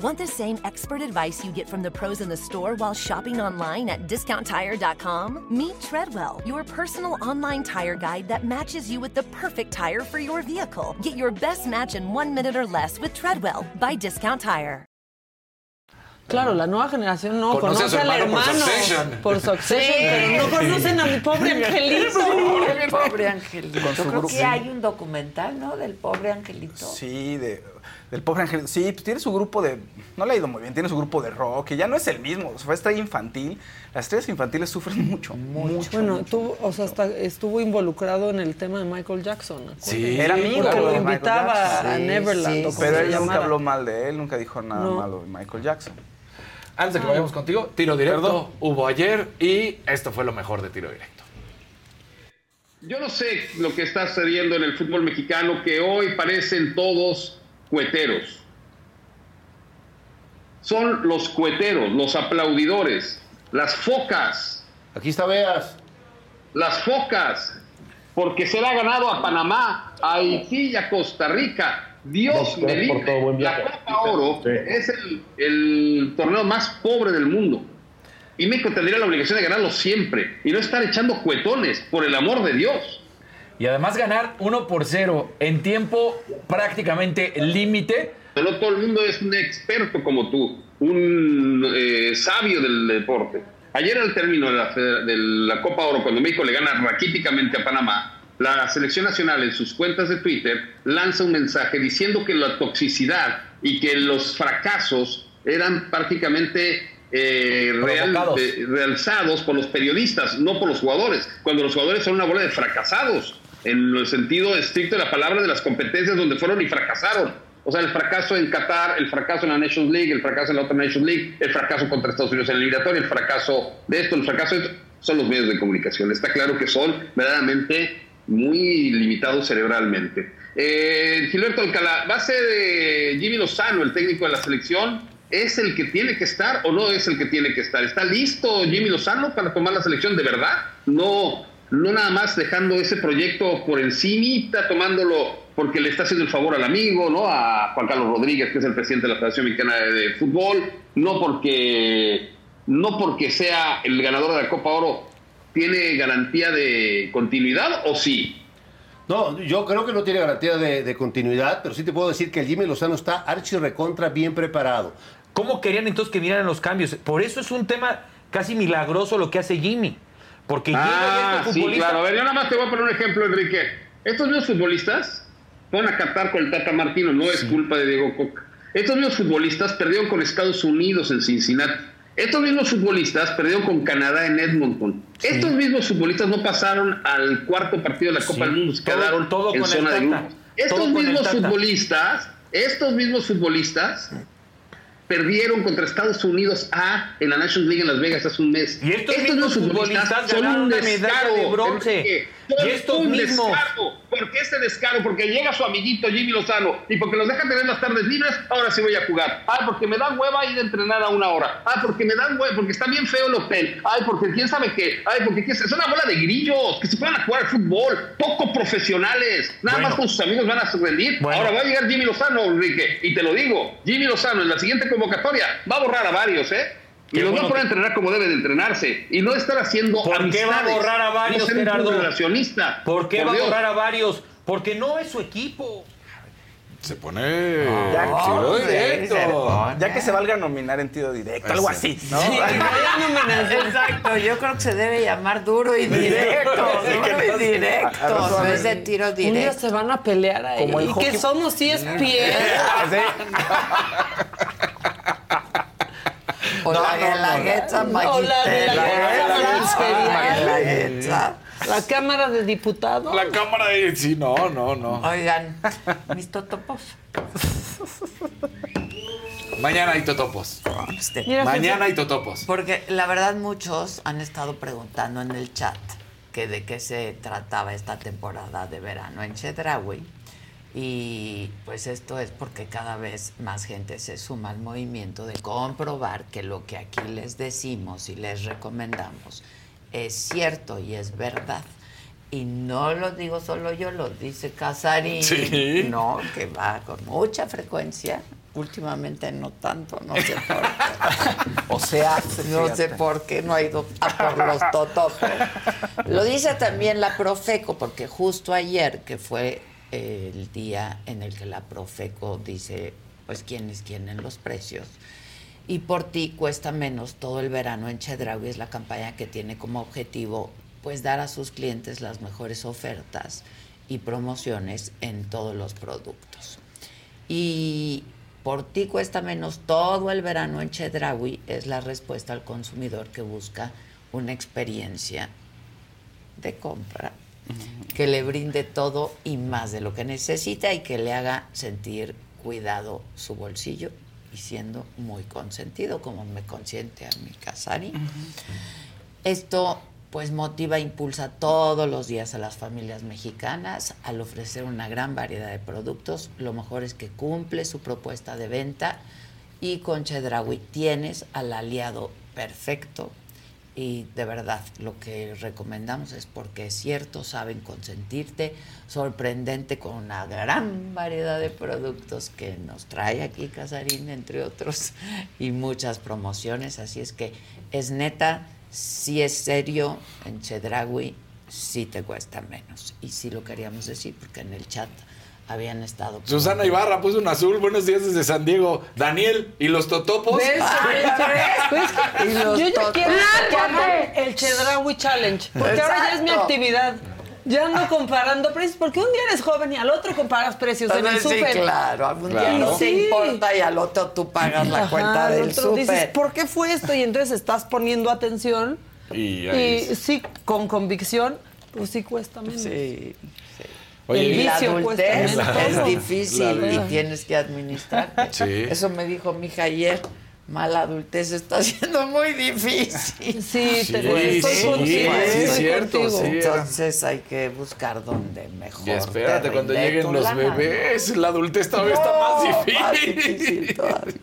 Speaker 1: Want the same expert advice you get from the pros in the store while shopping online at discounttire.com? Meet Treadwell, your personal online tire guide that matches you with the perfect tire for your vehicle. Get your best match in one minute or less with Treadwell by Discount Tire.
Speaker 8: Claro, la nueva generación no
Speaker 6: Conoce
Speaker 8: conoce,
Speaker 6: a su
Speaker 8: al
Speaker 6: hermano por
Speaker 8: hermano.
Speaker 6: Succession.
Speaker 8: Por Succession,
Speaker 2: Sí.
Speaker 8: pero no conocen a mi pobre [LAUGHS] angelito.
Speaker 2: El pobre angelito.
Speaker 7: Con
Speaker 2: Creo que hay un documental, ¿no? Del pobre angelito.
Speaker 7: Sí, de, del pobre Ángel. Sí, pues tiene su grupo de. No le ha ido muy bien, tiene su grupo de rock, que ya no es el mismo. Fue estrella infantil. Las estrellas infantiles sufren mucho, mucho.
Speaker 8: Bueno, tuvo, o sea, hasta estuvo involucrado en el tema de Michael Jackson. ¿acuerdas?
Speaker 6: Sí.
Speaker 7: Era amigo
Speaker 8: Porque lo invitaba a Neverland.
Speaker 2: sí,
Speaker 7: Pero él nunca habló mal de él, nunca dijo nada
Speaker 8: No.
Speaker 7: malo de Michael Jackson.
Speaker 6: Antes de que vayamos contigo, tiro directo hubo ayer y esto fue lo mejor de tiro directo.
Speaker 13: Yo no sé lo que está sucediendo en el fútbol mexicano, que hoy parecen todos cueteros. Son los cueteros, los aplaudidores, las focas.
Speaker 14: Aquí está Veas.
Speaker 13: Las focas, porque se le ha ganado a Panamá, a Haití y a Costa Rica. Dios me libre. La Copa Oro es el, el torneo más pobre del mundo. Y México tendría la obligación de ganarlo siempre y no estar echando cuetones, por el amor de Dios.
Speaker 6: Y además ganar 1 por 0 en tiempo prácticamente límite.
Speaker 13: No todo el mundo es un experto como tú, un eh, sabio del deporte. Ayer al término de la, de la Copa Oro, cuando México le gana raquíticamente a Panamá, la selección nacional en sus cuentas de Twitter lanza un mensaje diciendo que la toxicidad y que los fracasos eran prácticamente eh, realzados por los periodistas, no por los jugadores, cuando los jugadores son una bola de fracasados, en el sentido estricto de la palabra de las competencias donde fueron y fracasaron. O sea, el fracaso en Qatar, el fracaso en la Nations League, el fracaso en la otra Nations League, el fracaso contra Estados Unidos en el eliminatorio, el fracaso de esto, el fracaso de esto, son los medios de comunicación. Está claro que son verdaderamente muy limitados cerebralmente. Eh, Gilberto Alcalá, va a ser Jimmy Lozano el técnico de la selección. ¿Es el que tiene que estar o no es el que tiene que estar? ¿Está listo Jimmy Lozano para tomar la selección de verdad? No, no nada más dejando ese proyecto por encimita, tomándolo porque le está haciendo el favor al amigo, ¿no? A Juan Carlos Rodríguez, que es el presidente de la Federación Mexicana de, Fútbol, no porque, no porque sea el ganador de la Copa Oro, tiene garantía de continuidad o sí?
Speaker 14: No, yo creo que no tiene garantía de, continuidad, pero sí te puedo decir que el Jimmy Lozano está archi recontra bien preparado.
Speaker 6: ¿Cómo querían entonces que vinieran los cambios? Por eso es un tema casi milagroso lo que hace Jimmy. Porque
Speaker 13: ah, sí, claro. A ver, yo nada más te voy a poner un ejemplo, Enrique. Estos mismos futbolistas van a captar con el Tata Martino, no es culpa de Diego Coca. Estos mismos futbolistas perdieron con Estados Unidos en Cincinnati. Estos mismos futbolistas perdieron con Canadá en Edmonton. Estos mismos futbolistas no pasaron al cuarto partido de la Copa del Mundo, se quedaron en zona de grupos. Estos mismos futbolistas, estos mismos futbolistas perdieron contra Estados Unidos A en la National League en Las Vegas hace un mes.
Speaker 6: Y estos, mismos futbolistas, son un descaro, de bronce.
Speaker 13: Y estos un mismos. Descaro. ¿Por qué este descaro? Porque llega su amiguito Jimmy Lozano y porque los deja tener las tardes libres, ahora sí voy a jugar. Ay, porque me dan hueva ir a entrenar a una hora. Ay, porque me dan hueva, porque está bien feo el hotel. Ay, porque quién sabe qué. Ay, porque quién es una bola de grillos que se puedan a jugar al fútbol, poco profesionales. Nada más con sus amigos van a rendir. Ahora va a llegar Jimmy Lozano, Enrique, y te lo digo, Jimmy Lozano en la siguiente convocatoria va a borrar a varios, ¿eh? Y los a poner a entrenar como debe de entrenarse. Y no estar haciendo
Speaker 6: ¿Por qué va a borrar a varios,
Speaker 13: no
Speaker 6: Gerardo?
Speaker 13: ¿Por
Speaker 6: qué va a borrar a varios? Porque no es su equipo.
Speaker 15: Se pone
Speaker 7: ya, directo. Ya que se valga a nominar en tiro directo, algo así, ¿no? Sí, [LAUGHS]
Speaker 2: Exacto, yo creo que se debe llamar duro y directo. [LAUGHS] duro y directo, no es de tiro directo. Un día
Speaker 8: se van a pelear ahí. ¿Y qué somos si es piedra?
Speaker 2: O la guelaguetza O la
Speaker 8: guelaguetza la Cámara de Diputados.
Speaker 15: La Cámara de... Sí, no, no, no.
Speaker 2: Oigan, mis totopos.
Speaker 15: Mañana hay totopos. Mañana hay totopos.
Speaker 2: Porque la verdad muchos han estado preguntando en el chat que de qué se trataba esta temporada de verano en Chedraui. Y pues esto es porque cada vez más gente se suma al movimiento de comprobar que lo que aquí les decimos y les recomendamos es cierto y es verdad. Y no lo digo solo yo, lo dice Casarín, no, que va con mucha frecuencia. Últimamente no tanto, no sé por qué. [LAUGHS]
Speaker 7: o sea,
Speaker 2: no sé por qué no ha ido a por los totopos. Lo dice también la Profeco, porque justo ayer, que fue el día en el que la Profeco dice, pues quién es quién en los precios, y por ti cuesta menos todo el verano en Chedraui es la campaña que tiene como objetivo pues dar a sus clientes las mejores ofertas y promociones en todos los productos. Y por ti cuesta menos todo el verano en Chedraui es la respuesta al consumidor que busca una experiencia de compra que le brinde todo y más de lo que necesita y que le haga sentir cuidado su bolsillo y siendo muy consentido, como me consiente a mi Casari. Esto pues motiva e impulsa todos los días a las familias mexicanas al ofrecer una gran variedad de productos. Lo mejor es que cumple su propuesta de venta y con Chedraui tienes al aliado perfecto y de verdad lo que recomendamos es porque es cierto, saben consentirte, sorprendente con una gran variedad de productos que nos trae aquí Casarín, entre otros, y muchas promociones, así es que es neta, si es serio en Chedraui, sí te cuesta menos. Y sí lo queríamos decir porque en el chat habían estado.
Speaker 6: Susana Ibarra puso un azul. Buenos días desde San Diego. Daniel, ¿y los totopos?
Speaker 8: ¿Ves? [LAUGHS] ¿Y los Yo ya quiero el Chedraui Challenge. Porque ahora ya es mi actividad. Ya ando comparando precios, porque un día eres joven y al otro comparas precios en el súper.
Speaker 2: Sí, claro, algún día no te importa y al otro tú pagas la cuenta del súper. dices,
Speaker 8: ¿por qué fue esto? Y entonces estás poniendo atención y, y sí, con convicción, pues sí cuesta menos.
Speaker 2: Sí. Oye, el vicio adultez es difícil y tienes que administrar. [LAUGHS] Eso me dijo mi hija ayer. Mala adultez está [LAUGHS] siendo muy difícil.
Speaker 8: Sí,
Speaker 2: sí,
Speaker 8: te
Speaker 2: sí, contigo, sí, es cierto. Sí, Entonces hay que buscar dónde mejor.
Speaker 6: Y espérate, cuando lleguen los bebés, la adultez todavía está más difícil. Más difícil todavía.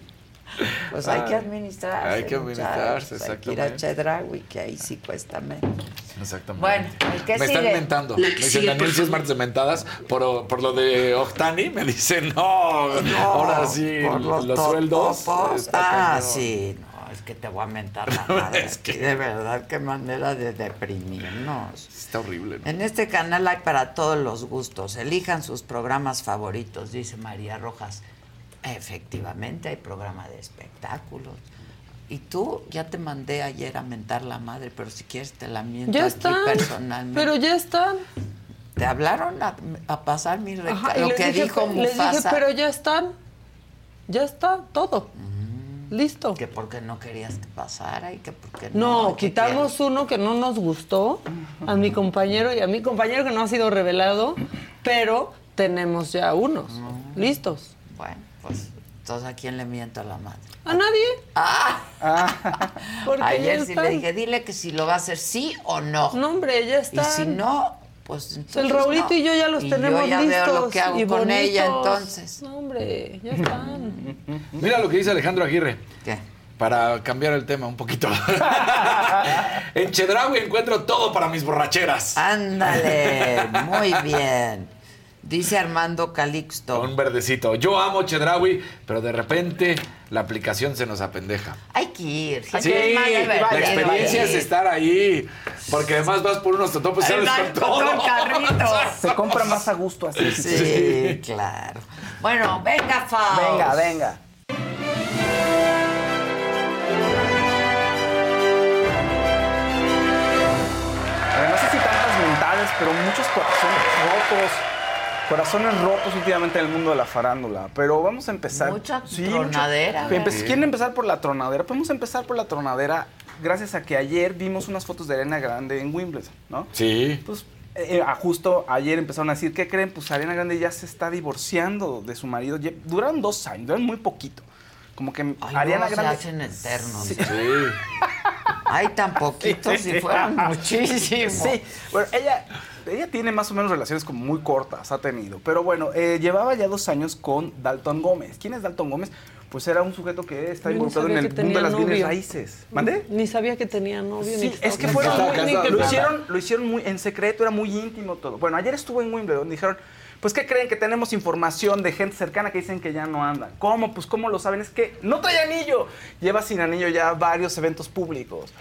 Speaker 2: Pues hay que administrarse.
Speaker 6: Hay que administrarse, exactamente.
Speaker 2: Hay que ir a Chedraui, que ahí sí cuesta menos.
Speaker 6: Exactamente.
Speaker 2: Bueno, ¿qué
Speaker 6: Me están mentando. Me dicen, Daniel, si es martes de mentadas, por, por lo de Octani, me dicen, no, no ahora sí, los, los sueldos.
Speaker 2: Ah, sí, no, es que te voy a mentar la [LAUGHS] madre. es que... De verdad, qué manera de deprimirnos.
Speaker 6: Está horrible. ¿no?
Speaker 2: En este canal hay para todos los gustos. Elijan sus programas favoritos, dice María Rojas. Efectivamente, hay programa de espectáculos. Y tú ya te mandé ayer a mentar la madre, pero si quieres te la miento
Speaker 8: ya
Speaker 2: aquí
Speaker 8: están,
Speaker 2: personalmente.
Speaker 8: Pero ya están.
Speaker 2: ¿Te hablaron a, pasar mi recado? Lo que dijo Mufasa.
Speaker 8: Les dije, pero ya están. Ya está todo. Mm. Listo.
Speaker 2: Que porque no querías que pasara y que porque no.
Speaker 8: No, quitamos uno que no nos gustó a mi compañero y a mi compañero que no ha sido revelado, pero tenemos ya unos listos.
Speaker 2: Bueno. Pues, entonces, ¿a quién le miento a la madre?
Speaker 8: ¿A nadie?
Speaker 2: Ah. [LAUGHS] ah. Ayer sí le dije, dile que si lo va a hacer sí o no.
Speaker 8: No, hombre, ya está.
Speaker 2: Y si no, pues
Speaker 8: El Raulito y yo ya los tenemos
Speaker 2: yo ya
Speaker 8: listos.
Speaker 2: Veo lo que hago con ella entonces.
Speaker 8: No, hombre, ya están. [LAUGHS]
Speaker 6: Mira lo que dice Alejandro Aguirre.
Speaker 2: ¿Qué?
Speaker 6: Para cambiar el tema un poquito. [LAUGHS] en Chedraui encuentro todo para mis borracheras.
Speaker 2: Ándale, muy bien. Dice Armando Calixto.
Speaker 6: Un verdecito. Yo amo Chedraui, pero de repente la aplicación se nos apendeja.
Speaker 2: Hay que ir.
Speaker 6: Sí, la experiencia es estar ahí. Porque además vas por unos totopos y sales con todo.
Speaker 7: Se compra más a gusto así.
Speaker 2: Sí, claro. Bueno, venga, Faust.
Speaker 7: Venga, venga. no sé si tantas mentales, pero muchos corazones rotos corazones rotos últimamente en el mundo de la farándula. Pero vamos a empezar.
Speaker 2: Mucha tronadera.
Speaker 7: ¿Quieren empezar por la tronadera? Podemos empezar por la tronadera gracias a que ayer vimos unas fotos de Arena Grande en Wimbledon, ¿no?
Speaker 6: Sí.
Speaker 7: Pues eh, justo ayer empezaron a decir, ¿qué creen? Pues Arena Grande ya se está divorciando de su marido. Duraron dos años, duraron muy poquito. Como que
Speaker 2: Ay, Ariana no, Grande. Se hacen eternos. Sí. Ay, tan poquitos si fueran [LAUGHS] muchísimos.
Speaker 7: Sí. Bueno, ella ella tiene más o menos relaciones como muy cortas, ha tenido. Pero bueno, eh, llevaba ya dos años con Dalton Gómez. ¿Quién es Dalton Gómez? Pues era un sujeto que está involucrado en el mundo de las bienes raíces. ¿Mande?
Speaker 8: Ni sabía que tenía novio.
Speaker 7: Sí, es que fueron muy, lo, hicieron, lo hicieron muy en secreto, era muy íntimo todo. Bueno, ayer estuvo en Wimbledon, dijeron, pues ¿qué creen? Que tenemos información de gente cercana que dicen que ya no andan. ¿Cómo? Pues ¿cómo lo saben? Es que no trae anillo. Lleva sin anillo ya varios eventos públicos.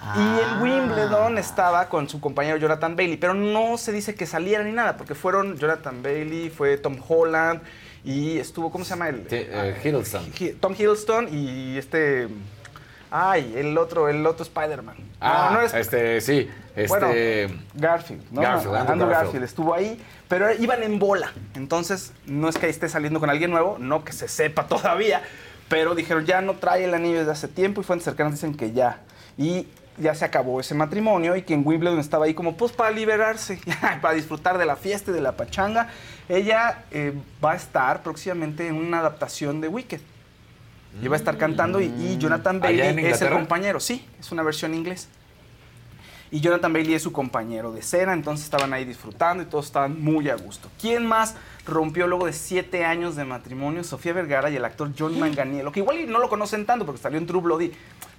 Speaker 7: Y en ah. Wimbledon estaba con su compañero Jonathan Bailey, pero no se dice que saliera ni nada, porque fueron Jonathan Bailey, fue Tom Holland y estuvo, ¿cómo se llama él?
Speaker 6: Eh, Hiddleston.
Speaker 7: Tom Hiddleston y este... Ay, el otro, el otro Spider-Man.
Speaker 6: Ah, no, es... este, sí. Este...
Speaker 7: Garfield, ¿no?
Speaker 6: Garfield,
Speaker 7: Andrew, Garfield. Estuvo ahí, pero iban en bola. Entonces, no es que esté saliendo con alguien nuevo, no que se sepa [LAUGHS] todavía, pero dijeron, ya no trae el anillo desde hace tiempo y fuentes cercanas dicen que ya. Y ya se acabó ese matrimonio y que en Wimbledon estaba ahí como pues para liberarse, [LAUGHS] para disfrutar de la fiesta y de la pachanga. Ella eh, va a estar próximamente en una adaptación de Wicked. Y va a estar cantando y, Jonathan Bailey es el compañero. Sí, es una versión inglés. y Jonathan Bailey es su compañero de cena, entonces estaban ahí disfrutando y todos estaban muy a gusto. ¿Quién más rompió luego de siete años de matrimonio? Sofía Vergara y el actor John Manganiello, que igual no lo conocen tanto porque salió en True Bloody.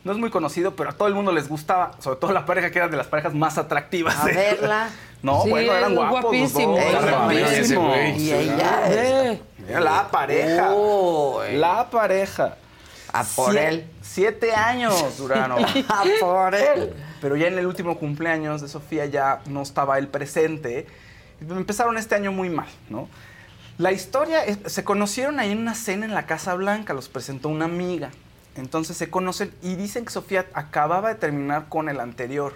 Speaker 7: No es muy conocido, pero a todo el mundo les gustaba, sobre todo la pareja que era de las parejas más atractivas.
Speaker 2: A verla. [LAUGHS]
Speaker 7: No, bueno, eran guapos.
Speaker 8: Guapísimos.
Speaker 7: Guapísimos.
Speaker 2: Y ella.
Speaker 7: Era la pareja. La pareja.
Speaker 2: A por
Speaker 7: Sie-
Speaker 2: él.
Speaker 7: Siete años duraron. [LAUGHS]
Speaker 2: A por él.
Speaker 7: Pero ya en el último cumpleaños de Sofía ya no estaba él presente. Empezaron este año muy mal, ¿no? La historia, es- se conocieron ahí en una cena en la Casa Blanca, los presentó una amiga. Entonces se conocen y dicen que Sofía acababa de terminar con el anterior.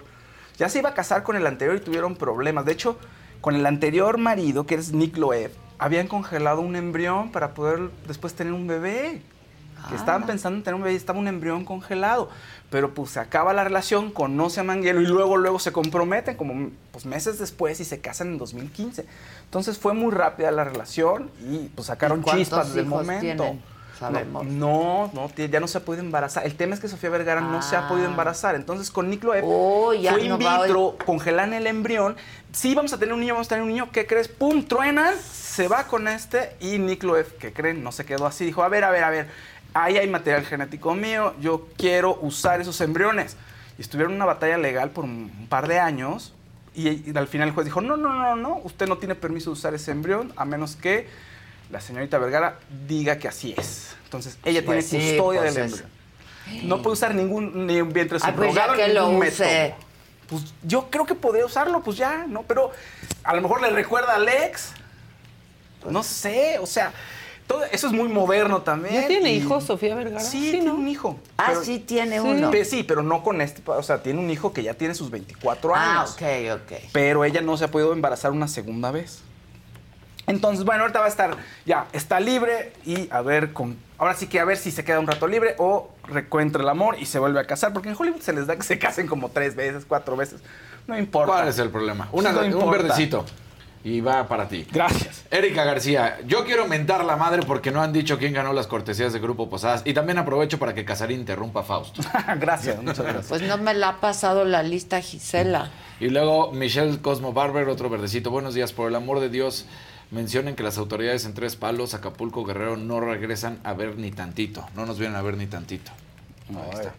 Speaker 7: Ya se iba a casar con el anterior y tuvieron problemas. De hecho, con el anterior marido, que es Nick Loeb, habían congelado un embrión para poder después tener un bebé. Que estaban pensando en tener un bebé y estaba un embrión congelado. Pero pues se acaba la relación, conoce a Manguero y luego, luego se comprometen como pues, meses después y se casan en 2015. Entonces fue muy rápida la relación y pues sacaron
Speaker 2: ¿Y cuántos
Speaker 7: chispas desde el
Speaker 2: hijos
Speaker 7: momento.
Speaker 2: tienen? Sabemos.
Speaker 7: No, no, ya no se puede embarazar. El tema es que Sofía Vergara no se ha podido embarazar. Entonces con Nick Loeb
Speaker 2: Oh,
Speaker 7: fue in
Speaker 2: no
Speaker 7: vitro, congelan el embrión. Sí, vamos a tener un niño, vamos a tener un niño. ¿Qué crees? ¡Pum! Truenan, se va con este y Nick Loeb, ¿qué creen? No se quedó así. Dijo, a ver, a ver, a ver. Ahí hay material genético mío. Yo quiero usar esos embriones. Y estuvieron en una batalla legal por un par de años. Y, y al final el juez dijo, no, no, no, no. Usted no tiene permiso de usar ese embrión a menos que la señorita Vergara diga que así es. Entonces, ella
Speaker 2: Pues
Speaker 7: tiene
Speaker 2: sí,
Speaker 7: custodia
Speaker 2: pues
Speaker 7: del
Speaker 2: es-
Speaker 7: embrión. No puede usar ningún ni un vientre
Speaker 2: Ay, pues ya que lo use.
Speaker 7: Pues yo creo que podría usarlo, pues ya, ¿no? Pero a lo mejor le recuerda a Alex. No sé, o sea, todo eso es muy moderno también.
Speaker 8: ¿Ya tiene
Speaker 7: y-
Speaker 8: hijos Sofía Vergara?
Speaker 7: Sí, tiene un hijo.
Speaker 2: Ah,
Speaker 7: Pero-
Speaker 2: sí tiene
Speaker 8: Sí.
Speaker 2: uno.
Speaker 7: Sí, pero no con este, o sea, tiene un hijo que ya tiene sus 24
Speaker 2: Ah,
Speaker 7: años.
Speaker 2: ok, ok.
Speaker 7: Pero ella no se ha podido embarazar una segunda vez. Entonces, bueno, ahorita va a estar, ya, está libre y a ver con. Ahora sí que a ver si se queda un rato libre o recuentra el amor y se vuelve a casar, porque en Hollywood se les da que se casen como tres veces, cuatro veces. No importa.
Speaker 6: ¿Cuál es el problema? Una-
Speaker 7: No
Speaker 6: un verdecito. Y va para ti.
Speaker 7: Gracias.
Speaker 6: Erika García, yo quiero mentar la madre porque no han dicho quién ganó las cortesías de Grupo Posadas. Y también aprovecho para que Casarín interrumpa a Fausto. [LAUGHS]
Speaker 7: gracias, muchas gracias.
Speaker 2: Pues no me la ha pasado la lista Gisela.
Speaker 6: Y luego Michelle Cosmo Barber, otro verdecito. Buenos días, por el amor de Dios. Mencionen que las autoridades en Tres Palos, Acapulco, Guerrero, no regresan a ver ni tantito. No nos vienen a ver ni tantito. Ahí está.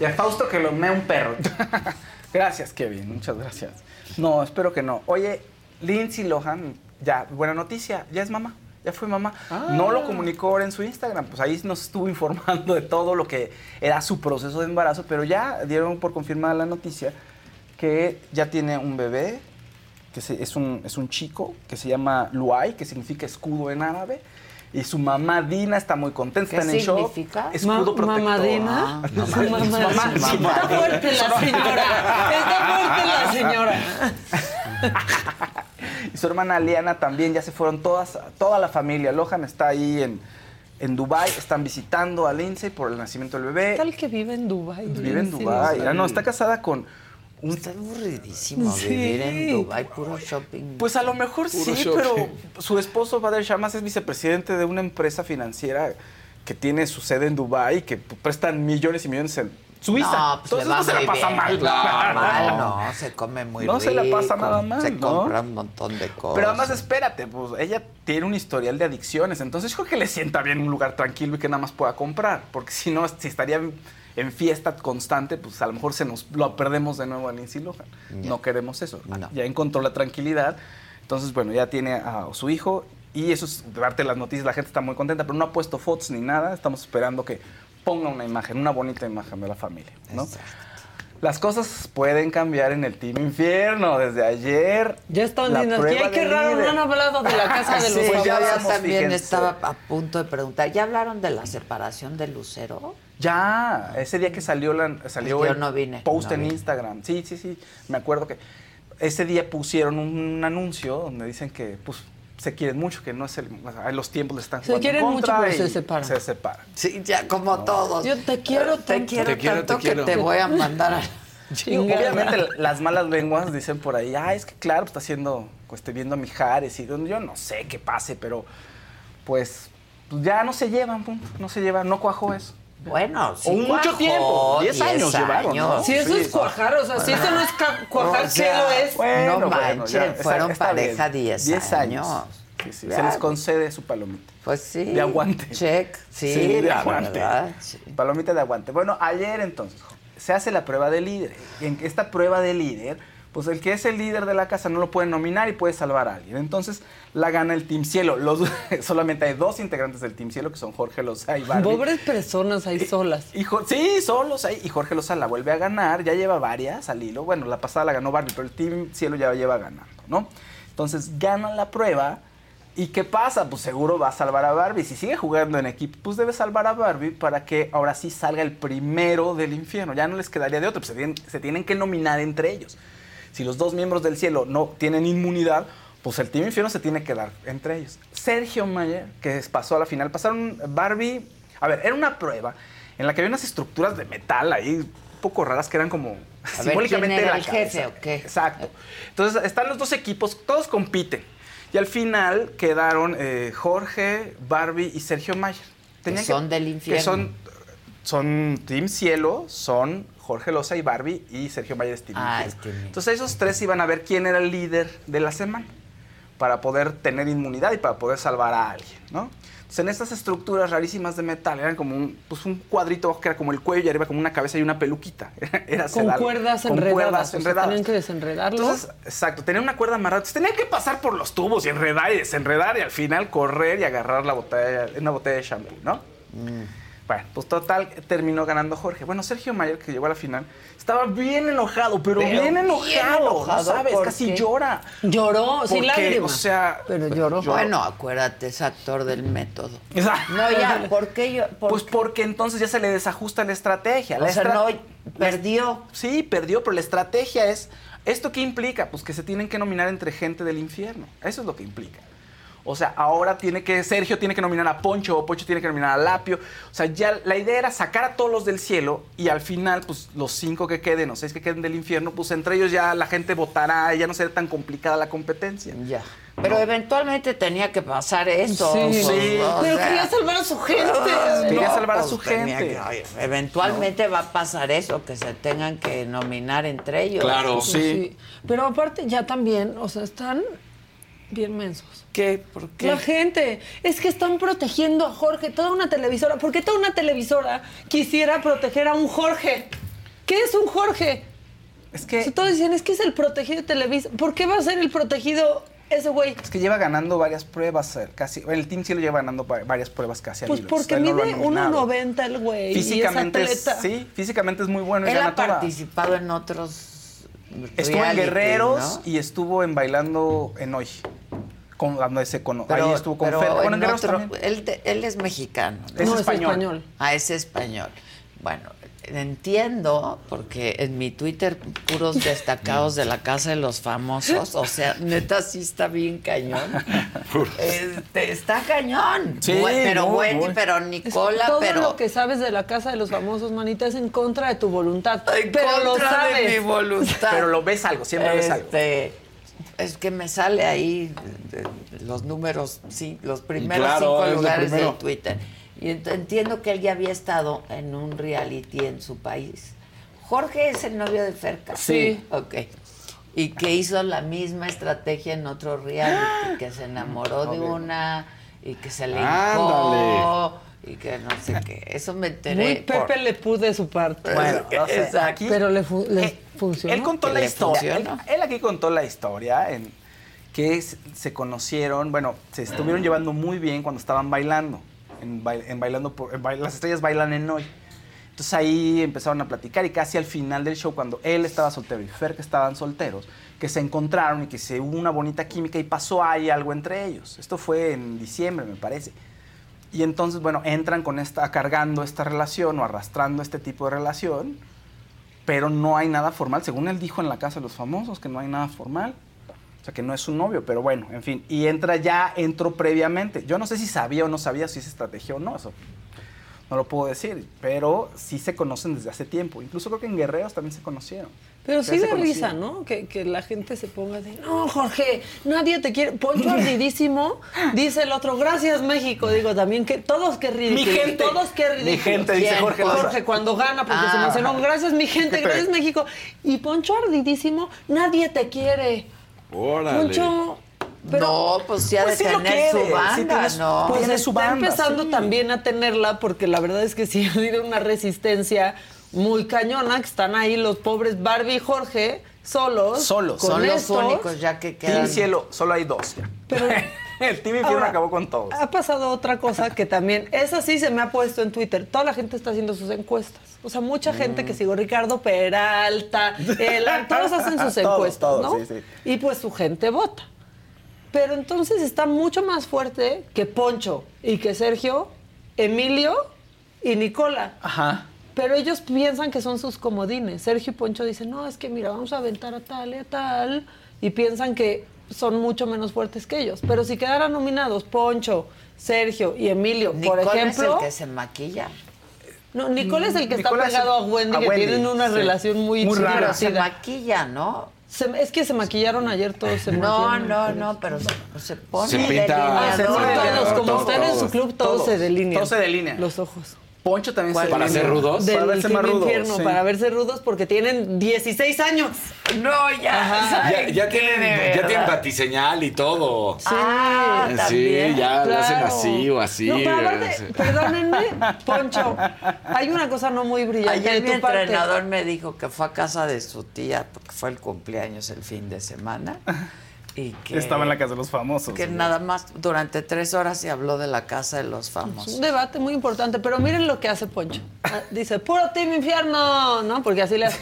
Speaker 7: Y a Fausto que lo mea un perro. [LAUGHS] gracias, Kevin, muchas gracias. No, espero que no. Oye, Lindsay Lohan, ya, buena noticia, ya es mamá. Ya fue mamá. No lo comunicó ahora en su Instagram. Pues ahí nos estuvo [LAUGHS] informando de todo lo que era su proceso de embarazo, pero ya dieron por confirmada la noticia que ya tiene un bebé, que se- es, un, es un chico, que se llama Luay, que significa escudo en árabe. Y su mamá Dina está muy contenta,
Speaker 2: ¿Qué
Speaker 7: está en el show.
Speaker 2: significa?
Speaker 7: Escudo protector. Ah,
Speaker 8: Su
Speaker 7: mamá-
Speaker 8: mamá.
Speaker 7: su mamá-
Speaker 8: Está
Speaker 7: su mamá.
Speaker 8: fuerte la señora. Está fuerte la señora. [LAUGHS]
Speaker 7: Y su hermana Liana también, ya se fueron todas, toda la familia. Lohan está ahí en, en Dubai están visitando a Lindsay por el nacimiento del bebé.
Speaker 8: Tal que vive en Dubai.
Speaker 7: Vive en Dubai. Ah, no, está casada con.
Speaker 2: Está aburridísimo
Speaker 8: Sí.
Speaker 2: vivir en Dubai, puro shopping.
Speaker 7: Pues a lo mejor
Speaker 2: Puro
Speaker 7: sí,
Speaker 2: shopping.
Speaker 7: pero su esposo Bader Shamas es vicepresidente de una empresa financiera que tiene su sede en Dubai y que prestan millones y millones en Suiza.
Speaker 2: No, pues
Speaker 7: Entonces no se la pasa
Speaker 2: bien.
Speaker 7: mal.
Speaker 2: Claro, no, se come muy
Speaker 7: No
Speaker 2: rico.
Speaker 7: se la pasa nada mal,
Speaker 2: Se
Speaker 7: ¿no?
Speaker 2: compra un montón de cosas.
Speaker 7: Pero además espérate, pues ella tiene un historial de adicciones, entonces yo creo que le sienta bien un lugar tranquilo y que nada más pueda comprar, porque si no, si estaría en, fiesta constante, pues a lo mejor se nos lo perdemos de nuevo a Lindsay Lohan. No queremos eso.
Speaker 2: No.
Speaker 7: Ya encontró la tranquilidad, entonces bueno, ya tiene a su hijo y eso es darte las noticias, la gente está muy contenta, pero no ha puesto fotos ni nada, estamos esperando que ponga una imagen, una bonita imagen de la familia, ¿no? Las cosas pueden cambiar en el Team Infierno. Desde ayer.
Speaker 8: Ya
Speaker 7: la
Speaker 8: diciendo,
Speaker 7: prueba
Speaker 8: "Ay, qué
Speaker 7: del
Speaker 8: raro, no
Speaker 7: líder".
Speaker 8: han hablado de la casa de [LAUGHS] los
Speaker 2: Sí, ya
Speaker 7: famosos,
Speaker 2: también
Speaker 7: fíjense.
Speaker 2: estaba a punto de preguntar. ¿Ya hablaron de la separación de Lucero?
Speaker 7: Ya, ese día que salió, la, salió
Speaker 2: Yo
Speaker 7: el
Speaker 2: no vine,
Speaker 7: post
Speaker 2: no
Speaker 7: en
Speaker 2: vine.
Speaker 7: Instagram. Sí, sí, sí. Me acuerdo que ese día pusieron un anuncio donde dicen que pues, se quieren mucho, que no es el. o sea, los tiempos le están
Speaker 8: Se
Speaker 7: jugando
Speaker 8: quieren mucho, pero se separan.
Speaker 7: Se separan.
Speaker 2: Sí, ya como todos.
Speaker 8: Yo te quiero
Speaker 2: Te quiero
Speaker 6: Te quiero,
Speaker 2: tanto
Speaker 6: te quiero.
Speaker 2: que te voy a mandar a... [LAUGHS]
Speaker 7: Digo, obviamente las malas lenguas dicen por ahí, ah, es que claro, pues, está haciendo, pues, estoy viendo a Mijares y yo no sé qué pase, pero pues, pues, ya no se llevan, punto, no se llevan, no cuajó eso.
Speaker 2: Bueno, sí.
Speaker 7: O mucho tiempo. 10 años, llevaron. ¿no?
Speaker 8: Si eso es cuajar, o sea, si eso no es cuajar, ¿qué lo es?
Speaker 2: Bueno, no manches, fueron pareja 10 años.
Speaker 7: Se les concede su palomita.
Speaker 2: Pues sí.
Speaker 7: De aguante.
Speaker 2: Check. Sí,
Speaker 7: de aguante. Palomita de aguante. Bueno, ayer entonces se hace la prueba de líder. En esta prueba de líder, pues el que es el líder de la casa no lo puede nominar y puede salvar a alguien. Entonces la gana el Team Cielo. Los, [LAUGHS] solamente hay dos integrantes del Team Cielo, que son Jorge Loza y Barbie.
Speaker 8: Pobres personas ahí solas.
Speaker 7: sí, solos ahí. Y Jorge Loza la vuelve a ganar. Ya lleva varias al hilo. Bueno, la pasada la ganó Barbie, pero el Team Cielo ya lleva ganando, ¿no? Entonces ganan la prueba ¿Y qué pasa? Pues seguro va a salvar a Barbie. Si sigue jugando en equipo, pues debe salvar a Barbie para que ahora sí salga el primero del infierno. Ya no les quedaría de otro, pues se tienen, que nominar entre ellos. Si los dos miembros del cielo no tienen inmunidad, pues el Team Infierno se tiene que dar entre ellos. Sergio Mayer, que pasó a la final, pasaron Barbie. A ver, era una prueba en la que había unas estructuras de metal ahí un poco raras que eran como
Speaker 2: simbólicamente el jefe o qué?
Speaker 7: Exacto. Entonces están los dos equipos, todos compiten. Y al final quedaron eh, Jorge, Barbie y Sergio Mayer.
Speaker 2: que son del infierno.
Speaker 7: Que son, son Team Cielo, son Jorge Loza y Barbie y Sergio es Team ah, Entonces esos tres iban a ver quién era el líder de la semana para poder tener inmunidad y para poder salvar a alguien, ¿no? en estas estructuras rarísimas de metal eran como un, pues un cuadrito que era como el cuello y arriba como una cabeza y una peluquita. [LAUGHS] Era
Speaker 8: con cuerdas con enredadas. Cuerdas enredadas. tenían que desenredarlo.
Speaker 7: Entonces, exacto, tenían una cuerda amarrada. Entonces, tenían que pasar por los tubos y enredar y desenredar y al final correr y agarrar la botella, una botella de shampoo, ¿no? Mm. Bueno, pues total, terminó ganando Jorge. Bueno, Sergio Mayer, que llegó a la final, estaba bien enojado, pero, bien enojado, ¿sabes? Casi llora.
Speaker 8: Lloró, sin lágrimas.
Speaker 7: O sea,
Speaker 8: pero lloró.
Speaker 2: Bueno, acuérdate, es actor del método. No, ya, ¿por qué yo?
Speaker 7: pues porque entonces ya se le desajusta la estrategia.
Speaker 2: O sea, no, perdió.
Speaker 7: Sí, perdió, pero la estrategia es, ¿esto qué implica? Pues que se tienen que nominar entre gente del infierno. Eso es lo que implica. O sea, ahora tiene que, Sergio tiene que nominar a Poncho, o Poncho tiene que nominar a Lapio. O sea, ya la idea era sacar a todos los del cielo y al final, pues los cinco que queden o seis que queden del infierno, pues entre ellos ya la gente votará y ya no será tan complicada la competencia.
Speaker 2: Ya. Pero eventualmente tenía que pasar esto.
Speaker 8: Sí, sí. pero quería salvar a su gente.
Speaker 7: quería salvar a su pues, gente.
Speaker 2: eventualmente va a pasar eso, que se tengan que nominar entre ellos.
Speaker 7: Claro, sí.
Speaker 8: Pero aparte ya también, o sea, están bien mensos.
Speaker 7: ¿Qué? ¿Por qué?
Speaker 8: La gente. Es que están protegiendo a Jorge, toda una televisora. ¿Por qué toda una televisora quisiera proteger a un Jorge? ¿Qué es un Jorge?
Speaker 7: Es que.
Speaker 8: todos dicen, es que es el protegido de Televisa. ¿Por qué va a ser el protegido ese güey?
Speaker 7: Es que lleva ganando varias pruebas, eh, casi. El Team sí lo lleva ganando varias pruebas casi
Speaker 8: Pues porque mide 1.90 el güey.
Speaker 7: Físicamente es, sí, físicamente es muy bueno.
Speaker 2: Él ha participado en otros.
Speaker 7: Estuvo en Guerreros y estuvo en Bailando en Hoy cuando ese con, ahí estuvo con Fer.
Speaker 2: Bueno, en otro, él, él, es mexicano.
Speaker 8: Es, español.
Speaker 2: Ah, es español. Bueno, entiendo, porque en mi Twitter puros destacados de la casa de los famosos, o sea, neta sí está bien cañón. [LAUGHS] Este, está cañón.
Speaker 7: Sí,
Speaker 2: pero Wendy, pero Nicola,
Speaker 8: todo
Speaker 2: pero
Speaker 8: lo que sabes de la casa de los famosos, manita, es en contra de tu voluntad.
Speaker 2: En
Speaker 8: pero
Speaker 2: contra lo sabes. de mi voluntad.
Speaker 7: Pero lo ves algo, siempre ves algo.
Speaker 2: Es que me sale ahí los números, sí, los primeros cinco lugares de Twitter. Y entiendo que él ya había estado en un reality en su país. Jorge es el novio de Ferca.
Speaker 7: Sí.
Speaker 2: Ok. Y que hizo la misma estrategia en otro reality, que se enamoró de una y que se le hincó y que no sé qué. Eso me enteré.
Speaker 8: Muy Pepe Le pude de su parte.
Speaker 7: Bueno,
Speaker 8: pero le, eh, funcionó.
Speaker 7: Él contó la historia. Él, aquí contó la historia en que se conocieron, bueno, se estuvieron llevando muy bien cuando estaban bailando. En, bailando por, las estrellas bailan en hoy. Entonces ahí empezaron a platicar y casi al final del show, cuando él estaba soltero y Fer que estaban solteros, que se encontraron y que se hubo una bonita química y pasó ahí algo entre ellos. Esto fue en diciembre, me parece. Y entonces, bueno, entran con esta, cargando esta relación o arrastrando este tipo de relación, pero no hay nada formal. Según él dijo en la casa de los famosos, que no hay nada formal. O sea, que no es su novio, pero bueno, en fin. Y entra ya, entró previamente. Yo no sé si sabía o no sabía si es estrategia o no. Eso no lo puedo decir, pero sí se conocen desde hace tiempo. Incluso creo que en Guerreros también se conocieron.
Speaker 8: Pero sí de risa, ¿no? Que, que, la gente se ponga de, no, Jorge, nadie te quiere. Poncho [LAUGHS] ardidísimo, dice el otro, gracias México. Digo también que todos qué ridículo.
Speaker 7: Mi gente.
Speaker 8: Todos qué ridículo.
Speaker 7: Mi gente, dice Jorge.
Speaker 8: Jorge, cuando gana, porque se ah. emocionó. Gracias mi gente, gracias México. Y Poncho ardidísimo, nadie te quiere.
Speaker 6: Órale.
Speaker 8: Poncho...
Speaker 2: Pero, no, pues ya pues de tener su banda, ¿no?
Speaker 8: Pues está su banda, empezando también a tenerla porque la verdad es que sí [LAUGHS] ha habido una resistencia muy cañona, que están ahí los pobres Barbie y Jorge solos.
Speaker 7: Solos.
Speaker 2: Son los únicos ya que quedan.
Speaker 7: Sí, cielo, solo hay dos ya. Pero [LAUGHS] el Team Infierno acabó con todos.
Speaker 8: Ha pasado otra cosa que también, esa sí se me ha puesto en Twitter. Toda la gente está haciendo sus encuestas. O sea, mucha gente que mm. sigo, Ricardo Peralta, todos hacen sus [LAUGHS] encuestas, ¿no? Sí, sí. Y pues su gente vota. Pero entonces está mucho más fuerte que Poncho y que Sergio, Emilio y Nicola.
Speaker 7: Ajá.
Speaker 8: Pero ellos piensan que son sus comodines. Sergio y Poncho dicen, no, es que mira, vamos a aventar a tal y a tal. Y piensan que son mucho menos fuertes que ellos. Pero si quedaran nominados Poncho, Sergio y Emilio, por ejemplo...
Speaker 2: es el que se maquilla.
Speaker 8: No, Nicole es el que está pegado a Wendy, que tienen una relación muy,
Speaker 2: muy rara. Se maquilla, ¿no?
Speaker 8: es que se maquillaron ayer todos. Se
Speaker 2: no, no, no, pero se, se pone
Speaker 6: se pinta.
Speaker 8: Todos, como están en su club, todos, se delinean.
Speaker 7: Todos se delinean.
Speaker 8: Los ojos.
Speaker 7: Poncho también se
Speaker 6: ¿Para ser rudos?
Speaker 8: para verse más rudos. Infierno, Para verse rudos porque tienen 16 años.
Speaker 2: No, ya.
Speaker 6: Ya, tienen, ya tienen batiseñal y todo.
Speaker 2: Sí, ah,
Speaker 6: sí ya lo hacen así o así.
Speaker 8: No, pero aparte, perdónenme, [LAUGHS] Poncho, hay una cosa no muy brillante
Speaker 2: Ayer mi entrenador me dijo que fue a casa de su tía porque fue el cumpleaños el fin de semana. Y que,
Speaker 7: Estaba en la casa de los famosos.
Speaker 2: Que nada más durante tres horas se habló de la casa de los famosos.
Speaker 8: Es un debate muy importante, pero miren lo que hace Poncho. Ah, dice, puro team infierno, ¿no? Porque así le hace.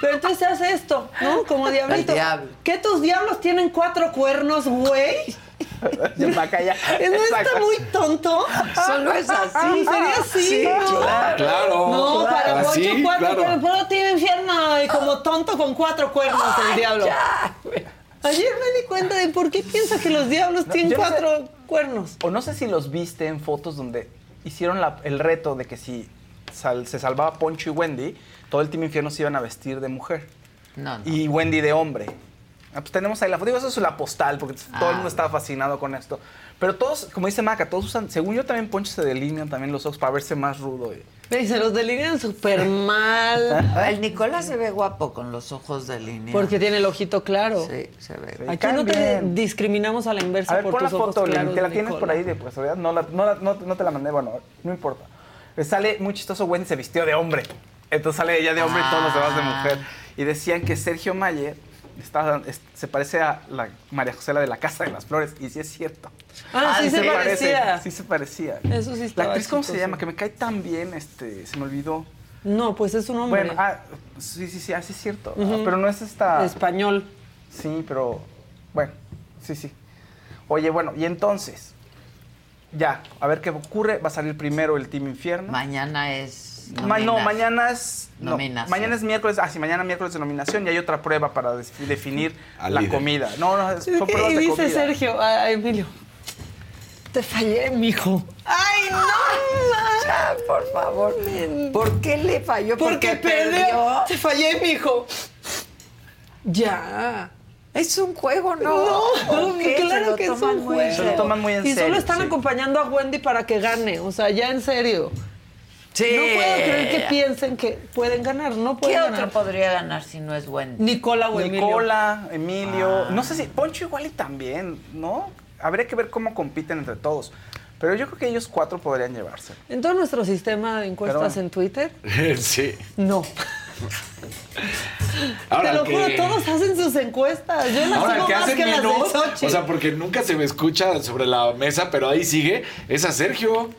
Speaker 8: Pero entonces se hace esto, ¿no? Como diablito.
Speaker 2: diablo.
Speaker 8: ¿Qué tus diablos tienen cuatro cuernos, güey?
Speaker 7: ¿No [LAUGHS]
Speaker 8: está muy tonto?
Speaker 2: Solo es así.
Speaker 8: Sería así, ¿no?
Speaker 6: Claro.
Speaker 8: No, para
Speaker 6: Poncho
Speaker 8: cuatro cuernos. Puro team infierno. Y como tonto con cuatro cuernos el diablo.
Speaker 2: Ya,
Speaker 8: Ayer me di cuenta de por qué piensa que los diablos tienen cuatro cuernos.
Speaker 7: O no sé si los viste en fotos donde hicieron el reto de que si se salvaba Poncho y Wendy, todo el Team Infierno se iban a vestir de mujer.
Speaker 2: No, no.
Speaker 7: Y Wendy de hombre. Ah, pues tenemos ahí la foto. Digo, eso es la postal, porque todo el mundo ah. estaba fascinado con esto. Pero todos, como dice Maca, todos usan, según yo también Poncho se delinean también los ojos para verse más rudo.
Speaker 8: Y... se los delinean súper mal. [LAUGHS]
Speaker 2: El Nicolás se ve guapo con los ojos delineados.
Speaker 8: Porque tiene el ojito claro.
Speaker 2: Sí, se ve.
Speaker 8: Aquí no te discriminamos a la inversa
Speaker 7: a ver,
Speaker 8: por
Speaker 7: pon
Speaker 8: tus
Speaker 7: la foto,
Speaker 8: claros,
Speaker 7: que la tienes por ahí de pues, no, la, no, no, no, te la mandé, bueno, no importa. Sale muy chistoso, Wendy se vistió de hombre. Entonces sale ella de hombre y todos los demás de mujer. Y decían que Sergio Mayer se parece a la María José de la Casa de las Flores, y sí es cierto.
Speaker 8: Ah, sí, se, parecía.
Speaker 7: Sí se parecía.
Speaker 8: Eso sí
Speaker 7: La actriz, ¿cómo se llama? Que me cae tan bien, este, se me olvidó.
Speaker 8: No, pues es un hombre.
Speaker 7: Bueno, ah, sí, sí, sí, así es cierto. Ah, pero no es esta...
Speaker 8: Español.
Speaker 7: Sí, pero, bueno, sí, sí. Oye, bueno, y entonces, ya, a ver qué ocurre. Va a salir primero el Team Infierno.
Speaker 2: Mañana es
Speaker 7: no, mañana es. mañana es miércoles. Ah, sí, mañana miércoles de nominación y hay otra prueba para definir la comida. No, no, son pruebas
Speaker 8: y
Speaker 7: dice
Speaker 8: Sergio a Emilio. Te fallé, mijo.
Speaker 2: ¡Ay, no! Ya, por favor. ¿Por qué le falló?
Speaker 8: Porque, perdió. Te fallé, mijo. Ya.
Speaker 2: Es un juego, ¿no?
Speaker 8: No, claro que es un juego.
Speaker 7: Se lo toman muy en
Speaker 8: serio.
Speaker 7: Y
Speaker 8: solo están acompañando a Wendy para que gane. O sea, ya en serio.
Speaker 2: Sí.
Speaker 8: No puedo creer que piensen que pueden ganar. No pueden
Speaker 2: ¿Qué
Speaker 8: otro
Speaker 2: podría ganar si no es Wendy?
Speaker 8: Nicola o Emilio.
Speaker 7: Nicola, Emilio. Ah. No sé si Poncho igual y también, ¿no? Habría que ver cómo compiten entre todos. Pero yo creo que ellos cuatro podrían llevarse.
Speaker 8: ¿En todo nuestro sistema de encuestas en Twitter? [LAUGHS]
Speaker 6: sí.
Speaker 8: No. [LAUGHS] Te lo juro, todos hacen sus encuestas. Yo las Ahora, ¿qué hacen que
Speaker 6: O sea, porque nunca se me escucha sobre la mesa, pero ahí sigue. Es a Sergio.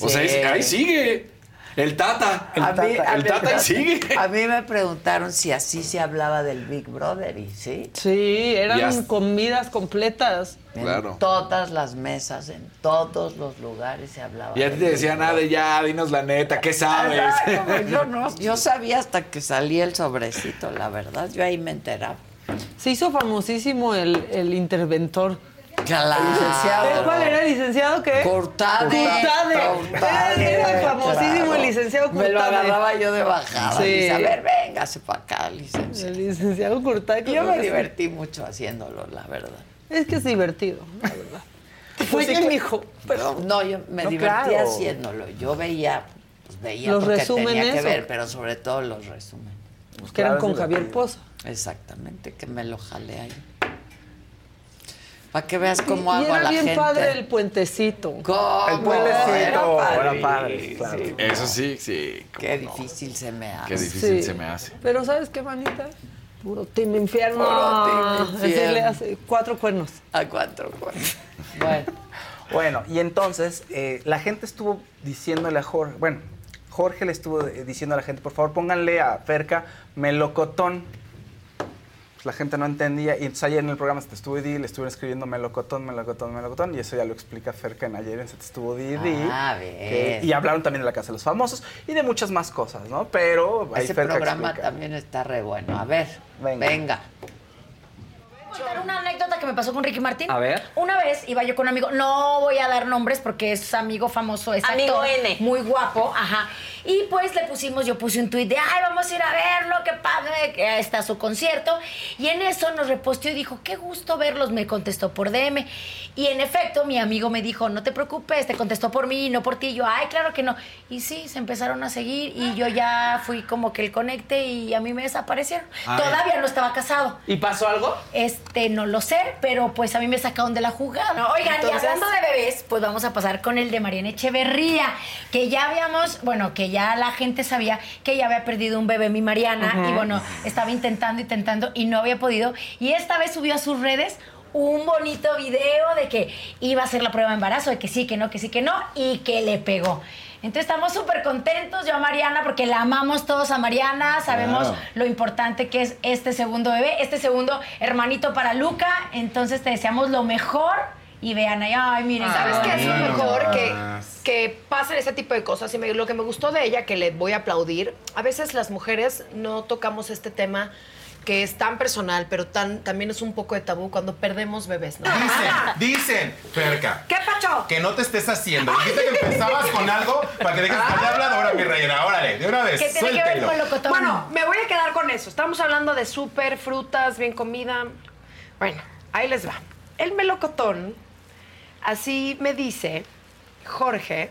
Speaker 6: O sea, ahí sigue. El Tata. El Tata, el tata ahí sigue. [LAUGHS]
Speaker 2: A mí me preguntaron si así se hablaba del Big Brother, ¿y sí?
Speaker 8: Sí, eran comidas completas.
Speaker 2: En todas las mesas, en todos los lugares se hablaba.
Speaker 6: Y a ti te decía nada de ya, dinos la neta, ¿qué sabes?
Speaker 2: yo [LAUGHS] no, yo sabía hasta que salía el sobrecito, la verdad. Yo ahí me enteraba.
Speaker 8: Se hizo famosísimo el, el interventor
Speaker 2: Licenciado.
Speaker 8: ¿Cuál era el licenciado qué?
Speaker 2: Cortade.
Speaker 8: Cortade. Era famosísimo el licenciado Cortade.
Speaker 2: Me lo agarraba yo de bajada.
Speaker 8: Sí.
Speaker 2: Dice, a ver, véngase para acá, licenciado.
Speaker 8: El licenciado Cortade.
Speaker 2: Yo me divertí mucho haciéndolo, la verdad.
Speaker 8: Es que es divertido, la verdad. [LAUGHS] Fue
Speaker 2: Pues sí,
Speaker 8: mijo. Pero
Speaker 2: No, yo me
Speaker 8: No, claro.
Speaker 2: haciéndolo. Yo veía, pues veía
Speaker 8: Los
Speaker 2: porque
Speaker 8: resúmenes,
Speaker 2: tenía que
Speaker 8: ¿o?
Speaker 2: ver, pero sobre todo los resúmenes.
Speaker 8: que eran con Javier Poza.
Speaker 2: Exactamente, que me lo jalé ahí. Para que veas cómo
Speaker 8: y
Speaker 2: hago a
Speaker 8: era
Speaker 2: la
Speaker 8: bien
Speaker 2: gente.
Speaker 8: padre el puentecito.
Speaker 2: ¿Cómo?
Speaker 7: El puentecito
Speaker 2: Era
Speaker 7: era padre, claro.
Speaker 6: Eso sí, sí.
Speaker 2: Qué
Speaker 6: no.
Speaker 2: difícil se me hace.
Speaker 6: Qué difícil
Speaker 8: Sí.
Speaker 6: se me hace.
Speaker 8: Pero ¿sabes qué, manita? Puro team infierno.
Speaker 2: Puro team infierno.
Speaker 8: le hace cuatro cuernos.
Speaker 2: A cuatro cuernos. [LAUGHS] Bueno.
Speaker 7: Bueno, y entonces eh, la gente estuvo diciéndole a Jorge, bueno, Jorge le estuvo eh, diciendo a la gente, por favor pónganle a Ferca melocotón. La gente no entendía y entonces ayer en el programa se te estuvo di, le estuvieron escribiendo melocotón, melocotón, melocotón y eso ya lo explica Ferca en ayer en se te estuvo di, di,
Speaker 2: Ah,
Speaker 7: que- y hablaron también de la Casa de los Famosos y de muchas más cosas, ¿no? Pero ahí
Speaker 2: Ese
Speaker 7: Ferca
Speaker 2: programa
Speaker 7: explica.
Speaker 2: también está re bueno. A ver,
Speaker 7: Venga.
Speaker 2: venga.
Speaker 16: Contar una anécdota que me pasó con Ricky Martín.
Speaker 7: A ver.
Speaker 16: Una vez iba yo con un amigo, no voy a dar nombres porque es amigo famoso, es
Speaker 17: Amigo
Speaker 16: actor,
Speaker 17: N.
Speaker 16: muy guapo, ajá. Y pues le pusimos, yo puse un tuit de, ay, vamos a ir a verlo, qué padre, que ahí está su concierto. Y en eso nos reposteó y dijo, qué gusto verlos, me contestó por DM. Y en efecto, mi amigo me dijo, no te preocupes, te contestó por mí, no por ti. Y yo, ay, claro que no. Y sí, se empezaron a seguir y yo ya fui como que el conecte y a mí me desaparecieron.
Speaker 7: Ay.
Speaker 16: Todavía no estaba casado.
Speaker 7: ¿Y pasó algo?
Speaker 16: Este, no lo sé, pero pues a mí me sacaron de la jugada. Oigan,
Speaker 17: Entonces-
Speaker 16: y hablando de bebés, pues vamos a pasar con el de Mariana Echeverría, que ya habíamos, bueno, que ya la gente sabía que ya había perdido un bebé mi Mariana, y bueno, estaba intentando, intentando, y no había podido. Y esta vez subió a sus redes un bonito video de que iba a hacer la prueba de embarazo, de que sí, que no, que sí, que no, y que le pegó. Entonces estamos súper contentos, yo a Mariana, porque la amamos todos a Mariana, sabemos
Speaker 17: Claro.
Speaker 16: lo importante que es este segundo bebé, este segundo hermanito para Luca. Entonces te deseamos lo mejor y vean ahí, ay, miren.
Speaker 17: ¿Sabes qué es lo mejor? Que, que pasen ese tipo de cosas. Y me- lo que me gustó de ella, que le voy a aplaudir, a veces las mujeres no tocamos este tema que es tan personal, pero tan, también es un poco de tabú cuando perdemos bebés, ¿no?
Speaker 18: Dicen, dicen, Ferca.
Speaker 17: ¿Qué pacho?
Speaker 18: Que no te estés haciendo. Dijiste que empezabas con algo para que dejes de hablar ahora, mi reina. Órale, de una vez.
Speaker 17: ¿Qué tiene que ver con locotón? Bueno, me voy a quedar con eso. Estamos hablando de súper, frutas, bien comida. Bueno, ahí les va. El melocotón, así me dice Jorge,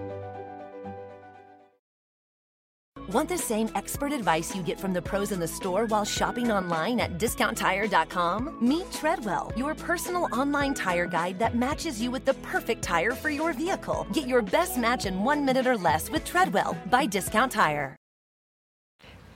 Speaker 1: Want the same expert advice you get from the pros in the store while shopping online at discounttire.com? Meet Treadwell, your personal online tire guide that matches you with the perfect tire for your vehicle. Get your best match in one minute or less with Treadwell by Discount Tire.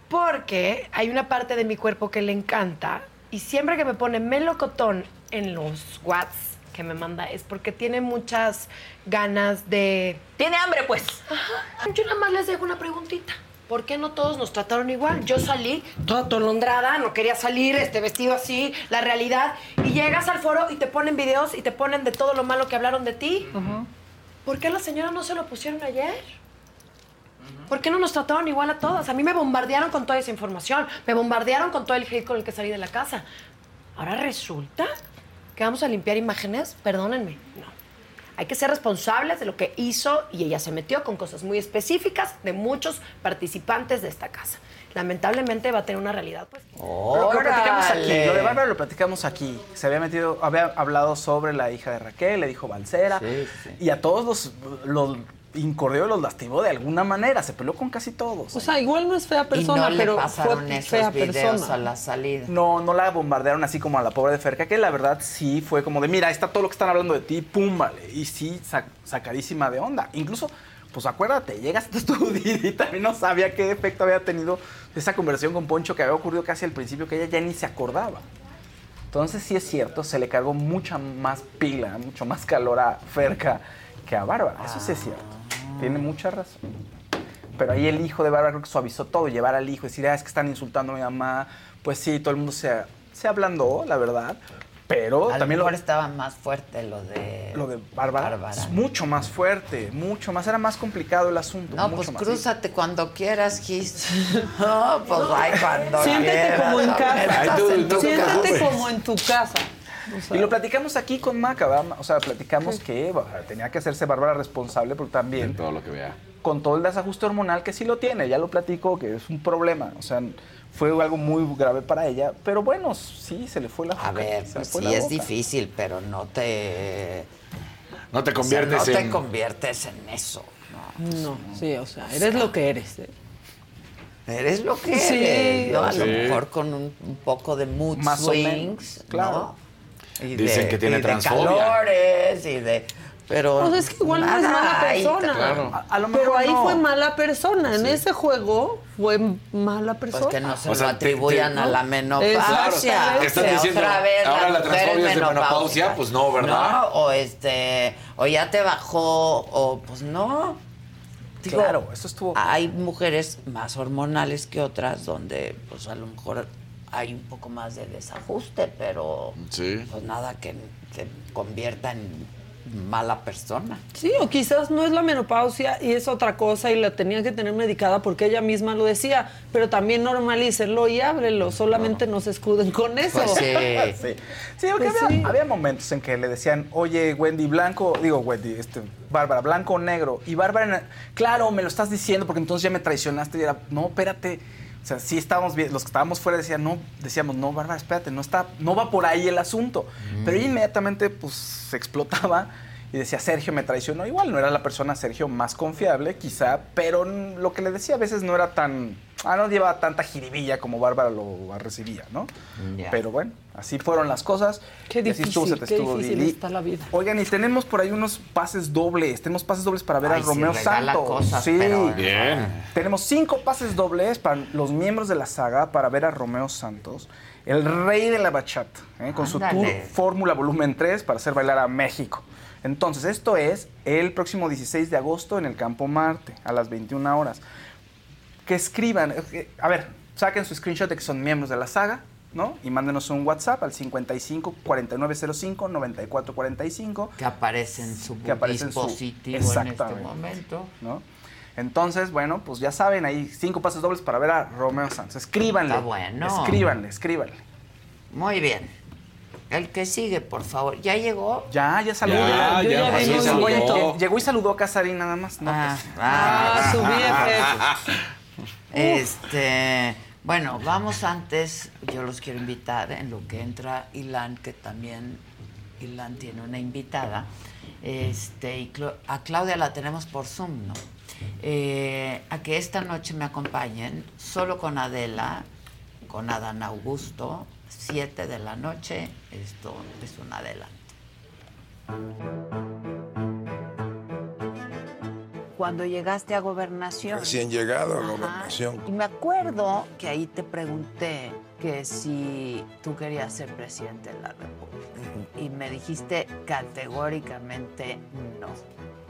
Speaker 17: porque hay una parte de mi cuerpo que le encanta y siempre que me pone melocotón en los watts que me manda es porque tiene muchas ganas de... Tiene hambre, pues. Ajá. Yo nada más les dejo una preguntita. ¿Por qué no todos nos trataron igual? Yo salí toda tolondrada, no quería salir, este vestido así, la realidad, y llegas al foro y te ponen videos y te ponen de todo lo malo que hablaron de ti. ¿Por qué las señoras no se lo pusieron ayer? ¿Por qué no nos trataron igual a todas? A mí me bombardearon con toda esa información, me bombardearon con todo el hate con el que salí de la casa. Ahora resulta que vamos a limpiar imágenes, perdónenme, no. Hay que ser responsables de lo que hizo y ella se metió con cosas muy específicas de muchos participantes de esta casa. Lamentablemente va a tener una realidad, pues.
Speaker 7: Lo, lo platicamos aquí, lo de Bárbara lo platicamos aquí. Se había metido, había hablado sobre la hija de Raquel, le dijo Balcera. Y a todos los, los incordió, los lastimó de alguna manera. Se peleó con casi todos.
Speaker 8: O sea, igual no es fea persona,
Speaker 2: y no
Speaker 8: pero
Speaker 2: le pasaron
Speaker 8: fue
Speaker 2: esos
Speaker 8: fea
Speaker 2: videos
Speaker 8: persona.
Speaker 2: a la salida.
Speaker 7: No, no la bombardearon así como a la pobre de Ferca, que la verdad sí fue como de, mira, ahí está todo lo que están hablando de ti, pum, vale. Y sí, sac- sacadísima de onda. Incluso, pues acuérdate, llegas a tu [LAUGHS] y también no sabía qué efecto había tenido esa conversación con Poncho que había ocurrido casi al principio, que ella ya ni se acordaba. Entonces sí es cierto, se le cargó mucha más pila, mucho más calor a Ferca que a Bárbara. Eso sí es cierto. Tiene mucha razón. Pero ahí el hijo de Bárbara creo que suavizó todo, llevar al hijo, decir, ah, es que están insultando a mi mamá. Pues sí, todo el mundo se, se ablandó, la verdad. Pero
Speaker 2: a
Speaker 7: también
Speaker 2: lo mejor estaba más fuerte lo de
Speaker 7: lo de Bárbara. Es mucho más fuerte, mucho más. Era más complicado el asunto.
Speaker 2: No, pues crúzate cuando quieras, Gis. [LAUGHS] No, pues ay, cuando
Speaker 8: Siéntete como en casa.
Speaker 2: tú,
Speaker 8: Siéntete como en tu casa.
Speaker 7: Y lo platicamos aquí con Maca, ¿verdad? O sea, platicamos que tenía que hacerse Bárbara responsable porque también...
Speaker 6: todo lo que vea.
Speaker 7: Con todo el desajuste hormonal que sí lo tiene, ya lo platico, que es un problema. O sea, fue algo muy grave para ella, pero bueno, sí, se le fue la
Speaker 2: A ver, pues sí es difícil, pero no te...
Speaker 6: No te conviertes
Speaker 2: o sea,
Speaker 6: no
Speaker 2: te conviertes en eso.
Speaker 8: No, sí, o sea, eres lo que eres. ¿eh?
Speaker 2: Eres lo que
Speaker 8: Sí,
Speaker 2: eres. ¿no? A
Speaker 6: sí.
Speaker 2: lo mejor con un, un poco de mood
Speaker 7: Más o
Speaker 2: swings,
Speaker 7: menos, claro.
Speaker 2: Y
Speaker 6: Dicen que tiene
Speaker 2: y de
Speaker 6: transfobia.
Speaker 2: calores y de... Pero
Speaker 8: Pues es que igual no es
Speaker 2: nada
Speaker 8: mala
Speaker 2: ahí,
Speaker 8: persona.
Speaker 6: claro.
Speaker 7: A, a lo mejor
Speaker 8: Pero ahí
Speaker 7: no.
Speaker 8: fue mala persona. En ese juego fue mala persona.
Speaker 2: Pues que no se
Speaker 6: O
Speaker 2: lo
Speaker 6: sea,
Speaker 2: atribuyan
Speaker 6: te-
Speaker 2: a la menopausia.
Speaker 8: Claro.
Speaker 2: O sea,
Speaker 6: diciendo,
Speaker 2: otra vez
Speaker 6: ahora la transfobia es de menopausia, pues no, ¿verdad?
Speaker 2: No, o este, o ya te bajó, o pues no. Digo,
Speaker 7: Claro, eso estuvo...
Speaker 2: Hay mujeres más hormonales que otras donde, pues a lo mejor hay un poco más de desajuste, pero
Speaker 6: Sí.
Speaker 2: pues nada que te convierta en mala persona.
Speaker 8: Sí, o quizás no es la menopausia y es otra cosa y la tenía que tener medicada porque ella misma lo decía, pero también normalícenlo y ábrelo, solamente no, se escuden con eso.
Speaker 2: Pues [LAUGHS] sí.
Speaker 7: Sí, sí porque
Speaker 8: Pues
Speaker 7: había,
Speaker 8: sí.
Speaker 7: había momentos en que le decían, oye, Wendy, blanco, digo, Wendy, este, Bárbara, blanco o negro. Y Bárbara, claro, me lo estás diciendo porque entonces ya me traicionaste. Y era, no, espérate. O sea, sí estábamos bien, los que estábamos fuera decían, no, decíamos, no, Bárbara, espérate, no está, no va por ahí el asunto. Pero ella inmediatamente, pues, se explotaba y decía, Sergio me traicionó. Igual no era la persona, Sergio, más confiable, quizá, pero lo que le decía a veces no era tan, ah, no llevaba tanta jiribilla como Bárbara lo recibía, ¿no? Pero bueno, así fueron las cosas.
Speaker 8: Qué
Speaker 7: estuvo,
Speaker 8: difícil,
Speaker 7: se te
Speaker 8: qué
Speaker 7: estuvo,
Speaker 8: difícil está la vida.
Speaker 7: Oigan, y tenemos por ahí unos pases dobles. Tenemos pases dobles para ver
Speaker 2: Ay,
Speaker 7: a Romeo Santos.
Speaker 2: cosas,
Speaker 7: sí.
Speaker 2: pero-
Speaker 6: Bien.
Speaker 7: Tenemos cinco pases dobles para los miembros de la saga para ver a Romeo Santos, el rey de la bachata, ¿eh? con su tour. Fórmula Volumen 3 para hacer bailar a México. Entonces, esto es el próximo 16 de agosto en el Campo Marte, a las 21 horas. Que escriban, eh, a ver, saquen su screenshot de que son miembros de la saga, ¿no? Y mándenos un WhatsApp al 55 4905 9445
Speaker 2: Que aparece en su
Speaker 7: que aparece en su-
Speaker 2: dispositivo en este momento.
Speaker 7: ¿no? Entonces, bueno, pues ya saben, hay cinco pases dobles para ver a Romeo Santos. Escríbanle.
Speaker 2: Está bueno.
Speaker 7: Escríbanle, escríbanle.
Speaker 2: Muy bien. El que sigue, por favor. ¿Ya llegó?
Speaker 7: Ya, ya saludó.
Speaker 6: Ya,
Speaker 8: Yo
Speaker 6: ya,
Speaker 8: ya vengo
Speaker 6: saludó.
Speaker 7: Oye, llegó y saludó a Casarín nada más. No,
Speaker 2: Ah,
Speaker 7: pues.
Speaker 2: ah,
Speaker 8: Ah, subí efecto.
Speaker 2: Este, bueno, vamos antes, yo los quiero invitar en lo que entra Ilan, que también Ilan tiene una invitada. Este, y Cla- a Claudia la tenemos por Zoom, ¿no? Eh, a que esta noche me acompañen solo con Adela, con Adán Augusto, 7 de la noche. Esto es un adelanto. Cuando llegaste a gobernación.
Speaker 5: Recién llegado a
Speaker 2: Ajá.
Speaker 5: gobernación.
Speaker 2: Y me acuerdo que ahí te pregunté que si tú querías ser presidente de la República. Y me dijiste categóricamente no.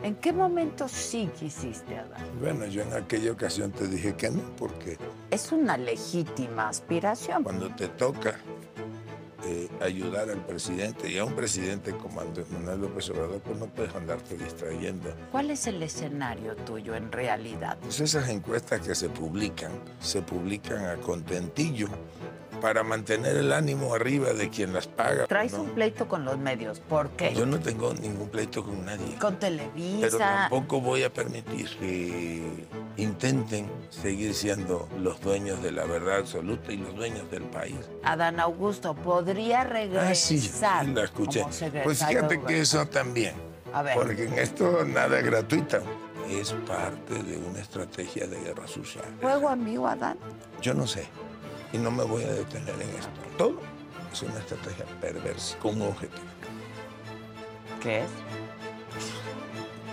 Speaker 2: ¿En qué momento sí quisiste, Adán?
Speaker 5: Bueno, yo en aquella ocasión te dije que no, porque
Speaker 2: Es una legítima aspiración.
Speaker 5: cuando te toca eh, ayudar al presidente y a un presidente como Andrés Manuel López Obrador, pues no puedes andarte distrayendo.
Speaker 2: ¿Cuál es el escenario tuyo en realidad?
Speaker 5: Pues esas encuestas que se publican, se publican a contentillo para mantener el ánimo arriba de quien las paga.
Speaker 2: Traes
Speaker 5: ¿no?
Speaker 2: un pleito con los medios. ¿Por qué?
Speaker 5: Yo no tengo ningún pleito con nadie.
Speaker 2: Con
Speaker 5: Pero
Speaker 2: Televisa.
Speaker 5: tampoco voy a permitir que intenten seguir siendo los dueños de la verdad absoluta y los dueños del país.
Speaker 2: Adán Augusto podría regresar.
Speaker 5: Ah, sí, la escuché. Pues fíjate que eso también.
Speaker 2: A ver.
Speaker 5: Porque en esto nada es gratuito. Es parte de una estrategia de guerra social.
Speaker 2: ¿Juego amigo, Adán?
Speaker 5: Yo no sé. Y no me voy a detener en esto. Todo es una estrategia perversa con un objetivo.
Speaker 2: ¿Qué es?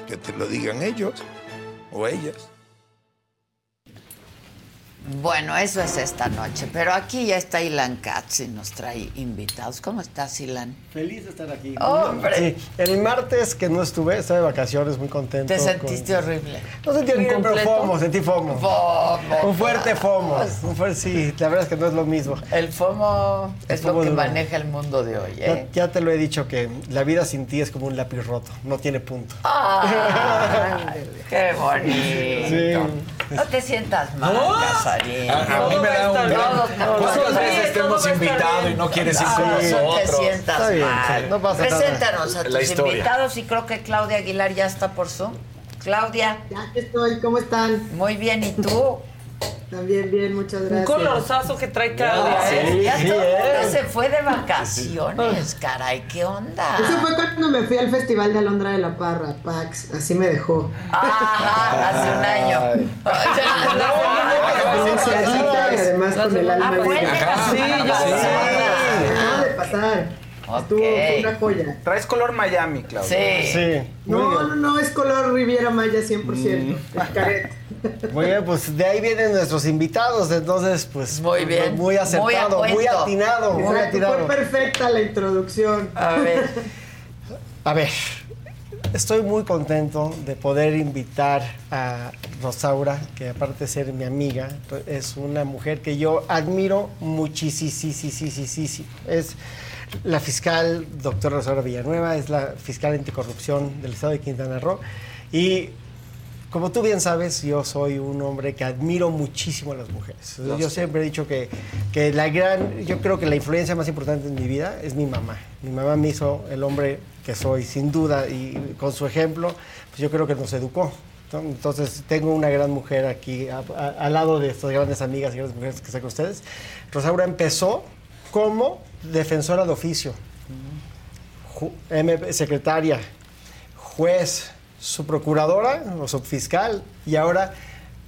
Speaker 5: Que te lo digan ellos o ellas.
Speaker 2: Bueno, eso es esta noche. Pero aquí ya está Ilan Katz y nos trae invitados. ¿Cómo estás, Ilan?
Speaker 19: Feliz de estar aquí.
Speaker 2: ¡Hombre!
Speaker 19: Sí, el martes que no estuve, estaba de vacaciones, muy contento.
Speaker 2: ¿Te sentiste horrible?
Speaker 19: No sentí horrible, pero. FOMO, sentí FOMO.
Speaker 2: FOMO.
Speaker 19: Un fuerte FOMO. Un fuerte, sí, la verdad es que no es lo mismo.
Speaker 2: El FOMO
Speaker 19: El
Speaker 2: es lo que
Speaker 19: duro.
Speaker 2: maneja el mundo de hoy,
Speaker 19: Ya,
Speaker 2: ¿eh?
Speaker 19: ya te lo he dicho que la vida sin ti es como un lápiz roto, no tiene punto.
Speaker 2: ¡Ay, ¡Qué bonito! No te sientas mal,
Speaker 18: No. A, a mí me da un gran... ¿Cuántas veces te hemos invitado y no quieres ir con
Speaker 2: No, no te
Speaker 18: nosotros?
Speaker 2: sientas
Speaker 19: bien,
Speaker 2: mal.
Speaker 19: sí, no pasa nada.
Speaker 2: Preséntanos a
Speaker 18: La
Speaker 2: tus invitados y creo que Claudia Aguilar ya está por Zoom. Claudia.
Speaker 20: Ya que estoy, ¿cómo están?
Speaker 2: Muy bien, ¿y tú?
Speaker 20: También bien, muchas
Speaker 8: Un
Speaker 20: gracias.
Speaker 8: colorzazo que trae Claudia,
Speaker 2: Ah,
Speaker 8: ¿eh?
Speaker 2: ya todo el mundo
Speaker 20: ¿eh?
Speaker 2: se fue de vacaciones, caray, ¿qué onda?
Speaker 20: Eso fue cuando me fui al Festival de Alondra de la Parra, Pax, así me dejó.
Speaker 2: Ajá, hace un año.
Speaker 20: Además con el alma
Speaker 2: Ah, semana pasada.
Speaker 20: Acaba de pasar. Estuvo fue una joya.
Speaker 7: Traes color Miami, Claudia.
Speaker 19: Sí.
Speaker 20: No, no, no, es color Riviera Maya 100%.
Speaker 2: Mm.
Speaker 19: Muy bien, pues de ahí vienen nuestros invitados, entonces pues
Speaker 2: Muy bien.
Speaker 19: muy acertado,
Speaker 2: Muy a
Speaker 19: muy, atinado, muy atinado.
Speaker 20: fue perfecta la introducción.
Speaker 2: A ver. [LAUGHS]
Speaker 19: A ver, estoy muy contento de poder invitar a Rosaura, que aparte de ser mi amiga, es una mujer que yo admiro muchísimo. Es la fiscal doctora Rosaura Villanueva, es la fiscal anticorrupción del estado de Quintana Roo. Y como tú bien sabes, yo soy un hombre que admiro muchísimo a las mujeres. Yo
Speaker 20: sé.
Speaker 19: siempre he dicho que, que la gran, yo creo que la influencia más importante en mi vida es mi mamá. Mi mamá me hizo el hombre que soy, sin duda, y con su ejemplo, pues yo creo que nos educó. ¿no? Entonces, tengo una gran mujer aquí a- a- al lado de estas grandes amigas y grandes mujeres que están con ustedes. Rosaura empezó como defensora de oficio, ju- secretaria, juez, su procuradora o subfiscal y ahora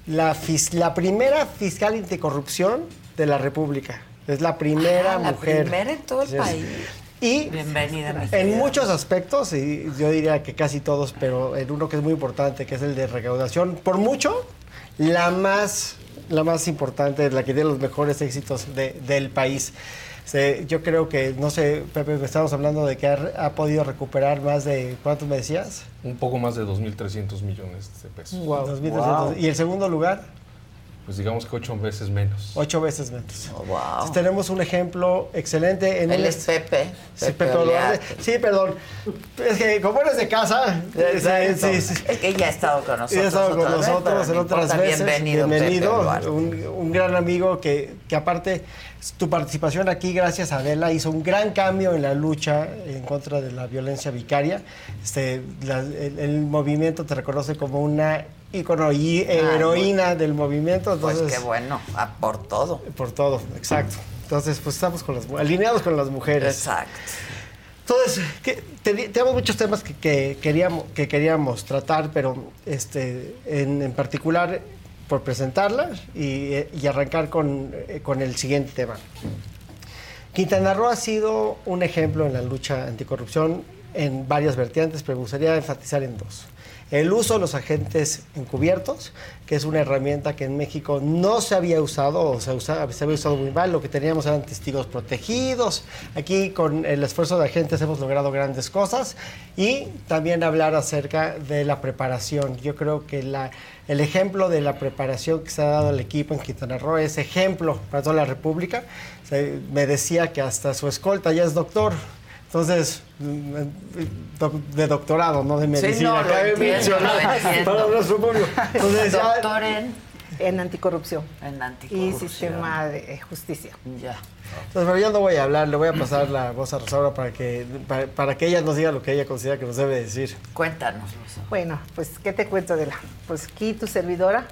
Speaker 19: la, fis- la primera fiscal anticorrupción de la República. Es la primera
Speaker 2: Ah, la
Speaker 19: mujer.
Speaker 2: primera en todo el
Speaker 19: Sí,
Speaker 2: país.
Speaker 19: Y
Speaker 2: Bienvenida, mi
Speaker 19: en
Speaker 2: querida.
Speaker 19: muchos aspectos, y yo diría que casi todos, pero en uno que es muy importante, que es el de recaudación, por mucho, la más, la más importante, la que tiene los mejores éxitos de- del país. Se- yo creo que, no sé, Pepe, estábamos hablando de que ha, ha podido recuperar más de, ¿cuánto me decías?
Speaker 21: Un poco más de 2.300 millones de pesos.
Speaker 19: 2.300. ¿Y el segundo lugar?
Speaker 21: Pues digamos que ocho veces menos.
Speaker 19: Ocho veces menos.
Speaker 2: wow.
Speaker 19: Entonces, tenemos un ejemplo excelente. En
Speaker 2: Él
Speaker 19: un
Speaker 2: es Pepe.
Speaker 19: Sí,
Speaker 2: Pepe
Speaker 19: perdón, sí, perdón. Es que como eres de casa, sí, sí, sí.
Speaker 2: Es que ella ha estado con nosotros.
Speaker 19: Ella ha estado con nosotros en otras
Speaker 2: importa.
Speaker 19: veces.
Speaker 2: Bienvenido, Pepe Duarte.
Speaker 19: un, un gran amigo que, que aparte tu participación aquí, gracias a Adela, hizo un gran cambio en la lucha en contra de la violencia vicaria. Este, la- el, el movimiento te reconoce como una y heroína del movimiento.
Speaker 2: Pues
Speaker 19: Entonces,
Speaker 2: qué bueno, ah, por todo.
Speaker 19: Por todo, exacto. Entonces, pues estamos con las, alineados con las mujeres.
Speaker 2: Exacto.
Speaker 19: Entonces, que, tenemos muchos temas que, que queríamos, que queríamos tratar, pero este, en, en particular por presentarla y, eh, y arrancar con, eh, con el siguiente tema. Quintana Roo ha sido un ejemplo en la lucha anticorrupción en varias vertientes, pero me gustaría enfatizar en dos. El uso de los agentes encubiertos, que es una herramienta que en México no se había usado se, usa- se había usado muy mal. Lo que teníamos eran testigos protegidos. Aquí con el esfuerzo de agentes hemos logrado grandes cosas. Y también hablar acerca de la preparación. Yo creo que la, el ejemplo de la preparación que se ha dado al equipo en Quintana Roo es ejemplo para toda la República. Se- me decía que hasta su escolta ya es doctor. Entonces, de doctorado, no de medicina.
Speaker 2: no, lo entiendo,
Speaker 19: para. [LAUGHS] Entonces, ya-
Speaker 2: Doctor en,
Speaker 22: En anticorrupción.
Speaker 2: en
Speaker 22: Y
Speaker 2: anticorrupción.
Speaker 22: sistema de justicia.
Speaker 2: Ya.
Speaker 19: Entonces, pero yo no voy a hablar, le voy a pasar la voz a Rosaura para que, para, para que ella nos diga lo que ella considera que nos debe decir.
Speaker 2: Cuéntanos.
Speaker 22: Bueno, pues, ¿qué te cuento de la? Pues aquí tu servidora,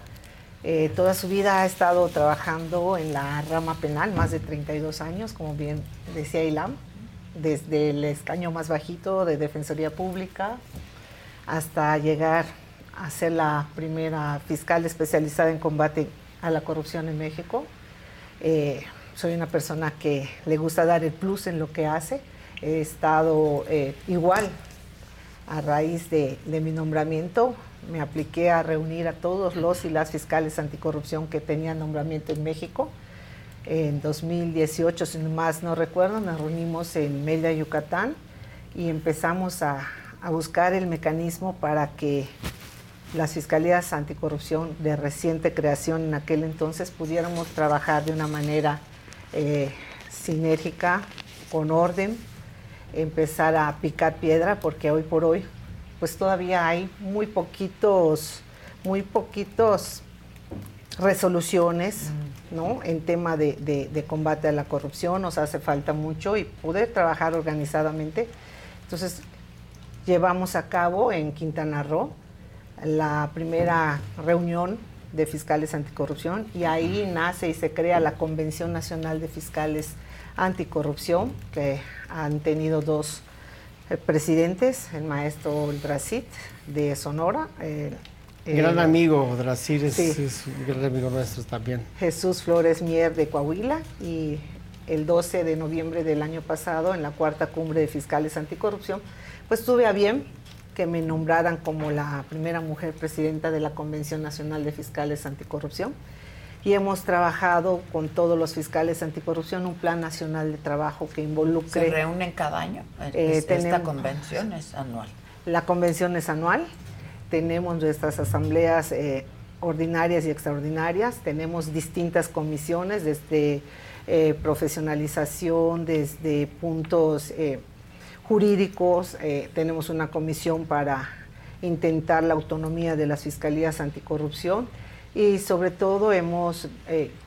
Speaker 22: eh, toda su vida ha estado trabajando en la rama penal, más de 32 años, como bien decía Ilam, desde el escaño más bajito de Defensoría Pública hasta llegar a ser la primera fiscal especializada en combate a la corrupción en México. Eh, soy una persona que le gusta dar el plus en lo que hace. He estado eh, igual a raíz de, de mi nombramiento me apliqué a reunir a todos los y las fiscales anticorrupción que tenían nombramiento en México. En 2018, si más no recuerdo, nos reunimos en Mérida, Yucatán, y empezamos a, buscar el mecanismo para que las fiscalías anticorrupción de reciente creación en aquel entonces pudiéramos trabajar de una manera eh, sinérgica, con orden, empezar a picar piedra, porque hoy por hoy, pues todavía hay muy poquitos, muy poquitos resoluciones, mm. ¿No? En tema de, combate a la corrupción, nos hace falta mucho y poder trabajar organizadamente. Entonces, llevamos a cabo en Quintana Roo la primera reunión de fiscales anticorrupción y ahí nace y se crea la Convención Nacional de Fiscales Anticorrupción, que han tenido dos eh, presidentes, el maestro Drasit de Sonora.
Speaker 19: Gran amigo, Drasit es, es, un gran amigo nuestro también.
Speaker 22: Jesús Flores Mier de Coahuila y el 12 de noviembre del año pasado en la cuarta cumbre de fiscales anticorrupción, pues tuve a bien que me nombraran como la primera mujer presidenta de la Convención Nacional de Fiscales Anticorrupción. Y hemos trabajado con todos los fiscales anticorrupción un plan nacional de trabajo que involucre...
Speaker 2: ¿Se reúnen cada año? Eh, esta convención es anual.
Speaker 22: La convención es anual. Tenemos nuestras asambleas eh, ordinarias y extraordinarias. Tenemos distintas comisiones desde eh, profesionalización, desde puntos jurídicos, eh, tenemos una comisión para intentar la autonomía de las fiscalías anticorrupción y sobre todo hemos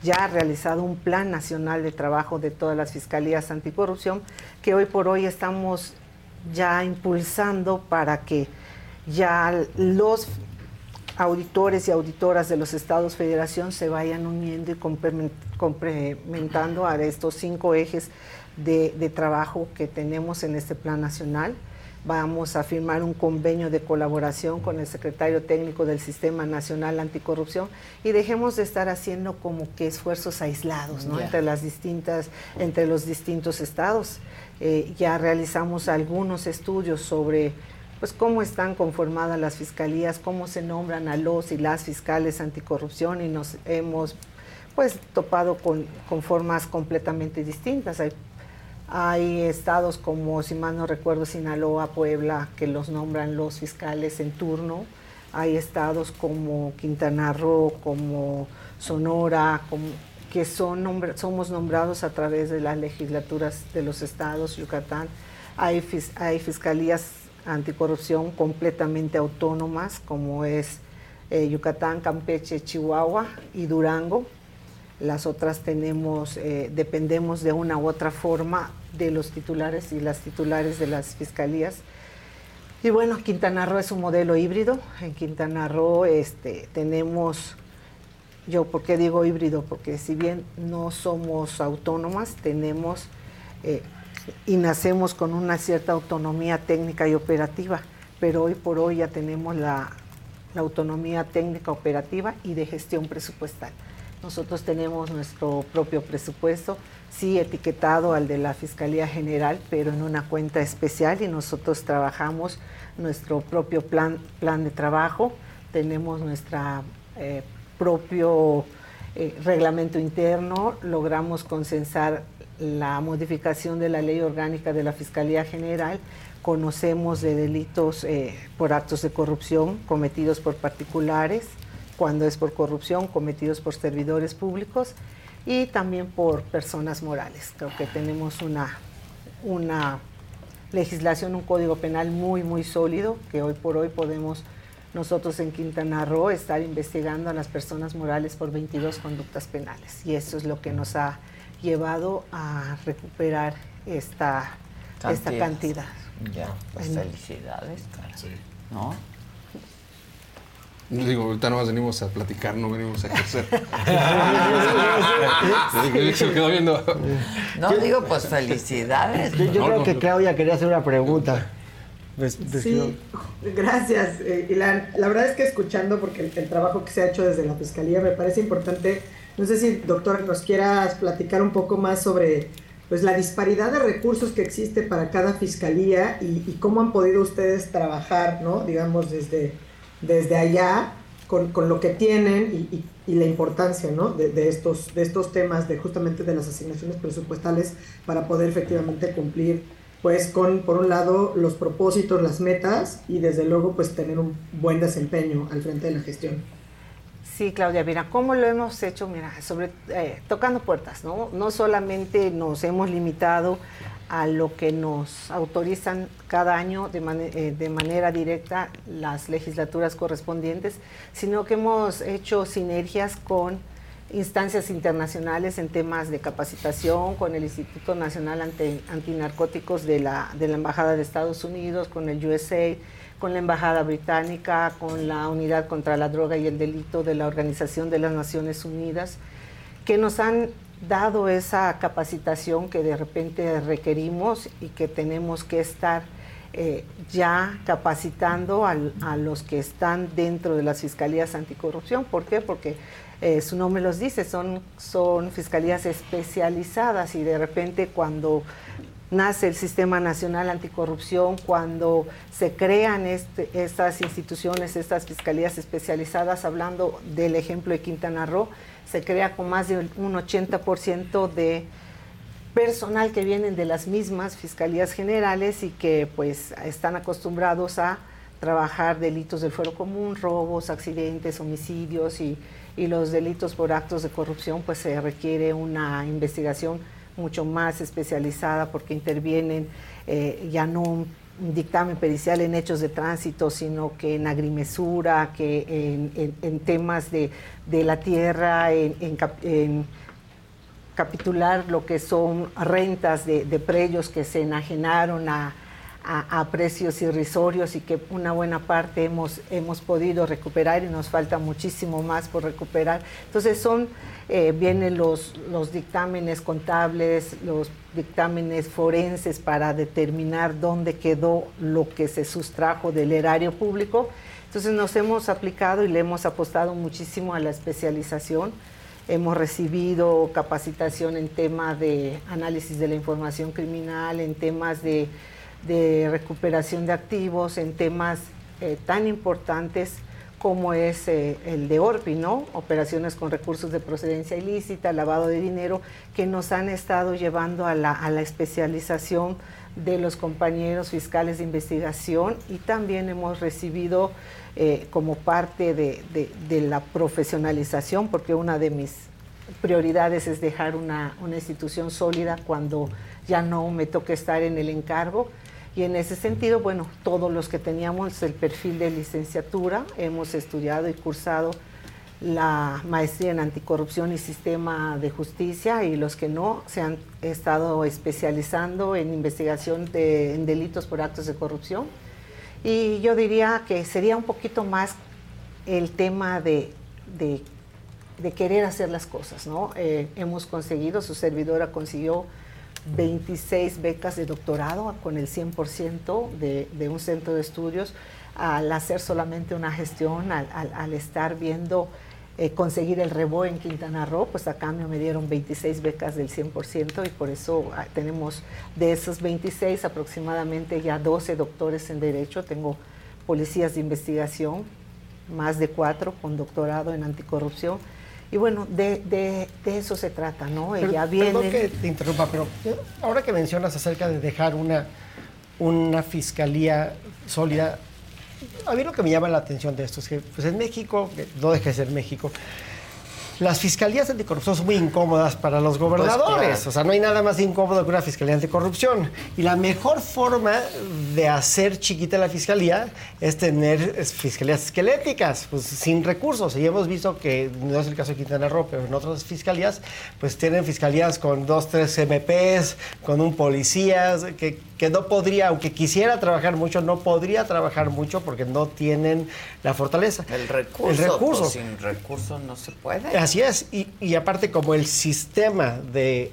Speaker 22: ya realizado un plan nacional de trabajo de todas las fiscalías anticorrupción que hoy por hoy estamos ya impulsando para que ya los auditores y auditoras de los estados federación se vayan uniendo y complementando a estos cinco ejes de, trabajo que tenemos en este plan nacional. Vamos a firmar un convenio de colaboración con el secretario técnico del Sistema Nacional Anticorrupción y dejemos de estar haciendo como que esfuerzos aislados entre, las distintas, entre los distintos estados. Eh, ya realizamos algunos estudios sobre pues cómo están conformadas las fiscalías, cómo se nombran a los y las fiscales anticorrupción y nos hemos pues topado con, con formas completamente distintas. Hay hay estados como, si mal no recuerdo, Sinaloa, Puebla, que los nombran los fiscales en turno. Hay estados como Quintana Roo, como Sonora, que son somos nombrados a través de las legislaturas de los estados, Yucatán. Hay, hay fiscalías anticorrupción completamente autónomas, como es eh, Yucatán, Campeche, Chihuahua y Durango las otras tenemos, eh, dependemos de una u otra forma de los titulares y las titulares de las fiscalías. Y bueno, Quintana Roo es un modelo híbrido. En Quintana Roo este, tenemos, yo por qué digo híbrido, porque si bien no somos autónomas, tenemos eh, y nacemos con una cierta autonomía técnica y operativa, pero hoy por hoy ya tenemos la autonomía técnica operativa y de gestión presupuestal. Nosotros tenemos nuestro propio presupuesto, sí etiquetado al de la Fiscalía General, pero en una cuenta especial y nosotros trabajamos nuestro propio plan, plan de trabajo, tenemos nuestro eh, propio eh, reglamento interno, logramos consensar la modificación de la ley orgánica de la Fiscalía General, conocemos de delitos eh, por actos de corrupción cometidos por particulares, cuando es por corrupción cometidos por servidores públicos y también por personas morales. Creo que tenemos una, una legislación, un código penal muy, muy sólido que hoy por hoy podemos nosotros en Quintana Roo estar investigando a las personas morales por 22 conductas penales. Y eso es lo que nos ha llevado a recuperar esta cantidad. Esta cantidad.
Speaker 2: Ya, pues felicidades. Sí. ¿No?
Speaker 21: Digo, ahorita no más venimos a platicar, no venimos a crecer. [LAUGHS]
Speaker 2: Se quedó viendo. No, digo, pues felicidades.
Speaker 19: Yo, creo que Claudia quería hacer una pregunta.
Speaker 20: Pues, sí, gracias. Eh, y la, verdad es que escuchando, porque el, trabajo que se ha hecho desde la Fiscalía me parece importante. No sé si, doctor, nos quieras platicar un poco más sobre pues, la disparidad de recursos que existe para cada fiscalía y, cómo han podido ustedes trabajar, ¿no? digamos, desde desde allá con, lo que tienen y, la importancia ¿no? de, estos, de estos temas, de justamente de las asignaciones presupuestales para poder efectivamente cumplir pues con, por un lado, los propósitos, las metas y desde luego pues tener un buen desempeño al frente de la gestión.
Speaker 22: Sí, Claudia, mira, ¿cómo lo hemos hecho? Mira, sobre eh, tocando puertas, ¿no? No solamente nos hemos limitado a lo que nos autorizan cada año de, eh, de, manera directa las legislaturas correspondientes, sino que hemos hecho sinergias con instancias internacionales en temas de capacitación, con el Instituto Nacional Antinarcóticos de la, de la Embajada de Estados Unidos, con el USA, con la Embajada Británica, con la Unidad contra la Droga y el Delito de la Organización de las Naciones Unidas, que nos han dado esa capacitación que de repente requerimos y que tenemos que estar eh, ya capacitando a los que están dentro de las fiscalías anticorrupción. ¿Por qué? Porque eh, su nombre los dice, son, son fiscalías especializadas y de repente cuando nace el Sistema Nacional Anticorrupción, cuando se crean este, estas instituciones, estas fiscalías especializadas, hablando del ejemplo de Quintana Roo, se crea con más de un 80% de personal que vienen de las mismas fiscalías generales y que pues están acostumbrados a trabajar delitos del fuero común, robos, accidentes, homicidios y, y los delitos por actos de corrupción, pues se requiere una investigación mucho más especializada porque intervienen eh, ya no un dictamen pericial en hechos de tránsito, sino que en agrimesura, que en, temas de, la tierra, en, capitular lo que son rentas de, de predios que se enajenaron a, a, precios irrisorios y que una buena parte hemos, hemos podido recuperar y nos falta muchísimo más por recuperar. Entonces son, eh, vienen los, los dictámenes contables, los dictámenes forenses para determinar dónde quedó lo que se sustrajo del erario público. Entonces nos hemos aplicado y le hemos apostado muchísimo a la especialización. Hemos recibido capacitación en temas de análisis de la información criminal, en temas de de recuperación de activos en temas eh, tan importantes como es eh, el de ORPI, ¿no? Operaciones con recursos de procedencia ilícita, lavado de dinero, que nos han estado llevando a la, especialización de los compañeros fiscales de investigación y también hemos recibido eh, como parte de, la profesionalización, porque una de mis prioridades es dejar una, una institución sólida cuando ya no me toque estar en el encargo y en ese sentido, bueno, todos los que teníamos el perfil de licenciatura hemos estudiado y cursado la maestría en anticorrupción y sistema de justicia y los que no se han estado especializando en investigación de, en delitos por actos de corrupción. Y yo diría que sería un poquito más el tema de, de, querer hacer las cosas, ¿no? Eh, hemos conseguido, su servidora consiguió 26 becas de doctorado con el 100% de, un centro de estudios al hacer solamente una gestión, al, estar viendo eh, conseguir el rebo en Quintana Roo, pues a cambio me dieron 26 becas del 100% y por eso ah, tenemos de esos 26 aproximadamente ya 12 doctores en Derecho, tengo policías de investigación, más de cuatro con doctorado en anticorrupción y bueno, de, de, eso se trata, ¿no?
Speaker 19: Ella viene... Perdón que te interrumpa, pero ahora que mencionas acerca de dejar una, una fiscalía sólida, a mí lo que me llama la atención de esto es que pues en México, no deja de ser México, las fiscalías anticorrupción son muy incómodas para los pues gobernadores. O sea, no hay nada más incómodo que una fiscalía anticorrupción. Y la mejor forma de hacer chiquita la fiscalía es tener fiscalías esqueléticas, pues sin recursos. Y hemos visto que, no es el caso de Quintana Roo, pero en otras fiscalías, pues tienen fiscalías con dos, tres MPs, con un policía, que que no podría, aunque quisiera trabajar mucho, no podría trabajar mucho porque no tienen la fortaleza.
Speaker 2: El recurso. El recurso. Pues, sin recursos no se puede.
Speaker 19: Así es. Y, y, aparte, como el sistema de,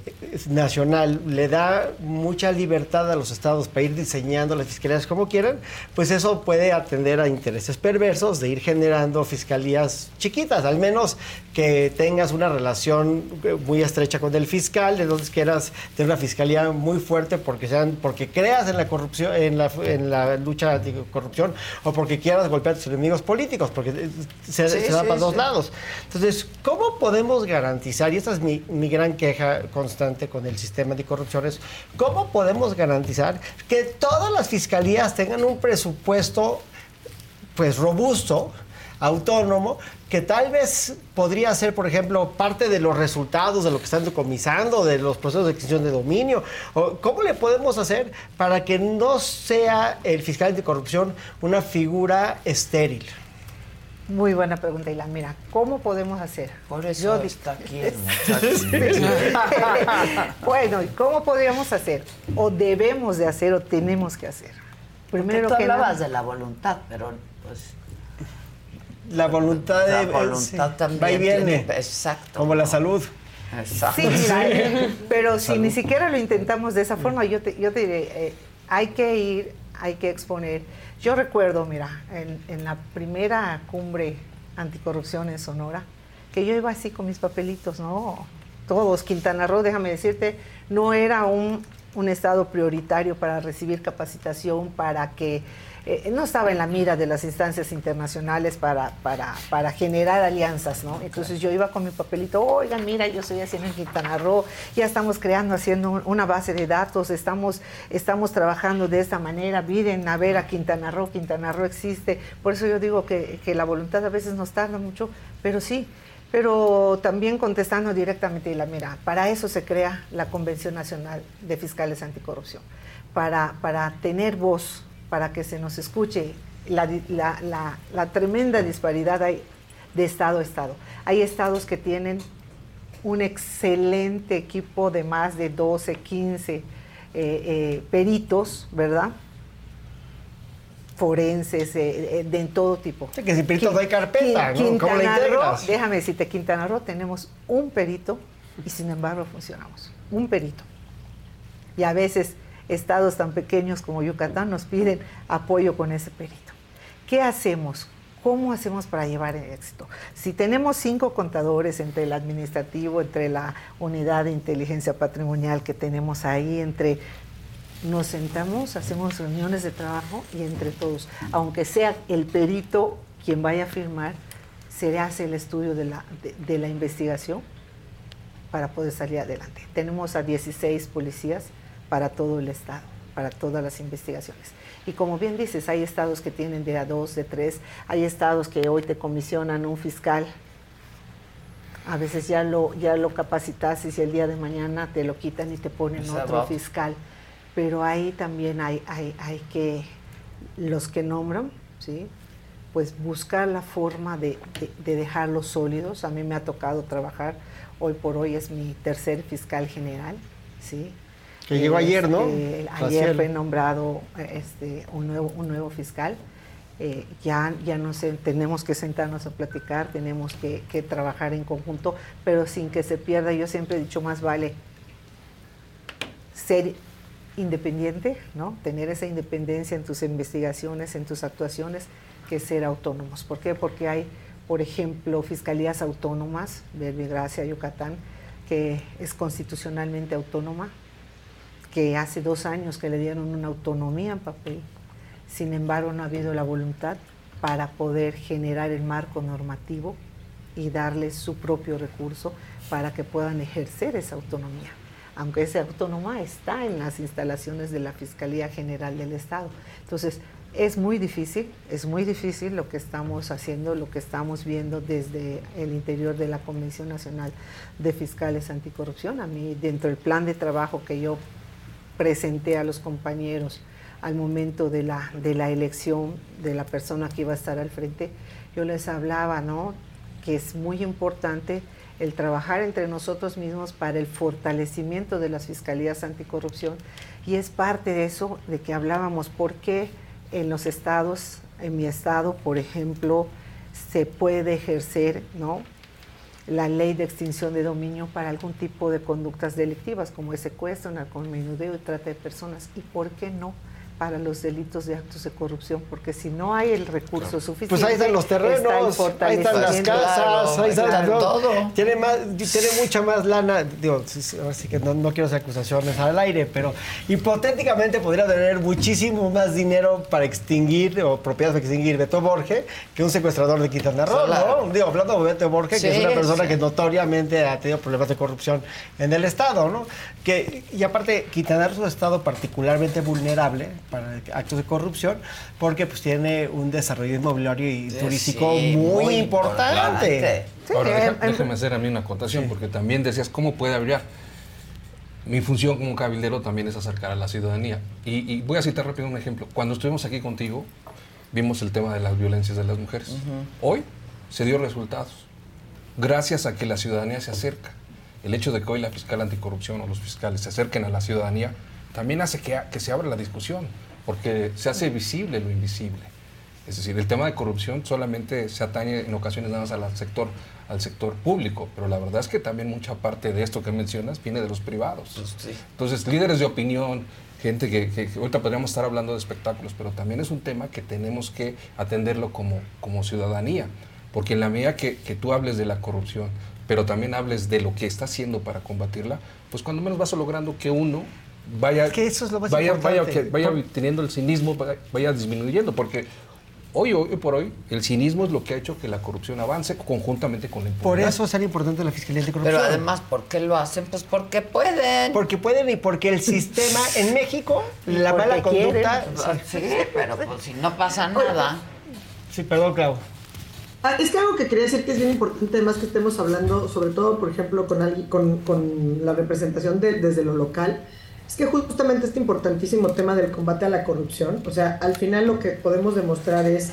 Speaker 19: nacional le da mucha libertad a los estados para ir diseñando las fiscalías como quieran, pues eso puede atender a intereses perversos de ir generando fiscalías chiquitas, al menos que tengas una relación muy estrecha con el fiscal, donde quieras tener una fiscalía muy fuerte porque sean, porque creas en la corrupción, en la, en la lucha anticorrupción o porque quieras golpear a tus enemigos políticos, porque se, se da para dos lados. Entonces, ¿cómo podemos garantizar, y esta es mi, mi gran queja constante con el sistema anticorrupción, es cómo podemos garantizar que todas las fiscalías tengan un presupuesto pues robusto, autónomo, que tal vez podría ser, por ejemplo, parte de los resultados de lo que están decomisando, de los procesos de extinción de dominio. ¿Cómo le podemos hacer para que no sea el fiscal de corrupción una figura estéril?
Speaker 22: Muy buena pregunta, Ilan. Mira, ¿cómo podemos hacer?
Speaker 2: Por eso está aquí el [LAUGHS]
Speaker 22: bueno, ¿y cómo podríamos hacer? ¿O debemos de hacer o tenemos que hacer?
Speaker 2: Primero tú que hablabas de la voluntad, pero pues
Speaker 19: la voluntad,
Speaker 2: la voluntad también
Speaker 19: va y viene.
Speaker 2: exacto.
Speaker 19: Como la salud.
Speaker 22: Exacto. Sí, mira, [LAUGHS] pero si ni siquiera lo intentamos de esa forma, yo te, yo te diré, eh, hay que ir, hay que exponer. Yo recuerdo, mira, en, en, la primera cumbre anticorrupción en Sonora, que yo iba así con mis papelitos, no, todos, Quintana Roo, déjame decirte, no era un, un estado prioritario para recibir capacitación, para que eh, no estaba en la mira de las instancias internacionales para, para, para, generar alianzas, ¿no? Entonces yo iba con mi papelito, oigan, mira, yo soy haciendo en Quintana Roo, ya estamos creando, haciendo una base de datos, estamos, estamos trabajando de esta manera, miren a ver a Quintana Roo, Quintana Roo existe, por eso yo digo que, que la voluntad a veces nos tarda mucho, pero sí, pero también contestando directamente, la mira, para eso se crea la Convención Nacional de Fiscales Anticorrupción, para, para tener voz, para que se nos escuche la, tremenda disparidad hay de estado a estado. Hay estados que tienen un excelente equipo de más de 12, 15 eh, eh, peritos, ¿verdad? Forenses, eh, de en todo tipo.
Speaker 19: que si peritos hay carpeta, ¿no? ¿Cómo la integras?
Speaker 22: déjame decirte, Quintana Roo tenemos un perito y sin embargo funcionamos. Un perito. Y a veces estados tan pequeños como Yucatán nos piden apoyo con ese perito. ¿Qué hacemos? ¿Cómo hacemos para llevar éxito? Si tenemos cinco contadores entre el administrativo, entre la unidad de inteligencia patrimonial que tenemos ahí, entre nos sentamos, hacemos reuniones de trabajo y entre todos, aunque sea el perito quien vaya a firmar, se hace el estudio de la, de la investigación para poder salir adelante. Tenemos a 16 policías para todo el Estado, para todas las investigaciones. Y como bien dices, hay estados que tienen de a dos, de tres, hay estados que hoy te comisionan un fiscal, a veces ya lo, ya lo capacitas y el día de mañana te lo quitan y te ponen otro fiscal. Pero ahí también hay, hay, hay que, los que nombran, ¿sí? pues buscar la forma de, de, dejarlos sólidos. A mí me ha tocado trabajar, hoy por hoy es mi tercer fiscal general, ¿sí?
Speaker 19: Que llegó ayer, ¿no?
Speaker 22: Este, ayer fue nombrado este, un, nuevo, un nuevo fiscal. Eh, ya, ya no sé, tenemos que sentarnos a platicar, tenemos que, que, trabajar en conjunto, pero sin que se pierda. Yo siempre he dicho, más vale ser independiente, ¿no? Tener esa independencia en tus investigaciones, en tus actuaciones, que ser autónomos. ¿Por qué? Porque hay, por ejemplo, fiscalías autónomas, Gracia, Yucatán, que es constitucionalmente autónoma, que hace dos años que le dieron una autonomía en papel, sin embargo no ha habido la voluntad para poder generar el marco normativo y darles su propio recurso para que puedan ejercer esa autonomía, aunque esa autonomía está en las instalaciones de la Fiscalía General del Estado. Entonces, es muy difícil, es muy difícil lo que estamos haciendo, lo que estamos viendo desde el interior de la Convención Nacional de Fiscales Anticorrupción. A mí, dentro del plan de trabajo que yo presenté a los compañeros al momento de la, de la elección de la persona que iba a estar al frente, yo les hablaba, ¿no? Que es muy importante el trabajar entre nosotros mismos para el fortalecimiento de las fiscalías anticorrupción y es parte de eso de que hablábamos, porque en los estados, en mi estado, por ejemplo, se puede ejercer, ¿no? La ley de extinción de dominio para algún tipo de conductas delictivas como el secuestro, narcomenudeo y trata de personas. ¿Y por qué no para los delitos de actos de corrupción, porque si no hay el recurso suficiente.
Speaker 19: Pues ahí están los terrenos, ahí están las casas, ahí está todo. Tiene, más, tiene mucha más lana, digo, así que no, quiero hacer acusaciones al aire, pero hipotéticamente podría tener muchísimo más dinero para extinguir o propiedades para extinguir Beto Borge que un secuestrador de Quintana Roo, ¿no? Digo, hablando de Beto Borge, que es una persona que notoriamente ha tenido problemas de corrupción en el Estado, ¿no? Que, y aparte, Quintana Roo es un Estado particularmente vulnerable para actos de corrupción, porque pues tiene un desarrollo inmobiliario y turístico muy, importante.
Speaker 21: Ahora, déjame hacer a mí una acotación, porque también decías cómo puede brillar. Mi función como cabildero también es acercar a la ciudadanía. Y, voy a citar rápido un ejemplo. Cuando estuvimos aquí contigo, vimos el tema de las violencias de las mujeres. Hoy se dio resultados, gracias a que la ciudadanía se acerca. El hecho de que hoy la fiscal anticorrupción o los fiscales se acerquen a la ciudadanía también hace que, que se abra la discusión, porque se hace visible lo invisible. Es decir, el tema de corrupción solamente se atañe en ocasiones nada más al sector, al sector público, pero la verdad es que también mucha parte de esto que mencionas viene de los privados. Pues Entonces, líderes de opinión, gente que, que, ahorita podríamos estar hablando de espectáculos, pero también es un tema que tenemos que atenderlo como, como ciudadanía, porque en la medida que, que tú hables de la corrupción, pero también hables de lo que está haciendo para combatirla, pues cuando menos vas logrando que uno vaya,
Speaker 19: que eso es lo más
Speaker 21: vaya, vaya, vaya teniendo el cinismo, vaya, disminuyendo, porque hoy, hoy por hoy, el cinismo es lo que ha hecho que la corrupción avance conjuntamente con la impunidad.
Speaker 19: Por eso es tan importante la Fiscalía Anticorrupción.
Speaker 2: Pero además, ¿por qué lo hacen? Pues porque pueden.
Speaker 19: Porque pueden y porque el sistema [LAUGHS] en México, la mala conducta...
Speaker 2: Sí, pero pues si no pasa nada...
Speaker 19: Sí, perdón, Clau.
Speaker 20: Ah, es que algo que quería decir que es bien importante, además que estemos hablando, sobre todo, por ejemplo, con, alguien, con, con la representación de, desde lo local, es que justamente este importantísimo tema del combate a la corrupción, o sea, al final lo que podemos demostrar es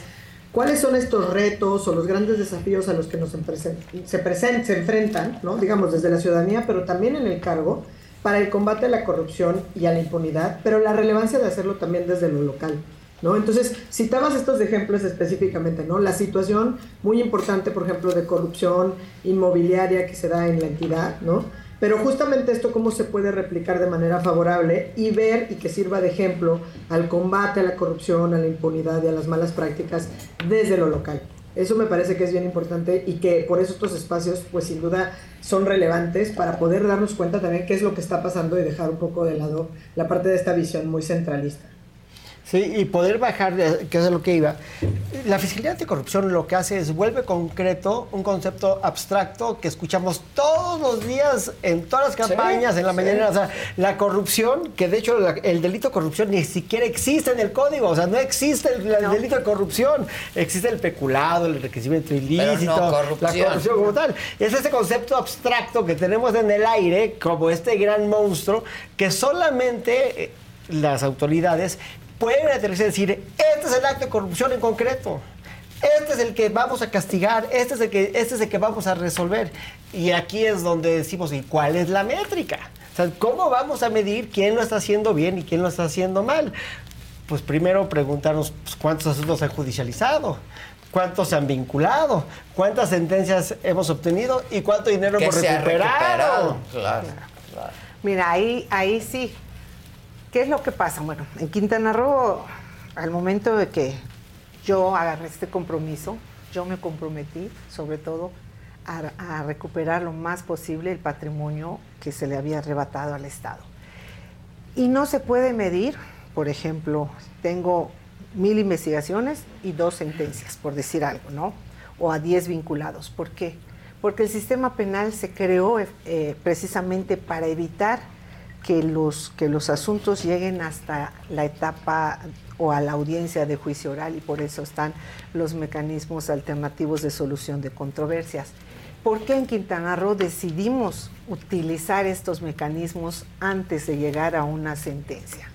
Speaker 20: cuáles son estos retos o los grandes desafíos a los que nos se, se enfrentan, ¿no? digamos, desde la ciudadanía, pero también en el cargo, para el combate a la corrupción y a la impunidad, pero la relevancia de hacerlo también desde lo local. ¿no? Entonces, citabas estos ejemplos específicamente, ¿no? La situación muy importante, por ejemplo, de corrupción inmobiliaria que se da en la entidad, ¿no? Pero justamente esto cómo se puede replicar de manera favorable y ver y que sirva de ejemplo al combate a la corrupción, a la impunidad y a las malas prácticas desde lo local. Eso me parece que es bien importante y que por eso estos espacios, pues sin duda, son relevantes para poder darnos cuenta también qué es lo que está pasando y dejar un poco de lado la parte de esta visión muy centralista.
Speaker 19: Sí, y poder bajar, de, que es lo que iba. La Fiscalía Anticorrupción lo que hace es vuelve concreto un concepto abstracto que escuchamos todos los días en todas las campañas, en la mañana. O sea, la corrupción, que de hecho el delito de corrupción ni siquiera existe en el código. O sea, no existe el, delito de corrupción. Existe el peculado, el enriquecimiento ilícito, la corrupción como tal. Es ese concepto abstracto que tenemos en el aire como este gran monstruo que solamente eh, las autoridades pueden atreverse a decir, este es el acto de corrupción en concreto. Este es el que vamos a castigar, este es el que, este es el que vamos a resolver. Y aquí es donde decimos, ¿y cuál es la métrica? O sea, ¿cómo vamos a medir quién lo está haciendo bien y quién lo está haciendo mal? Pues primero preguntarnos pues, cuántos asuntos se han judicializado, cuántos se han vinculado, cuántas sentencias hemos obtenido y cuánto dinero hemos recuperado.
Speaker 22: Claro, claro. Mira, ahí, ahí sí, ¿Qué es lo que pasa? Bueno, en Quintana Roo, al momento de que yo agarré este compromiso, yo me comprometí sobre todo a, recuperar lo más posible el patrimonio que se le había arrebatado al Estado. Y no se puede medir, por ejemplo, tengo mil investigaciones y dos sentencias, por decir algo, ¿no? O a diez vinculados. ¿Por qué? Porque el sistema penal se creó eh, precisamente para evitar que los, que los asuntos lleguen hasta la etapa o a la audiencia de juicio oral y por eso están los mecanismos alternativos de solución de controversias. ¿Por qué en Quintana Roo decidimos utilizar estos mecanismos antes de llegar a una sentencia?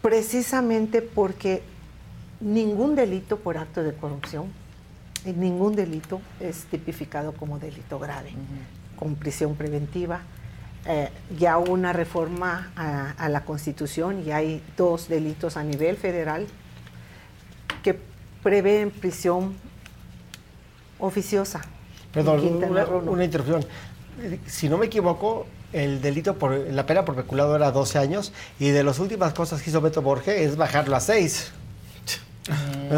Speaker 22: Precisamente porque ningún delito por acto de corrupción, ningún delito es tipificado como delito grave, con prisión preventiva, eh, ya una reforma a, la Constitución y hay dos delitos a nivel federal que prevén prisión oficiosa.
Speaker 19: Perdón, una, interrupción. Si no me equivoco, el delito por la pena por peculado era 12 años y de las últimas cosas que hizo Beto Borges es bajarlo a 6.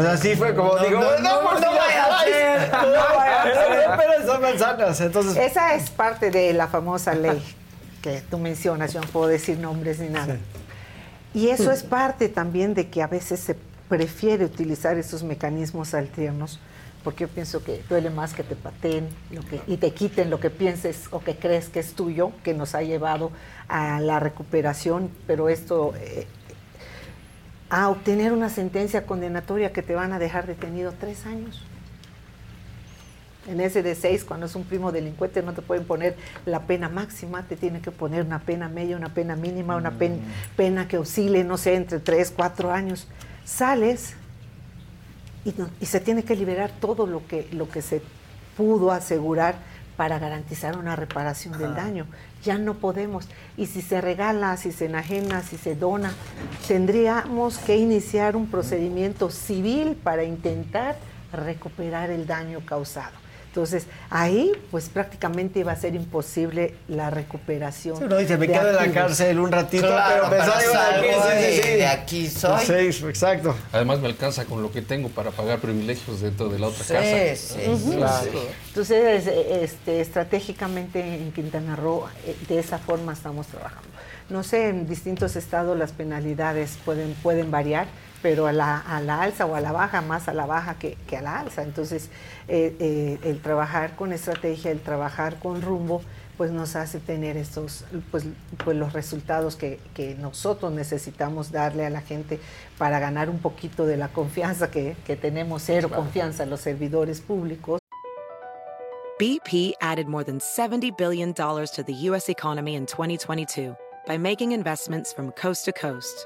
Speaker 19: así fue como digo, no, no, no, vaya a ser, no vaya a ser. manzanas. Entonces,
Speaker 22: Esa es parte de la famosa ley que tú mencionas, yo no puedo decir nombres ni nada. Y eso es parte también de que a veces se prefiere utilizar esos mecanismos alternos porque yo pienso que duele más que te pateen lo que, y te quiten lo que pienses o que crees que es tuyo, que nos ha llevado a la recuperación, pero esto eh, a obtener una sentencia condenatoria que te van a dejar detenido tres años. En ese de seis, cuando es un primo delincuente, no te pueden poner la pena máxima, te tienen que poner una pena media, una pena mínima, una pena, mm. pena que oscile, no sé, entre tres, cuatro años. Sales y, se tiene que liberar todo lo que, lo que se pudo asegurar para garantizar una reparación del daño. Ya no podemos. Y si se regala, si se enajena, si se dona, tendríamos que iniciar un procedimiento civil para intentar recuperar el daño causado. Entonces, ahí pues prácticamente iba a ser imposible la recuperación.
Speaker 19: Sí, uno dice, me quedo en la cárcel un ratito, pero me salgo
Speaker 2: de aquí, sí, de aquí soy.
Speaker 19: Sí, exacto.
Speaker 21: Además me alcanza con lo que tengo para pagar privilegios dentro de la otra casa.
Speaker 2: Sí, sí, claro.
Speaker 22: Entonces, este, estratégicamente en Quintana Roo, eh, de esa forma estamos trabajando. No sé, en distintos estados las penalidades pueden, pueden variar, pero a la, a la alza o a la baja, más a la baja que, que a la alza. Entonces, eh, eh, el trabajar con estrategia, el trabajar con rumbo, pues nos hace tener estos, pues, pues los resultados que, que, nosotros necesitamos darle a la gente para ganar un poquito de la confianza que, que tenemos, cero confianza en los servidores públicos.
Speaker 12: BP added more than $70 billion to the U.S. economy in 2022 by making investments from coast to coast.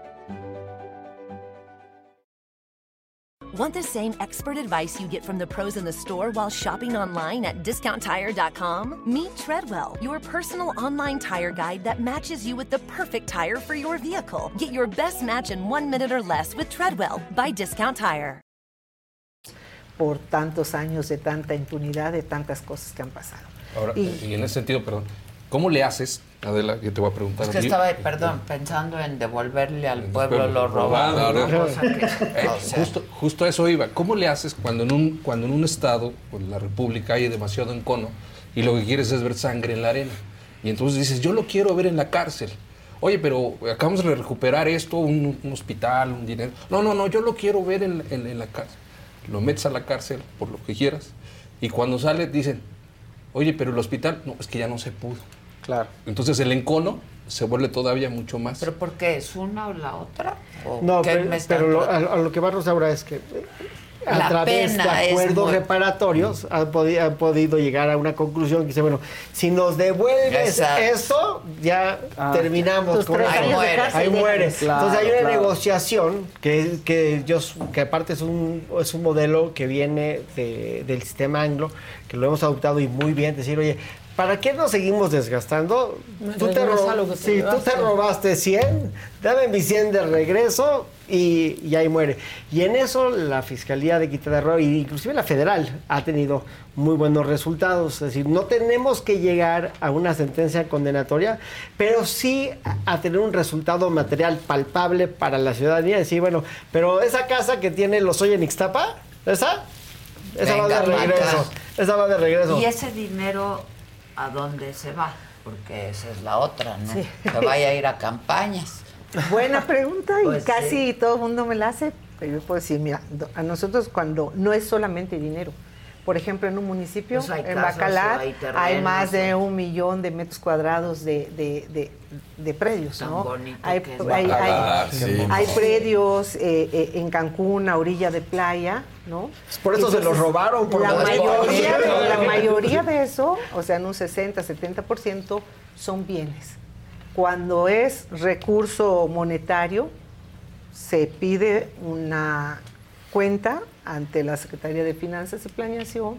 Speaker 1: Want the same expert advice you get from the pros in the store while shopping online at discounttire.com? Meet Treadwell, your personal online tire guide that matches you with the perfect tire for your vehicle. Get your best match in one minute or less with Treadwell by Discount Tire.
Speaker 22: Por tantos años de tanta impunidad, de tantas cosas que han pasado.
Speaker 21: Ahora, y, y en ese sentido, perdón, ¿cómo le haces Adela, yo te voy a preguntar.
Speaker 2: Es que estaba, perdón, pensando en devolverle al pueblo lo robado. [LAUGHS]
Speaker 21: Eh, justo, justo a eso iba. ¿Cómo le haces cuando en un, cuando en un estado, pues la República, hay demasiado encono y lo que quieres es ver sangre en la arena? Y entonces dices, yo lo quiero ver en la cárcel. Oye, pero acabamos de recuperar esto, un, hospital, un dinero. No, no, no, yo lo quiero ver en, en la cárcel. Lo metes a la cárcel por lo que quieras. Y cuando sale dicen, oye, pero el hospital, no, es que ya no se pudo.
Speaker 19: Claro.
Speaker 21: Entonces el encono se vuelve todavía mucho más.
Speaker 2: ¿Pero por qué? ¿Es una o la otra?
Speaker 19: no, pero, a, lo que vamos ahora es que a través de acuerdos reparatorios han, podido llegar a una conclusión que dice, bueno, si nos devuelves eso, ya ah, terminamos con
Speaker 2: ahí muere.
Speaker 19: Ahí muere. Entonces hay una negociación que, que, yo, que aparte es un, es un modelo que viene del sistema anglo, que lo hemos adoptado y muy bien, decir, oye, ¿Para qué nos seguimos desgastando? Tú te, tú te robaste 100, dame mi 100 de regreso y, ahí muere. Y en eso la Fiscalía de Quintana Roo, inclusive la federal, ha tenido muy buenos resultados. Es decir, no tenemos que llegar a una sentencia condenatoria, pero sí a, tener un resultado material palpable para la ciudadanía. Decir, bueno, pero esa casa que tiene los hoy en Ixtapa, ¿esa? Esa va de regreso. Esa va de regreso.
Speaker 2: Y ese dinero a dónde se va, porque esa es la otra, ¿no? Se vaya a ir a campañas.
Speaker 22: Buena pregunta y pues casi todo el mundo me la hace. Pero yo puedo decir, mira, a nosotros cuando no es solamente dinero, por ejemplo, en un municipio, pues en Bacalar, hay, más de un millón de metros cuadrados de, de, predios, ¿no? Hay, hay, predios eh, eh, en Cancún, a orilla de playa, ¿no?
Speaker 19: Por eso se los robaron. Por
Speaker 22: la, mayoría, [LAUGHS] la mayoría de eso, o sea, en un 60, 70%, son bienes. Cuando es recurso monetario, se pide una cuenta ante la Secretaría de Finanzas y Planeación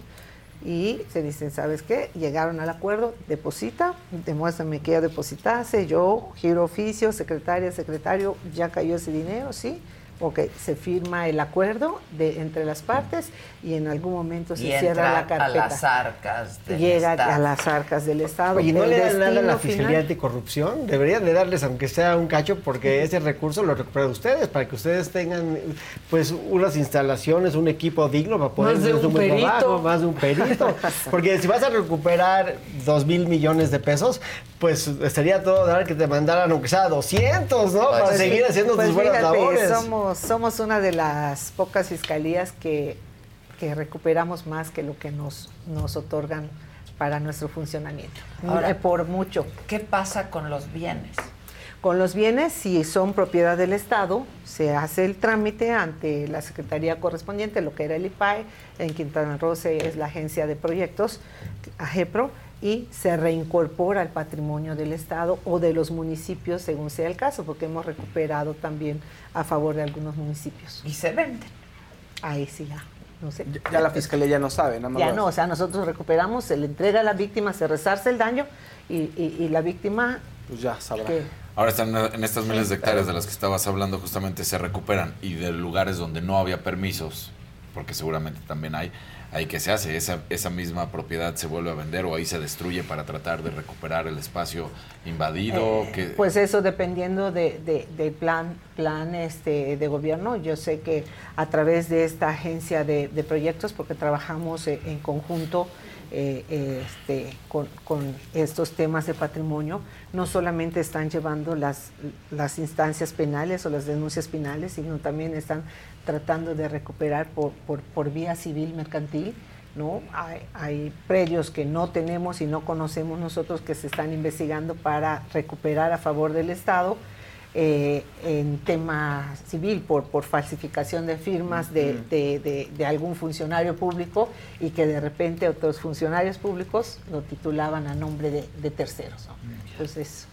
Speaker 22: y se dicen, ¿sabes qué? Llegaron al acuerdo, deposita, demuéstrame que ya depositaste, yo giro oficio, secretaria, secretario, ya cayó ese dinero, ¿sí? Ok, se firma el acuerdo de, entre las partes y en algún momento se cierra la carpeta.
Speaker 2: a las arcas
Speaker 22: del Llega a las arcas del Estado.
Speaker 19: ¿Y no le dan nada a la Fiscalía Anticorrupción? Deberían de darles, aunque sea un cacho, porque ese recurso lo recuperan ustedes, para que ustedes tengan pues unas instalaciones, un equipo digno para poder
Speaker 8: hacer un, buen trabajo,
Speaker 19: más de un perito. [LAUGHS] porque si vas a recuperar dos mil millones de pesos, pues estaría todo dar que te mandaran aunque sea 200, ¿no? Pues para seguir haciendo
Speaker 22: pues
Speaker 19: tus buenas labores.
Speaker 22: Somos, somos una de las pocas fiscalías que que recuperamos más que lo que nos, nos otorgan para nuestro funcionamiento.
Speaker 2: Ahora,
Speaker 22: por mucho.
Speaker 2: ¿Qué pasa con los bienes?
Speaker 22: Con los bienes, si son propiedad del Estado, se hace el trámite ante la Secretaría correspondiente, lo que era el IPAE, en Quintana Roo es la agencia de proyectos, AGEPRO, y se reincorpora al patrimonio del Estado o de los municipios, según sea el caso, porque hemos recuperado también a favor de algunos municipios.
Speaker 2: ¿Y se venden?
Speaker 22: Ahí sí ya.
Speaker 7: Ya, la fiscalía ya no sabe, nada más.
Speaker 22: Ya no, o sea, nosotros recuperamos, se le entrega a la víctima, se resarce el daño y, la víctima.
Speaker 7: Pues ya sabrá.
Speaker 6: Ahora están en estas miles de hectáreas de las que estabas hablando, justamente se recuperan y de lugares donde no había permisos, porque seguramente también hay, ahí que se hace, esa, esa misma propiedad se vuelve a vender o ahí se destruye para tratar de recuperar el espacio invadido.
Speaker 22: Eh, pues eso dependiendo de, del plan, plan este, de gobierno. Yo sé que a través de esta agencia de, proyectos, porque trabajamos eh, en conjunto eh, este, con, con, estos temas de patrimonio, no solamente están llevando las, las instancias penales o las denuncias penales, sino también están tratando de recuperar por, por, vía civil mercantil. ¿No? Hay, predios que no tenemos y no conocemos nosotros que se están investigando para recuperar a favor del Estado eh, en tema civil por, por falsificación de firmas de, algún funcionario público y que de repente otros funcionarios públicos lo titulaban a nombre de, terceros. Entonces,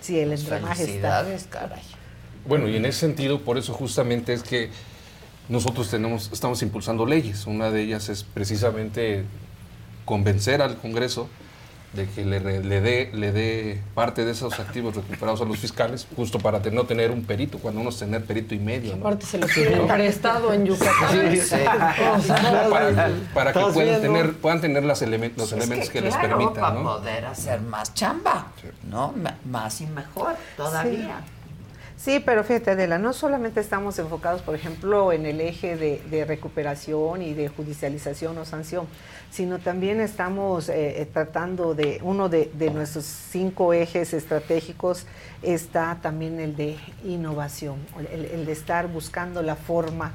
Speaker 22: sí, el engranaje está.
Speaker 2: Caray.
Speaker 21: Bueno, y en ese sentido, por eso justamente es que nosotros tenemos, estamos impulsando leyes. Una de ellas es precisamente convencer al Congreso de que le, le dé le dé parte de esos activos recuperados a los fiscales, justo para no tener un perito, cuando uno es tener perito y medio.
Speaker 8: Aparte se lo quieren prestado en Yucatán.
Speaker 21: para, que puedan tener, puedan tener los elementos que, les permitan.
Speaker 2: Para poder hacer más chamba, ¿no? Más y mejor todavía.
Speaker 22: Sí, pero fíjate, Adela, no solamente estamos enfocados, por ejemplo, en el eje de, recuperación y de judicialización o sanción, sino también estamos eh, eh, tratando de, uno de, nuestros cinco ejes estratégicos está también el de innovación, el, de estar buscando la forma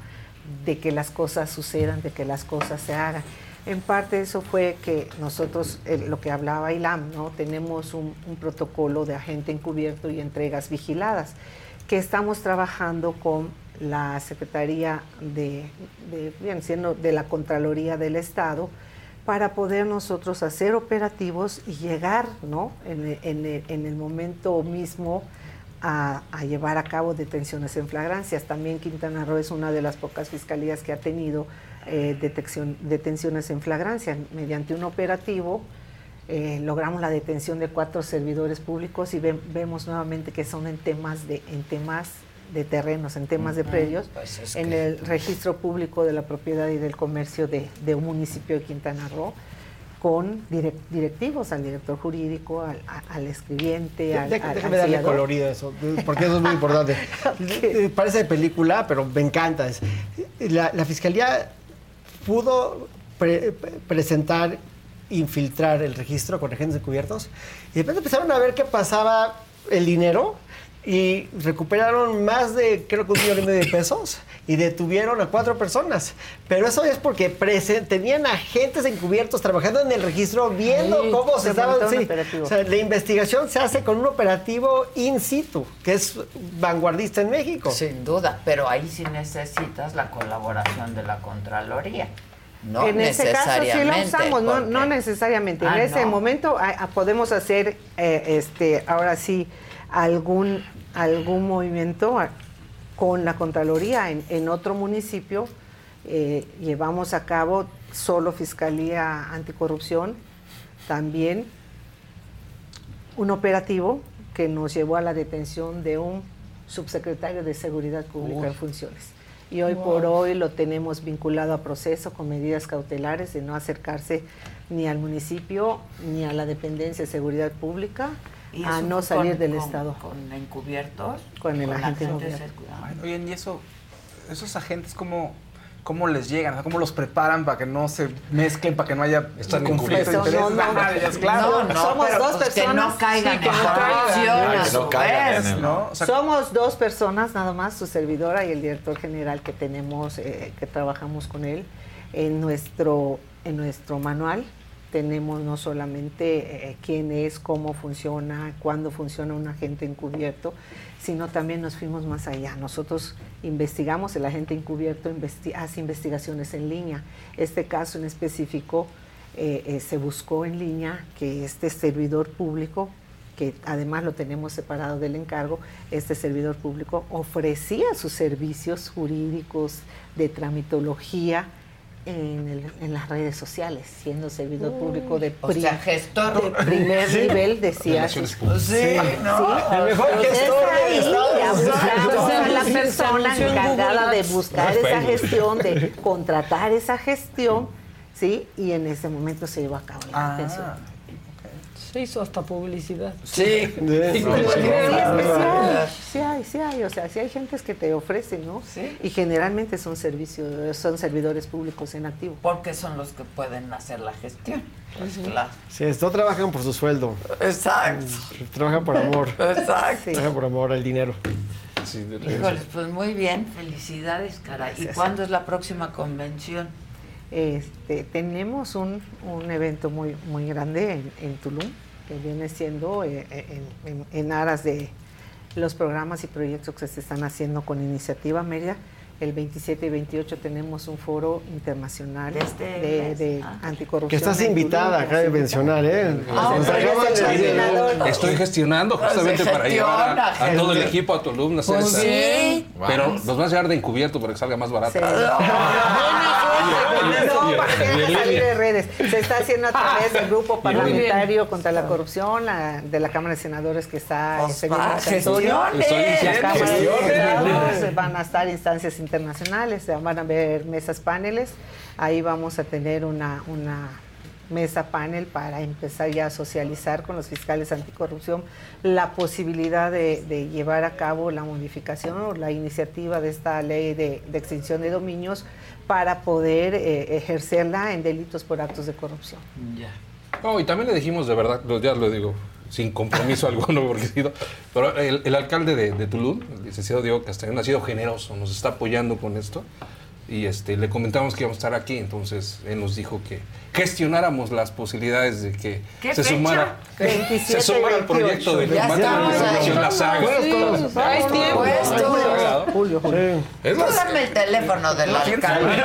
Speaker 22: de que las cosas sucedan, de que las cosas se hagan. En parte eso fue que nosotros, lo que hablaba ILAM, ¿no? tenemos un, un protocolo de agente encubierto y entregas vigiladas que estamos trabajando con la Secretaría de, siendo de la Contraloría del Estado para poder nosotros hacer operativos y llegar ¿no? en, el momento mismo a, llevar a cabo detenciones en flagrancias. También Quintana Roo es una de las pocas fiscalías que ha tenido eh, detenciones en flagrancia. Mediante un operativo eh, logramos la detención de cuatro servidores públicos y vemos nuevamente que son en temas de, en temas de terrenos, en temas de predios, pues en el registro público de la propiedad y del comercio de, un municipio de Quintana Roo con directivos, al director jurídico, al, escribiente, al,
Speaker 19: Déjame darle colorido eso, porque eso es muy importante. [LAUGHS] Parece de película, pero me encanta. La, la Fiscalía pudo presentar infiltrar el registro con agentes encubiertos. Y de repente empezaron a ver qué pasaba el dinero y recuperaron más de, creo que un millón y medio de pesos y detuvieron a cuatro personas. Pero eso es porque tenían agentes encubiertos trabajando en el registro viendo cómo se, estaban... o sea, la investigación se hace con un operativo in situ, que es vanguardista en México.
Speaker 2: Sin duda, pero ahí sí necesitas la colaboración de la Contraloría. No
Speaker 22: en ese caso sí lo usamos, no, necesariamente. en ah, ese momento ah, podemos hacer, eh, este, ahora sí, algún, algún movimiento con la Contraloría en, otro municipio. Eh, llevamos a cabo solo Fiscalía Anticorrupción, también un operativo que nos llevó a la detención de un subsecretario de Seguridad Pública en funciones. Y hoy por hoy lo tenemos vinculado a proceso con medidas cautelares de no acercarse ni al municipio ni a la dependencia de seguridad pública a no salir del Estado.
Speaker 2: ¿Con encubiertos?
Speaker 22: Con el agente encubierto.
Speaker 7: Oye, y eso, esos agentes, ¿cómo, ¿cómo les llegan? ¿Cómo los preparan para que no se mezclen, para que no haya
Speaker 21: Están
Speaker 7: conflicto de intereses?
Speaker 22: No, no,
Speaker 7: claro.
Speaker 22: no, somos
Speaker 2: pero,
Speaker 22: dos
Speaker 2: pues, que
Speaker 22: personas.
Speaker 2: no caigan
Speaker 22: Sí, que
Speaker 2: en
Speaker 22: no caigan.
Speaker 21: que no
Speaker 2: su
Speaker 21: caigan en el-
Speaker 2: ¿no?
Speaker 7: O sea,
Speaker 22: Somos dos personas nada más, su servidora y el director general que tenemos, eh, que trabajamos con él. En nuestro, en nuestro manual tenemos no solamente eh, quién es, cómo funciona, cuándo funciona un agente encubierto, sino también nos fuimos más allá. Nosotros investigamos, el agente encubierto investi- hace investigaciones en línea. Este caso en específico eh, eh, se buscó en línea que este servidor público que además lo tenemos separado del encargo, este servidor público ofrecía sus servicios jurídicos de tramitología en, el- en las redes sociales, siendo servidor público de,
Speaker 2: O sea, gestor.
Speaker 22: de primer nivel, decía.
Speaker 2: Sí, ¿no?
Speaker 22: El
Speaker 20: mejor gestor del Estado.
Speaker 22: Ya buscamos a la
Speaker 8: Sí,
Speaker 22: persona encargada de buscar
Speaker 21: No
Speaker 22: esa gestión, de [LAUGHS] contratar esa gestión, ¿sí? Y en ese momento se llevó a cabo la
Speaker 7: Ah,
Speaker 22: detención.
Speaker 8: Se hizo hasta publicidad.
Speaker 2: Sí.
Speaker 22: Sí, sí hay, sí hay, sí hay, o sea, sí hay gentes que te ofrecen, ¿no?
Speaker 2: Sí.
Speaker 22: Y generalmente son servicios, son servidores públicos en activo.
Speaker 2: Porque son los que pueden hacer la gestión. Pues claro.
Speaker 19: Sí, no trabajan por su sueldo,
Speaker 2: Exacto.
Speaker 19: trabajan por amor.
Speaker 2: Exacto.
Speaker 19: Trabajan por amor al dinero.
Speaker 21: Sí, de-
Speaker 2: Híjoles, pues muy bien, felicidades, caray. ¿Y cuándo es la próxima convención?
Speaker 22: Este, tenemos un, un evento muy, muy grande en, en Tulum, que viene siendo eh, en, en- en aras de los programas y proyectos que se están haciendo con Iniciativa Mérida. El 27 y 28 tenemos un foro internacional
Speaker 2: ¿De este
Speaker 22: de,
Speaker 2: Ah.
Speaker 22: anticorrupción.
Speaker 19: Que estás
Speaker 22: Tulum,
Speaker 19: invitada, acaba de mencionar, ¿eh?
Speaker 2: Ah,
Speaker 19: Nos de.
Speaker 21: Estoy gestionando justamente para llevar a, todo el equipo a tu alumna.
Speaker 2: Pues sí.
Speaker 21: Pero nos vas a llevar de encubierto para que salga más barato.
Speaker 22: Sí. [LAUGHS] No, para que deje salir de redes. Se está haciendo a través del grupo [LAUGHS] parlamentario contra la corrupción la- de la Cámara de Senadores que está
Speaker 2: Pues
Speaker 22: este
Speaker 2: Gestiones.
Speaker 22: Diputados, van a estar instancias internacionales, van a haber mesas paneles. Ahí vamos a tener una, una mesa panel para empezar ya a socializar con los fiscales anticorrupción la posibilidad de, de llevar a cabo la modificación o la iniciativa de esta ley de, de extinción de dominios para poder eh, ejercerla en delitos por actos de corrupción.
Speaker 2: Ya.
Speaker 21: No, y también le dijimos de verdad, ya lo digo, sin compromiso [LAUGHS] alguno, porque. Pero el, el alcalde de, de el licenciado Diego Castellón, ha sido generoso, nos está apoyando con esto. Y este, le comentamos que íbamos a estar aquí, entonces él nos dijo que gestionáramos las posibilidades de que
Speaker 2: ¿Qué
Speaker 21: se
Speaker 2: fecha?
Speaker 21: sumara,
Speaker 22: 27
Speaker 21: se sumara al
Speaker 22: 28.
Speaker 21: proyecto de la la saga.
Speaker 8: Hay tiempo.
Speaker 22: Julio, Julio.
Speaker 2: Dame el teléfono del alcalde.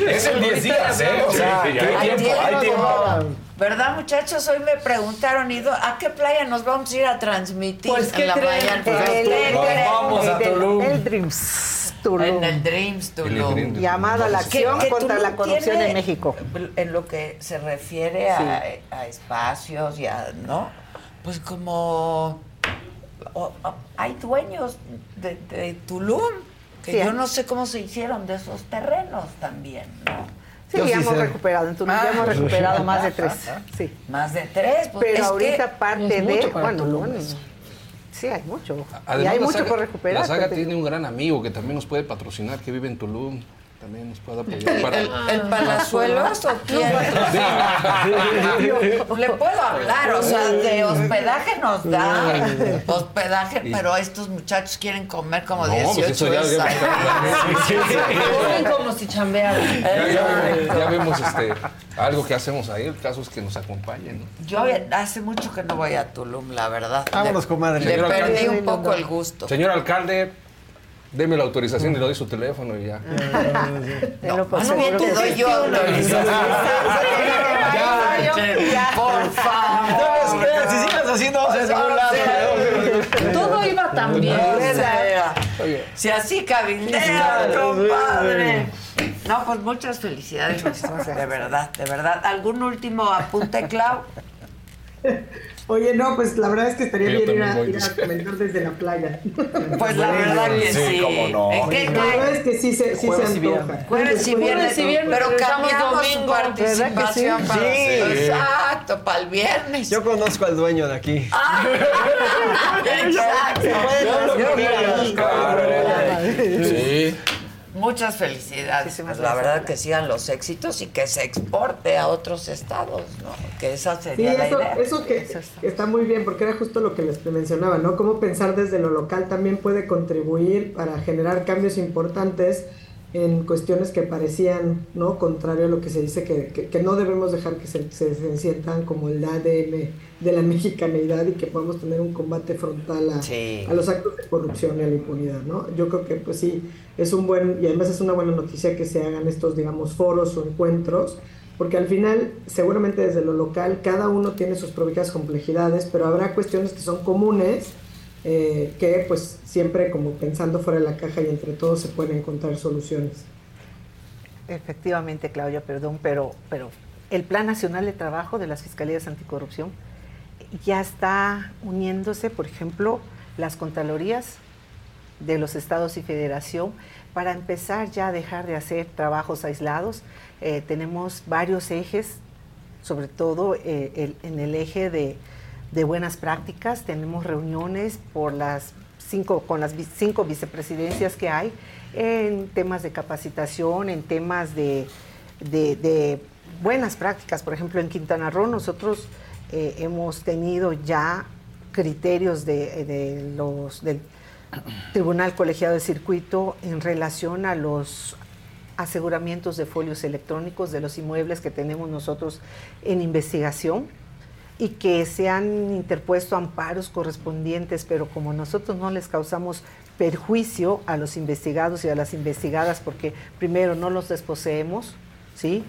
Speaker 2: [LAUGHS]
Speaker 18: Es en 10 días, ¿eh? O sea, hay tiempo, hay tiempo.
Speaker 2: ¿Verdad, muchachos? Hoy me preguntaron, ¿y ¿a qué playa nos vamos a ir a transmitir
Speaker 8: Pues, ¿qué
Speaker 2: en la?
Speaker 22: El,
Speaker 2: ¿Qué
Speaker 22: el-
Speaker 2: creen?
Speaker 18: vamos a
Speaker 22: el- el-
Speaker 18: Tulum.
Speaker 22: el Dreams Tulum.
Speaker 2: En el Dreams Tulum.
Speaker 21: Dreams.
Speaker 22: Llamado a la acción
Speaker 2: que
Speaker 22: contra
Speaker 2: Tulum
Speaker 22: la corrupción
Speaker 2: tiene,
Speaker 22: en México.
Speaker 2: En lo que se refiere a, a espacios y a, ¿no? Pues como o- o- hay dueños de, de Tulum que
Speaker 22: Sí,
Speaker 2: yo no sé cómo se hicieron de esos terrenos también, ¿no?
Speaker 22: Sí, hemos
Speaker 19: sé.
Speaker 22: recuperado. En Tulum
Speaker 2: Ah.
Speaker 22: ya hemos recuperado más de tres. [LAUGHS] Sí.
Speaker 2: Más de tres. Pues
Speaker 22: Pero
Speaker 2: es
Speaker 22: ahorita
Speaker 2: que-
Speaker 22: parte
Speaker 8: es
Speaker 22: de. Bueno,
Speaker 8: Tulum
Speaker 22: bueno,
Speaker 8: eso.
Speaker 22: Sí, hay mucho. y hay mucho
Speaker 21: saga-
Speaker 22: por recuperar.
Speaker 21: La saga tiene un gran amigo que también nos puede patrocinar, que vive en Tulum. También nos puede apoyar. Para...
Speaker 2: ¿El, el Palazuelos o quién? Le puedo hablar, o sea, de hospedaje nos da. [LAUGHS] Hospedaje, pero estos muchachos quieren comer como
Speaker 21: No, pues
Speaker 2: 18
Speaker 21: eso ya- ya- [LAUGHS]
Speaker 8: como si chambearan.
Speaker 21: Ya, vemos este, algo que hacemos ahí. El caso es que nos acompañen. ¿no?
Speaker 2: Yo hace mucho que no voy a Tulum, la verdad.
Speaker 19: Vámonos, comadre.
Speaker 2: Le perdí un poco el gusto.
Speaker 21: Señor alcalde, deme la autorización y le doy su teléfono y ya.
Speaker 2: Más bien
Speaker 22: seguro
Speaker 2: te doy yo autorización.
Speaker 22: Ya.
Speaker 2: Por favor.
Speaker 20: Si sigues así, no a ningún lado.
Speaker 8: Todo iba tan bien.
Speaker 2: Si así cabildea, compadre. No, pues muchas felicidades, de verdad, de verdad. ¿Algún último apunte, Clau?
Speaker 20: Oye, no, pues la verdad es que estaría bien ir a, ir a, comentar desde la playa. [LAUGHS]
Speaker 2: Pues la verdad que sí.
Speaker 20: sí.
Speaker 2: cómo no.
Speaker 20: la verdad es que sí se, sí se antoja.
Speaker 2: Jueves y viernes, pero cambiamos su participación para... Sí. Exacto, para el viernes.
Speaker 23: Yo conozco al dueño de aquí.
Speaker 2: Ah, exacto.
Speaker 23: Sí.
Speaker 2: Muchas felicidades. Pues la verdad que sigan los éxitos y que se exporte a otros estados, ¿no? Que esa sería
Speaker 20: sí,
Speaker 2: la
Speaker 20: eso,
Speaker 2: idea.
Speaker 20: Eso que está muy bien, porque era justo lo que les mencionaba, ¿no? Cómo pensar desde lo local también puede contribuir para generar cambios importantes en cuestiones que parecían, ¿no? Contrario a lo que se dice, que, que, que no debemos dejar que se, se, se, sientan como el ADN de la [LAUGHS] mexicaneidad y que podamos tener un combate frontal a,
Speaker 2: sí.
Speaker 20: a los actos de corrupción y a la impunidad, ¿no? Yo creo que, pues sí, es un buen, y además es una buena noticia que se hagan estos, digamos, foros o encuentros, porque al final, seguramente desde lo local, cada uno tiene sus propias complejidades, pero habrá cuestiones que son comunes, eh, que pues siempre como pensando fuera de la caja y entre todos se pueden encontrar soluciones.
Speaker 22: Efectivamente, Claudia, perdón, pero, pero el Plan Nacional de Trabajo de las Fiscalías Anticorrupción ya está uniéndose, por ejemplo, las Contralorías de los estados y federación para empezar ya a dejar de hacer trabajos aislados. Eh, tenemos varios ejes, sobre todo eh, el, en el eje de, de, buenas prácticas. Tenemos reuniones por las cinco, con las cinco vicepresidencias que hay en temas de capacitación, en temas de, de, buenas prácticas. Por ejemplo, en Quintana Roo nosotros eh, hemos tenido ya criterios de, de los, del Tribunal Colegiado de Circuito en relación a los aseguramientos de folios electrónicos de los inmuebles que tenemos nosotros en investigación y que se han interpuesto amparos correspondientes, pero como nosotros no les causamos perjuicio a los investigados y a las investigadas, porque primero no los desposeemos, ¿sí?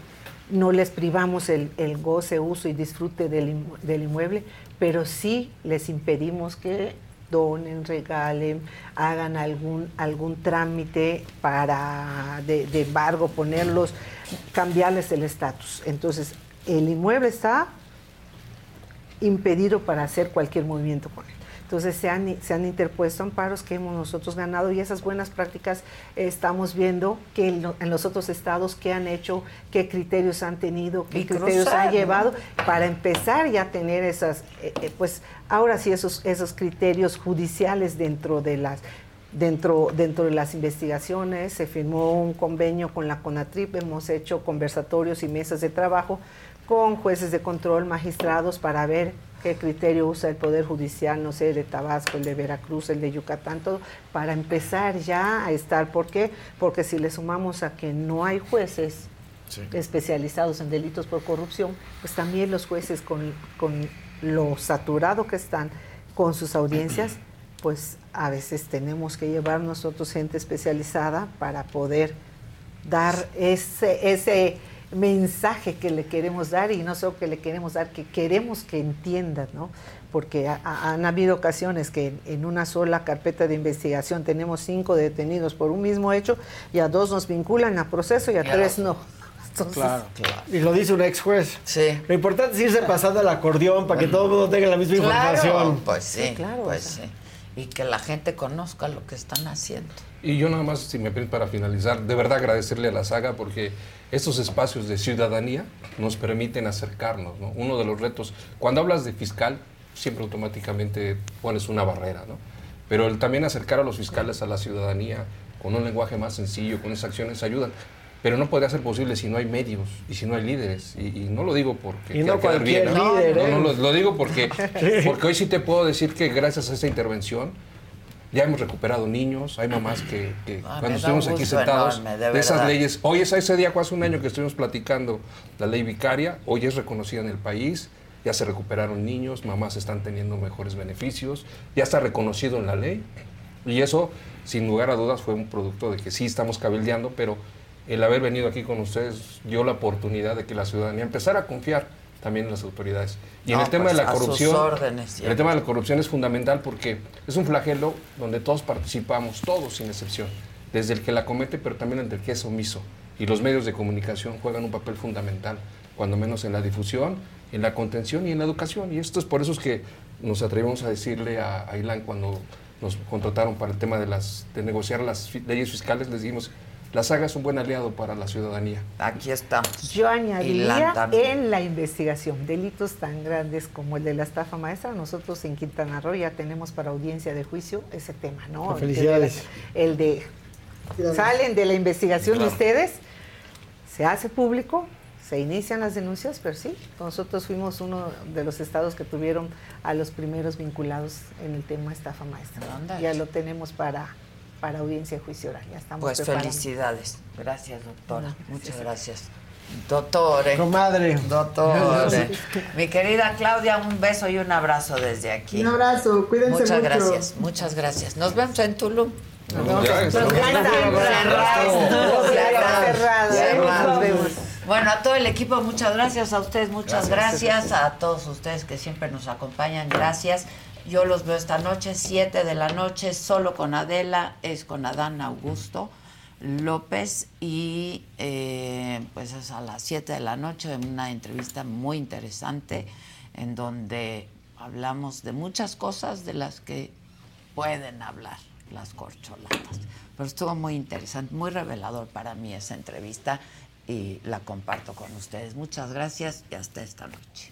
Speaker 22: no les privamos el, el goce, uso y disfrute del, inmueble, pero sí les impedimos que donen, regalen, hagan algún, algún trámite para de embargo, ponerlos, cambiarles el estatus. Entonces, el inmueble está impedido para hacer cualquier movimiento con él. Entonces se han, se han interpuesto amparos que hemos nosotros ganado y esas buenas prácticas eh, estamos viendo que en, lo, en, los otros estados qué han hecho, qué criterios han tenido, qué y criterios cruzar, han llevado ¿no? para empezar ya a tener esas, eh, eh, pues ahora sí esos, esos criterios judiciales dentro de las Dentro, dentro de las investigaciones se firmó un convenio con la CONATRIP, hemos hecho conversatorios y mesas de trabajo con jueces de control, magistrados, para ver qué criterio usa el Poder Judicial, no sé, de Tabasco, el de Veracruz, el de Yucatán, todo, para empezar ya a estar. ¿Por qué? Porque si le sumamos a que no hay jueces sí. especializados en delitos por corrupción, pues también los jueces con, con lo saturado que están con sus audiencias, pues a veces tenemos que llevar nosotros gente especializada para poder dar ese, ese mensaje que le queremos dar y no solo que le queremos dar, que queremos que entiendan, ¿no? Porque han habido ocasiones que en, en, una sola carpeta de investigación tenemos cinco detenidos por un mismo hecho y a dos nos vinculan a proceso y a claro. tres no.
Speaker 23: Entonces, claro, claro. Y lo dice un ex juez.
Speaker 2: Sí.
Speaker 23: Lo importante es irse pasando al acordeón para que todo el mundo tenga la misma
Speaker 2: claro,
Speaker 23: información.
Speaker 2: Pues sí, sí claro, pues sí. Y que la gente conozca lo que están haciendo.
Speaker 21: Y yo nada más, si me permite para finalizar, de verdad agradecerle a la saga porque estos espacios de ciudadanía nos permiten acercarnos. ¿no? Uno de los retos, cuando hablas de fiscal, siempre automáticamente pones una barrera, ¿no? Pero el también acercar a los fiscales a la ciudadanía con un lenguaje más sencillo, con esas acciones ayudan. Pero no podría ser posible si no hay medios y si no hay líderes. Y, y no lo digo porque...
Speaker 23: Y no cualquier bien, ¿no? líder,
Speaker 21: no,
Speaker 23: ¿eh?
Speaker 21: no, lo, lo, digo porque, [LAUGHS] porque hoy sí te puedo decir que gracias a esta intervención ya hemos recuperado niños, hay mamás que, que
Speaker 2: ah,
Speaker 21: cuando estuvimos aquí sentados
Speaker 2: enorme, de,
Speaker 21: de, esas leyes, hoy es ese día, hace un año que estuvimos platicando la ley vicaria, hoy es reconocida en el país, ya se recuperaron niños, mamás están teniendo mejores beneficios, ya está reconocido en la ley y eso sin lugar a dudas fue un producto de que sí estamos cabildeando, pero el haber venido aquí con ustedes dio la oportunidad de que la ciudadanía empezara a confiar también en las autoridades. Y en el tema de la corrupción, el tema de la corrupción es fundamental porque es un flagelo donde todos participamos, todos sin excepción, desde el que la comete, pero también el que es omiso. Y los medios de comunicación juegan un papel fundamental, cuando menos en la difusión, en la contención y en la educación. Y esto es por eso es que nos atrevemos a decirle a, a Ilan cuando nos contrataron para el tema de, las, de negociar las leyes fiscales, les dijimos, la saga es un buen aliado para la ciudadanía.
Speaker 2: Aquí estamos.
Speaker 22: Yo añadiría en la investigación delitos tan grandes como el de la estafa maestra. Nosotros en Quintana Roo ya tenemos para audiencia de juicio ese tema, ¿no?
Speaker 19: Felicidades.
Speaker 22: El de, salen de la investigación de ustedes, se hace público, se inician las denuncias, pero sí, nosotros fuimos uno de los estados que tuvieron a los primeros vinculados en el tema estafa maestra. Ya lo tenemos para para audiencia de juicio oral. Ya estamos
Speaker 2: Pues felicidades. Gracias, doctora. Muchas gracias. Doctor.
Speaker 19: Comadre.
Speaker 2: Doctor. [LAUGHS] Mi querida Claudia, un beso y un abrazo desde aquí.
Speaker 20: Un abrazo, cuídense
Speaker 2: muchas
Speaker 20: mucho.
Speaker 2: Muchas gracias, muchas gracias. Nos vemos en Tulum.
Speaker 22: Nos vemos en Tulum.
Speaker 2: Bueno, a todo el equipo, muchas gracias. A ustedes, muchas gracias. A todos ustedes que siempre nos acompañan, gracias. Yo los veo esta noche, 7 de la noche, solo con Adela, es con Adán Augusto López y eh, pues es a las 7 de la noche una entrevista muy interesante en donde hablamos de muchas cosas de las que pueden hablar las corcholatas. Pero estuvo muy interesante, muy revelador para mí esa entrevista y la comparto con ustedes. Muchas gracias y hasta esta noche.